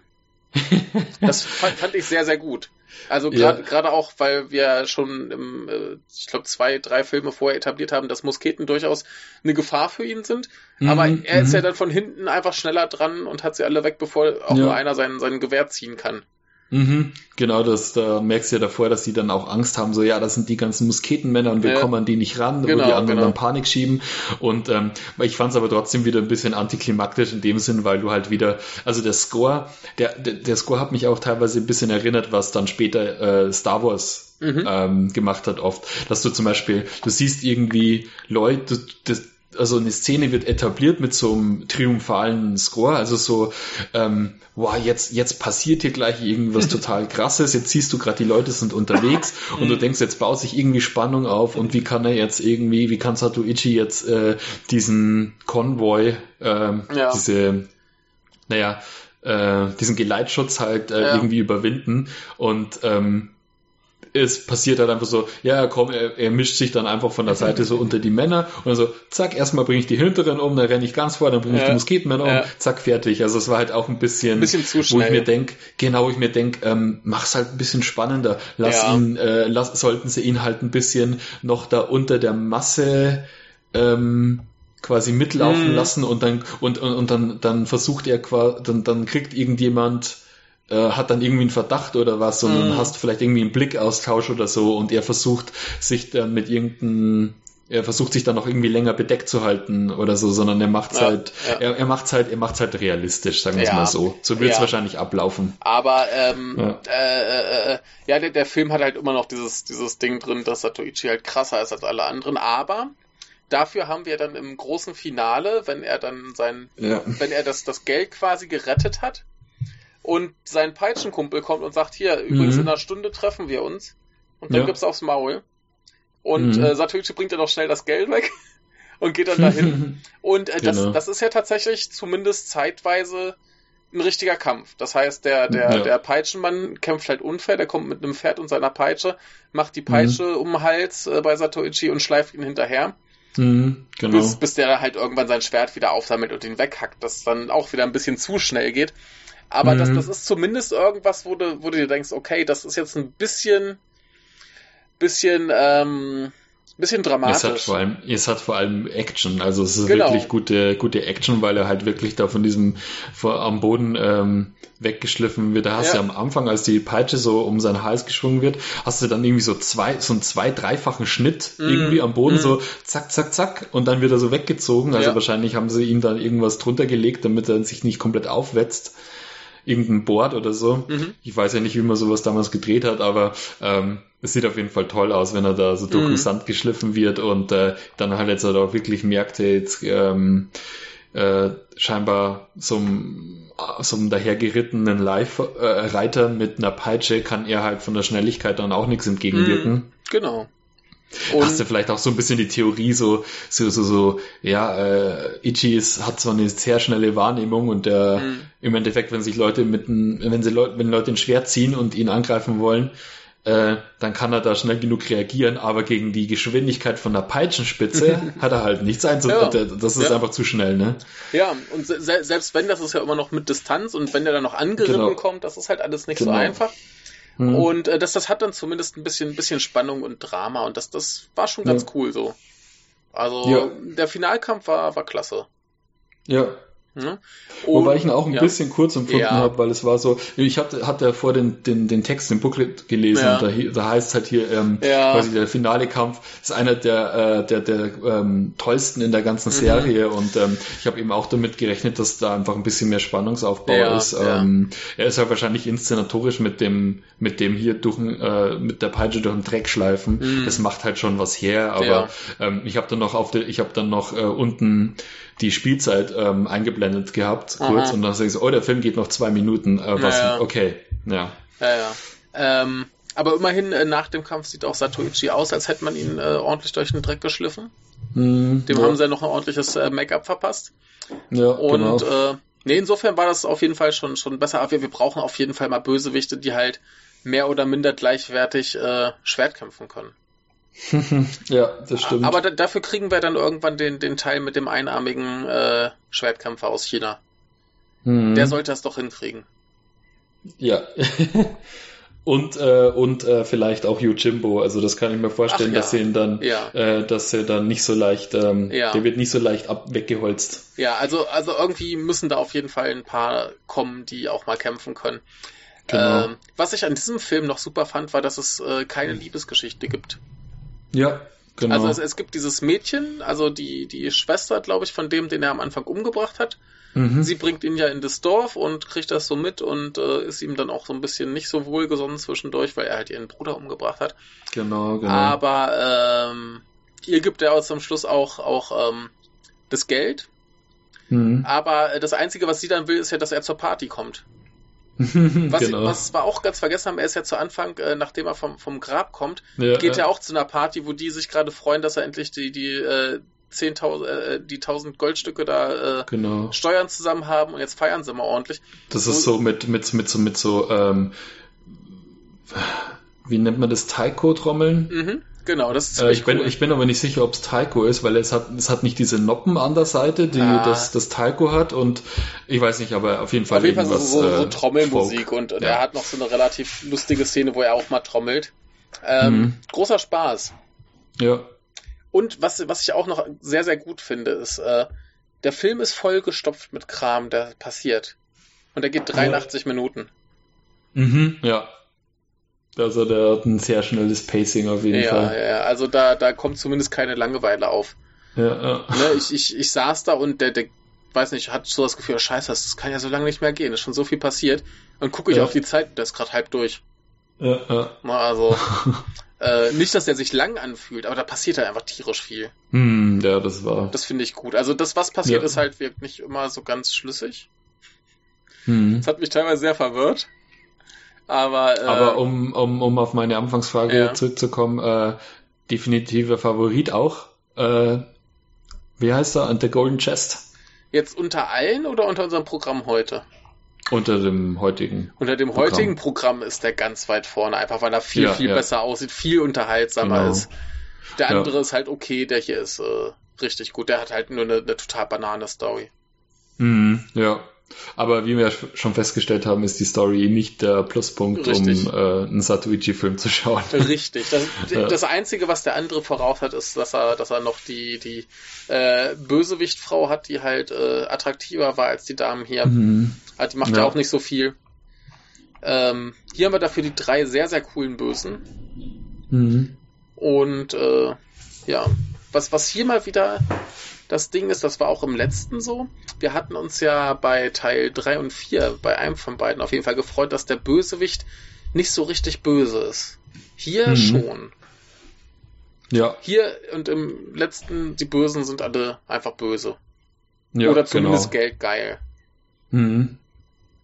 das fand, fand, ich sehr, sehr gut. Also gerade ja. auch, weil wir schon im, äh, ich glaube, zwei, drei Filme vorher etabliert haben, dass Musketen durchaus eine Gefahr für ihn sind. Mhm. Aber er ist mhm. ja dann von hinten einfach schneller dran und hat sie alle weg, bevor auch ja. nur einer sein, sein Gewehr ziehen kann. Mhm, genau, das da merkst du ja davor, dass die dann auch Angst haben, so ja, das sind die ganzen Musketenmänner und wir ja. kommen an die nicht ran, genau, wo die anderen genau. dann Panik schieben. Und ähm, ich fand es aber trotzdem wieder ein bisschen antiklimaktisch in dem Sinn, weil du halt wieder, also der Score, der, der, der Score hat mich auch teilweise ein bisschen erinnert, was dann später äh, Star Wars mhm. ähm, gemacht hat oft. Dass du zum Beispiel, du siehst irgendwie Leute, das, also eine Szene wird etabliert mit so einem triumphalen Score, also so, ähm, wow, jetzt, jetzt passiert hier gleich irgendwas total krasses, jetzt siehst du gerade, die Leute sind unterwegs und du denkst, jetzt baut sich irgendwie Spannung auf und wie kann er jetzt irgendwie, wie kann Satoichi jetzt äh, diesen Konvoi, ähm, ja. diese, naja, äh, diesen Geleitschutz halt äh, ja. irgendwie überwinden und ähm, es passiert halt einfach so, ja, komm, er, er, mischt sich dann einfach von der Seite so unter die Männer und dann so, zack, erstmal bringe ich die Hinteren um, dann renne ich ganz vor, dann bringe ich ja. die Musketenmänner ja. um, zack, fertig. Also es war halt auch ein bisschen, ein bisschen zu schnell. wo ich mir denke, genau, wo ich mir denke, ähm, mach's halt ein bisschen spannender. Lass ja. ihn, äh, lass, sollten sie ihn halt ein bisschen noch da unter der Masse ähm, quasi mitlaufen mm. lassen und dann und, und, und dann, dann versucht er quasi, dann, dann kriegt irgendjemand äh, hat dann irgendwie einen Verdacht oder was und dann hast du vielleicht irgendwie einen Blickaustausch oder so und er versucht sich dann mit irgendeinem er versucht sich dann noch irgendwie länger bedeckt zu halten oder so, sondern er macht's ja, halt, ja. er, er macht's halt, er macht's halt realistisch, sagen wir ja, es mal so. So wird's ja. wahrscheinlich ablaufen. Aber ähm, ja, äh, äh, ja der, der Film hat halt immer noch dieses, dieses Ding drin, dass Satoichi halt krasser ist als alle anderen, aber dafür haben wir dann im großen Finale, wenn er dann sein, wenn er das, das Geld quasi gerettet hat, und sein Peitschenkumpel kommt und sagt, hier, übrigens mhm. in einer Stunde treffen wir uns. Und dann ja. gibt's aufs Maul. Und mhm. äh, Satoichi bringt dann auch schnell das Geld weg und geht dann dahin. und äh, genau. das, das ist ja tatsächlich zumindest zeitweise ein richtiger Kampf. Das heißt, der, der, ja. der Peitschenmann kämpft halt unfair, der kommt mit einem Pferd und seiner Peitsche, macht die Peitsche mhm. um den Hals äh, bei Satoichi und schleift ihn hinterher. Mhm, genau. bis, bis der halt irgendwann sein Schwert wieder aufsammelt und ihn weghackt, das dann auch wieder ein bisschen zu schnell geht. Aber mhm. das, das ist zumindest irgendwas, wo du, wo du dir denkst, okay, das ist jetzt ein bisschen, bisschen, ähm, bisschen dramatisch. Es hat vor allem, es hat vor allem Action, also es ist genau. wirklich gute, gute Action, weil er halt wirklich da von diesem vor, am Boden ähm, weggeschliffen wird. Da hast ja. du am Anfang, als die Peitsche so um seinen Hals geschwungen wird, hast du dann irgendwie so zwei, so einen zwei, dreifachen Schnitt mm. irgendwie am Boden, mm. so zack, zack, zack, und dann wird er so weggezogen. Also ja. wahrscheinlich haben sie ihm dann irgendwas drunter gelegt, damit er sich nicht komplett aufwetzt irgendein Board oder so. Mhm. Ich weiß ja nicht, wie man sowas damals gedreht hat, aber ähm, es sieht auf jeden Fall toll aus, wenn er da so durch mhm. den Sand geschliffen wird und äh, dann halt jetzt halt auch wirklich merkt, jetzt ähm, äh, scheinbar so einem so einem dahergerittenen Live-Reiter mit einer Peitsche kann er halt von der Schnelligkeit dann auch nichts entgegenwirken. Mhm, genau. Und Hast du vielleicht auch so ein bisschen die Theorie, so, so, so, so ja, äh, Ichi ist, hat zwar eine sehr schnelle Wahrnehmung und der, mhm. im Endeffekt, wenn sich Leute mit ein, wenn sie Leute, wenn Leute ein Schwert ziehen und ihn angreifen wollen, äh, dann kann er da schnell genug reagieren, aber gegen die Geschwindigkeit von der Peitschenspitze hat er halt nichts einzusetzen. Ja. Das ist ja. einfach zu schnell, ne? Ja, und se selbst wenn, das ist ja immer noch mit Distanz und wenn der dann noch angeritten genau. kommt, das ist halt alles nicht genau. so einfach. Mhm. Und äh, das, das hat dann zumindest ein bisschen, ein bisschen Spannung und Drama und das, das war schon ganz ja. cool so. Also ja. der Finalkampf war, war klasse. Ja, Ne? Wobei ich ihn auch ein ja. bisschen kurz empfunden Ja. habe, weil es war so, ich hatte, hatte ja vor den, den, den Text im Booklet gelesen Ja. und da, da heißt es halt hier, ähm, quasi der finale Kampf ist einer der, äh, der, der ähm, tollsten in der ganzen Mhm. Serie und ähm, ich habe eben auch damit gerechnet, dass da einfach ein bisschen mehr Spannungsaufbau ist. Ähm, er ist ja wahrscheinlich inszenatorisch mit dem, mit dem hier durch, äh, mit der Peitsche durch den Dreck schleifen. Das macht halt schon was her, aber Mhm. Ähm, ich habe dann noch auf der, ich habe dann noch äh, unten die Spielzeit ähm, eingeblendet gehabt, kurz, Aha. und dann sag ich so, oh, der Film geht noch zwei Minuten, äh, was, Ja, ja. okay, ja. Ja, ja. Ähm, aber immerhin äh, nach dem Kampf sieht auch Satoichi aus, als hätte man ihn äh, ordentlich durch den Dreck geschliffen. Hm, Dem ja, haben sie ja noch ein ordentliches äh, Make-up verpasst. ja, Und genau. äh, nee, insofern war das auf jeden Fall schon, schon besser. Aber wir, wir brauchen auf jeden Fall mal Bösewichte, die halt mehr oder minder gleichwertig äh, Schwert kämpfen können. ja, das stimmt. Aber da, dafür kriegen wir dann irgendwann den, den Teil mit dem einarmigen äh, Schwertkämpfer aus China. Hm, Der sollte das doch hinkriegen. ja. und äh, und äh, vielleicht auch Yojimbo, also das kann ich mir vorstellen, ja. dass sie ihn dann, Ja. äh, dass er dann nicht so leicht, ähm, Ja. der wird nicht so leicht ab weggeholzt. Ja, also, also irgendwie müssen da auf jeden Fall ein paar kommen, die auch mal kämpfen können. Genau. Ähm, was ich an diesem Film noch super fand, war, dass es äh, keine Liebesgeschichte gibt. Ja, genau. Also es, es gibt dieses Mädchen, also die, die Schwester, glaube ich, von dem, den er am Anfang umgebracht hat. mhm. Sie bringt ihn ja in das Dorf und kriegt das so mit und äh, ist ihm dann auch so ein bisschen nicht so wohlgesonnen zwischendurch, weil er halt ihren Bruder umgebracht hat. genau, genau. Aber ähm, ihr gibt er zum Schluss auch, auch ähm, das Geld. Mhm. Aber äh, das Einzige, was sie dann will, ist ja, dass er zur Party kommt. Was, genau. was wir auch ganz vergessen haben, er ist ja zu Anfang, äh, nachdem er vom, vom Grab kommt, ja, geht er auch zu einer Party, wo die sich gerade freuen, dass er endlich die, die, äh, 10.000, äh, die 1000 Goldstücke da äh, Genau. Steuern zusammen haben und jetzt feiern sie mal ordentlich. Das ist so mit, mit, mit so, mit so, ähm, wie nennt man das, Taiko-Trommeln? Mhm, genau, das ist Äh, ich, bin, cool. ich bin aber nicht sicher, ob es Taiko ist, weil es hat, es hat nicht diese Noppen an der Seite, die Ah. das, das Taiko hat und ich weiß nicht, aber auf jeden Fall Auf jeden Fall so, so, so äh, Trommelmusik Folk. und, und Ja. er hat noch so eine relativ lustige Szene, wo er auch mal trommelt. Ähm, Mhm. Großer Spaß. Ja, Und was, was ich auch noch sehr, sehr gut finde, ist, äh, der Film ist vollgestopft mit Kram, der passiert. Und der geht 83 Minuten. mhm, ja. Also der hat ein sehr schnelles Pacing auf jeden Ja, Fall. ja, also da, da kommt zumindest keine Langeweile auf. Ja, ja. Ne, ich, ich, ich saß da und der, der, weiß nicht, hat so das Gefühl, oh, scheiße, das kann ja so lange nicht mehr gehen, ist schon so viel passiert. Und gucke ich Ja. auf die Zeit, der ist gerade halb durch. ja, ja. Also, äh, nicht, dass der sich lang anfühlt, aber da passiert halt einfach tierisch viel. Hm, ja, das war. Das finde ich gut. Also das, was passiert, Ja. ist halt wirkt nicht immer so ganz schlüssig. Hm. Das hat mich teilweise sehr verwirrt. Aber, äh, Aber um, um, um auf meine Anfangsfrage Ja. zurückzukommen, äh, definitiver Favorit auch. Äh, wie heißt er? The Golden Chest? jetzt unter allen oder unter unserem Programm heute? Unter dem heutigen. Unter dem Programm. heutigen Programm ist der ganz weit vorne, einfach weil er viel, Ja, viel ja. besser aussieht, viel unterhaltsamer Genau. ist. Der Ja. andere ist halt okay, der hier ist äh, richtig gut. Der hat halt nur eine, eine total banane Story. Mhm, ja. Aber wie wir schon festgestellt haben, ist die Story nicht der Pluspunkt, Richtig. um äh, einen Satuichi-Film zu schauen. Richtig. Das, das Einzige, was der andere voraus hat, ist, dass er, dass er noch die, die äh, Bösewichtfrau hat, die halt äh, attraktiver war als die Damen hier. Mhm. Ah, Die macht ja. Ja. auch nicht so viel. Ähm, hier haben wir dafür die drei sehr, sehr coolen Bösen. Mhm. Und äh, ja, was, was hier mal wieder das Ding ist, das war auch im letzten so. Wir hatten uns ja bei Teil 3 und 4, bei einem von beiden auf jeden Fall gefreut, dass der Bösewicht nicht so richtig böse ist. Hier Mhm. schon. Ja, Hier und im letzten, die Bösen sind alle einfach böse. ja, Oder zumindest genau. geldgeil. Mhm.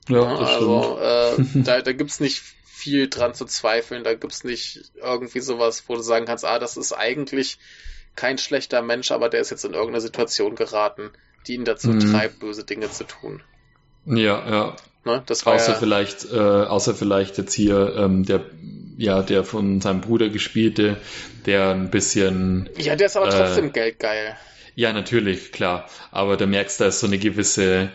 Ja, Ja, also äh, da, da gibt's nicht viel dran zu zweifeln. Da gibt's nicht irgendwie sowas, wo du sagen kannst, ah, das ist eigentlich kein schlechter Mensch, aber der ist jetzt in irgendeine Situation geraten, die ihn dazu Mhm. treibt, böse Dinge zu tun. Ja, ja. Ne? Das war Außer ja, vielleicht, äh, außer vielleicht jetzt hier ähm, der, ja, der von seinem Bruder gespielte, der ein bisschen, ja, der ist aber äh, trotzdem geldgeil. ja, natürlich, klar, aber da merkst du, da ist so eine gewisse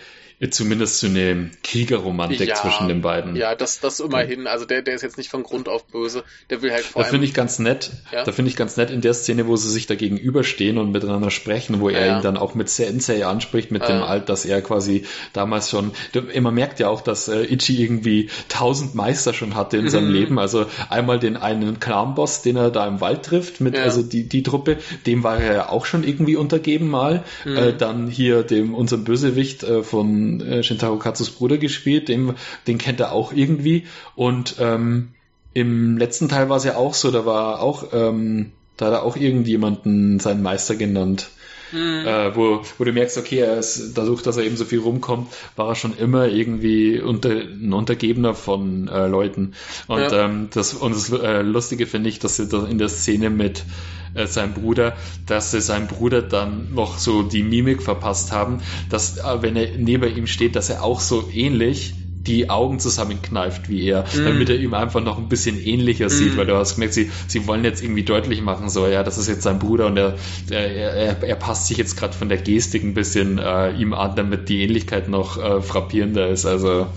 zumindest so eine Kriegerromantik Ja, zwischen den beiden. Ja, das, das immerhin. Also der, der ist jetzt nicht von Grund auf böse. Der will halt vor Da finde ich ganz nett. Ja? Da finde ich ganz nett in der Szene, wo sie sich da gegenüberstehen und miteinander sprechen, wo er Ja. ihn dann auch mit Sensei anspricht, mit dem Alt, dass er quasi damals schon, man merkt ja auch, dass äh, Ichi irgendwie tausend Meister schon hatte in seinem Mhm. Leben. Also einmal den einen Clan-Boss, den er da im Wald trifft, mit also die, die Truppe, dem war er ja auch schon irgendwie untergeben mal. Mhm. Äh, dann hier dem unserem Bösewicht äh, von äh, Shintaro Katsus Bruder gespielt, dem, den kennt er auch irgendwie. Und ähm, im letzten Teil war es ja auch so, da war auch, ähm, da hat er auch irgendjemanden seinen Meister genannt. Mhm. Äh, wo, wo du merkst, okay, er ist, dadurch, dass er eben so viel rumkommt, war er schon immer irgendwie unter, ein Untergebener von äh, Leuten. Und Ja. ähm, das, und das äh, Lustige finde ich, dass sie da in der Szene mit äh, seinem Bruder, dass sie seinem Bruder dann noch so die Mimik verpasst haben, dass, äh, wenn er neben ihm steht, dass er auch so ähnlich die Augen zusammenkneift wie er, Mhm. damit er ihm einfach noch ein bisschen ähnlicher sieht, Mhm. weil du hast gemerkt, sie, sie wollen jetzt irgendwie deutlich machen, so, ja, das ist jetzt sein Bruder und er, er, er, passt sich jetzt gerade von der Gestik ein bisschen äh, ihm an, damit die Ähnlichkeit noch äh, frappierender ist. Also, ja,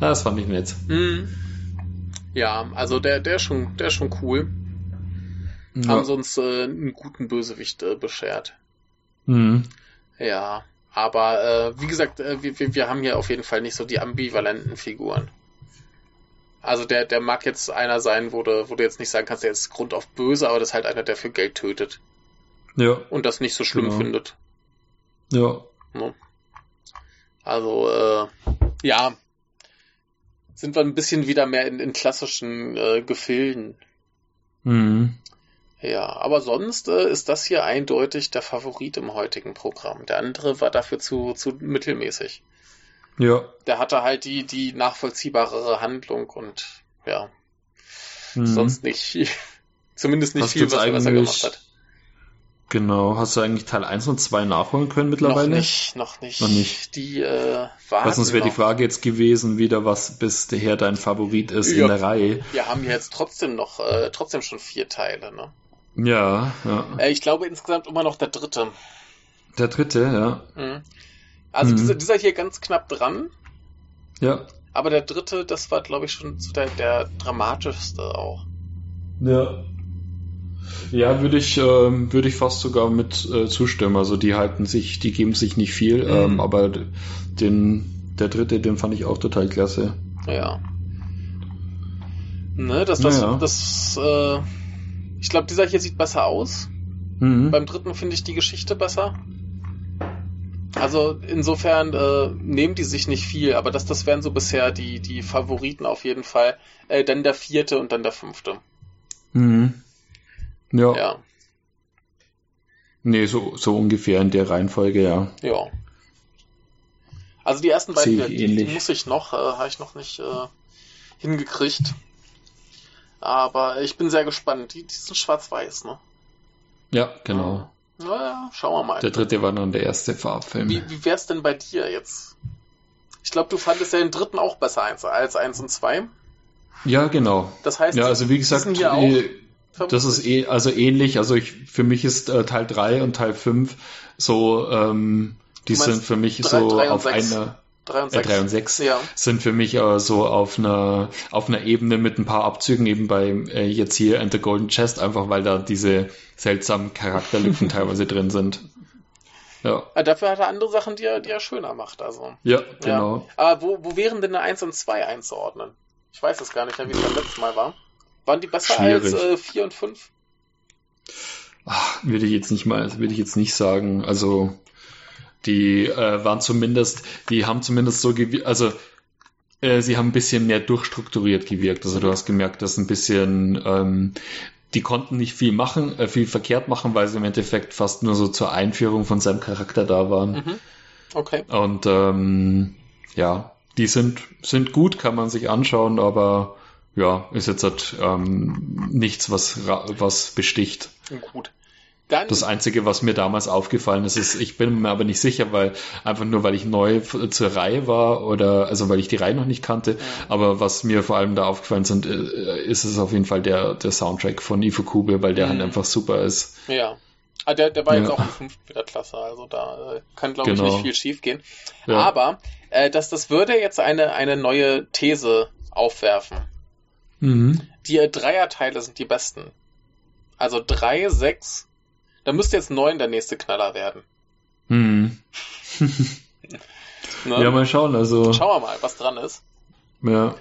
das fand ich nett. Mhm. Ja, also der, der ist schon, der ist schon cool. Ja. Haben sie uns äh, einen guten Bösewicht äh, beschert. Mhm. Ja, aber äh, wie gesagt, äh, wir, wir, haben hier auf jeden Fall nicht so die ambivalenten Figuren. Also der, der mag jetzt einer sein, wo du, wo du jetzt nicht sagen kannst, der ist Grund auf böse, aber das ist halt einer, der für Geld tötet Ja, und das nicht so schlimm Genau. findet. ja. Ne? Also, äh, ja, sind wir ein bisschen wieder mehr in, in klassischen äh, Gefilden. Mhm. Ja, aber sonst äh, ist das hier eindeutig der Favorit im heutigen Programm. Der andere war dafür zu, zu mittelmäßig. Ja. Der hatte halt die, die nachvollziehbarere Handlung und ja, Mhm. sonst nicht, zumindest nicht Hast viel, was, er- was er gemacht hat. Genau. Hast du eigentlich Teil 1 und 2 nachholen können mittlerweile? Noch nicht, noch nicht. Noch nicht. Die äh, warten sonst wäre die. Frage jetzt gewesen, wieder was bisher dein Favorit ist Ja. in der Reihe. Wir haben jetzt trotzdem noch, äh, trotzdem schon vier Teile, ne? Ja, ja. Äh, ich glaube insgesamt immer noch der dritte. Der dritte, ja. Mhm. Also Mhm. dieser, dieser hier ganz knapp dran, Ja. aber der dritte, das war, glaube ich, schon der, der dramatischste auch. Ja. Ja, würde ich, ähm, würde ich fast sogar mit äh, zustimmen. Also die halten sich, die geben sich nicht viel, Mhm. ähm, aber den, der dritte, den fand ich auch total klasse. Ja. Ne, das, das, Ja, ja. das, äh, ich glaube, dieser hier sieht besser aus. Mhm. Beim dritten finde ich die Geschichte besser. Also insofern äh, nehmen die sich nicht viel, aber das, das wären so bisher die, die Favoriten auf jeden Fall. Äh, dann der vierte und dann der fünfte. Mhm. Ja. Ja, Nee, so, so ungefähr in der Reihenfolge, ja. ja. Also die ersten beiden, die, die muss ich noch, äh, habe ich noch nicht äh, hingekriegt. Aber ich bin sehr gespannt. Die, die sind schwarz-weiß, ne? Ja, genau. Naja, schauen wir mal. Der dritte war dann der erste Farbfilm. Wie, wie wär's denn bei dir jetzt? Ich glaube, du fandest ja den dritten auch besser als, eins und zwei. Ja, genau. Das heißt, Ja, also wie gesagt, das ist eh, also ähnlich. Also ich, für mich ist äh, Teil 3 und Teil 5 so, ähm, die sind für mich drei- so drei auf einer, drei und äh, sechs. 3 und 6 Ja. sind für mich äh, so auf einer, auf einer Ebene mit ein paar Abzügen, eben bei äh, jetzt hier and the Golden Chest, einfach weil da diese seltsamen Charakterlücken teilweise drin sind. Ja, Ah, Dafür hat er andere Sachen, die er, die er schöner macht. Also. ja, genau. Ja. Aber wo, wo wären denn eine 1 und 2 einzuordnen? Ich weiß es gar nicht wie es beim letzten Mal war. Waren die besser Schwierig. als äh, 4 und 5? Ach, würde ich jetzt nicht mal, würde ich jetzt nicht sagen. Also die äh, waren zumindest, die haben zumindest so gewirkt, also äh, sie haben ein bisschen mehr durchstrukturiert gewirkt. Also du hast gemerkt, dass ein bisschen, ähm, die konnten nicht viel machen, äh, viel verkehrt machen, weil sie im Endeffekt fast nur so zur Einführung von seinem Charakter da waren. Mhm. Okay. Und ähm, ja, die sind, sind gut, kann man sich anschauen, aber ja, ist jetzt halt, ähm, nichts, was, was besticht. Gut. Dann, Das Einzige, was mir damals aufgefallen ist, ist, ich bin mir aber nicht sicher, weil einfach nur, weil ich neu zur Reihe war oder also weil ich die Reihe noch nicht kannte, aber was mir vor allem da aufgefallen sind, äh, ist es auf jeden Fall der, der Soundtrack von Ifukube, weil der Mhm. halt einfach super ist. ja. Ah, der, der war Ja. jetzt auch im fünften wieder klasse, also da äh, kann, glaube ich, Genau. nicht viel schief gehen. Ja. Aber äh, das, das würde jetzt eine, eine neue These aufwerfen. Mhm. Die äh, Dreierteile sind die besten. Also drei, sechs, da müsste jetzt neun der nächste Knaller werden. Mhm. Ne? Ja, mal schauen. Also, Schauen wir mal, was dran ist. ja.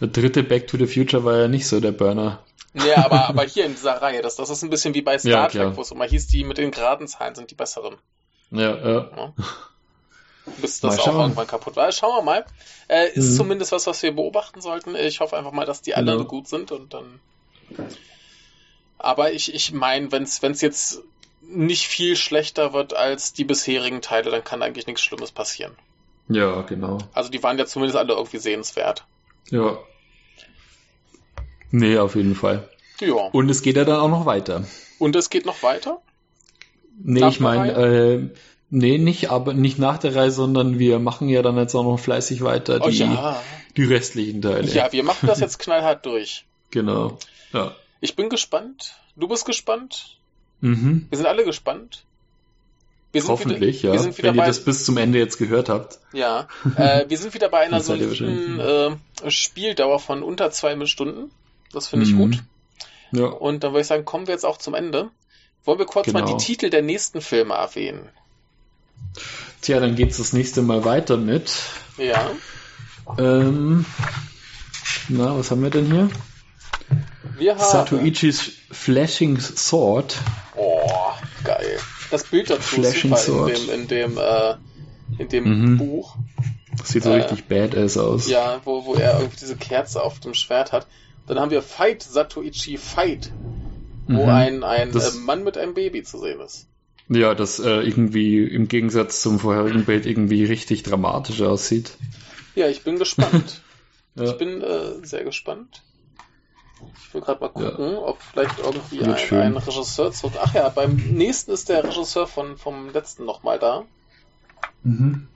Der dritte Back to the Future war ja nicht so der Burner. Ja, aber, aber hier in dieser Reihe, das, das ist ein bisschen wie bei Star Ja, Trek, wo es immer hieß, die mit den geraden Zahlen sind die besseren. Ja, ja. Bis das Mal auch schauen. irgendwann kaputt war. Schauen wir mal. Äh, ist Mhm. zumindest was, was wir beobachten sollten. Ich hoffe einfach mal, dass die alle Genau. gut sind und dann. Aber ich, ich meine, wenn es jetzt nicht viel schlechter wird als die bisherigen Teile, dann kann eigentlich nichts Schlimmes passieren. Ja, genau. Also die waren ja zumindest alle irgendwie sehenswert. Ja. Nee, auf jeden Fall. Ja. Und es geht ja dann auch noch weiter. Und es geht noch weiter? Nee, Nach ich meine, äh, nee, nicht, aber nicht nach der Reihe, sondern wir machen ja dann jetzt auch noch fleißig weiter Oh die, ja. die restlichen Teile. Ja, wir machen das jetzt knallhart durch. Genau. Ja. Ich bin gespannt. Du bist gespannt. Mhm. Wir sind alle gespannt. Wir Hoffentlich, wieder, ja. Wenn ihr bei, das bis zum Ende jetzt gehört habt. ja, äh, wir sind wieder bei einer ihr soliden äh, Spieldauer von unter zwei Stunden. Das finde ich Mhm. gut. Ja. Und dann würde ich sagen, kommen wir jetzt auch zum Ende. Wollen wir kurz mal Genau. die Titel der nächsten Filme erwähnen? Tja, dann geht's das nächste Mal weiter mit. Ja. Ähm, na, was haben wir denn hier? Wir haben. Satoichis Flashing Sword. Oh, geil. Das Bild dazu ist Flashing super in Sword. dem, in dem, äh, in dem Mhm. Buch. Das sieht so Äh, richtig badass aus. Ja, wo, wo er irgendwie diese Kerze auf dem Schwert hat. Dann haben wir Fight Satoichi Fight, wo Mhm. ein, ein Das- äh, Mann mit einem Baby zu sehen ist. Ja, das äh, irgendwie im Gegensatz zum vorherigen Bild irgendwie richtig dramatisch aussieht. Ja, ich bin gespannt. Ja. Ich bin äh, sehr gespannt. Ich will gerade mal gucken, ob vielleicht irgendwie ein, ein Regisseur zurück. Ach ja, beim nächsten ist der Regisseur von, vom letzten nochmal da. Mhm.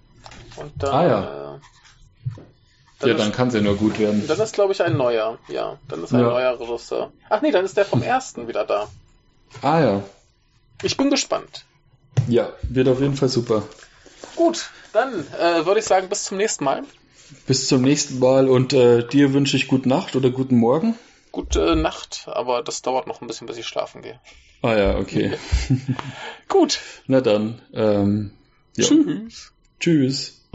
Und dann, Ah, ja. äh, dann Ja, ist, dann kann es ja nur gut werden. dann ist glaube ich ein neuer. Ja, dann ist ein Ja. neuer Regisseur. Ach nee, dann ist der vom ersten wieder da. Ah ja. Ich bin gespannt. Ja, wird auf jeden Fall super. Gut, dann äh, würde ich sagen, bis zum nächsten Mal. Bis zum nächsten Mal und äh, dir wünsche ich gute Nacht oder guten Morgen. Gute Nacht, aber das dauert noch ein bisschen, bis ich schlafen gehe. Ah ja, okay. Gut. Na dann. Ähm, ja. Tschüss. Tschüss.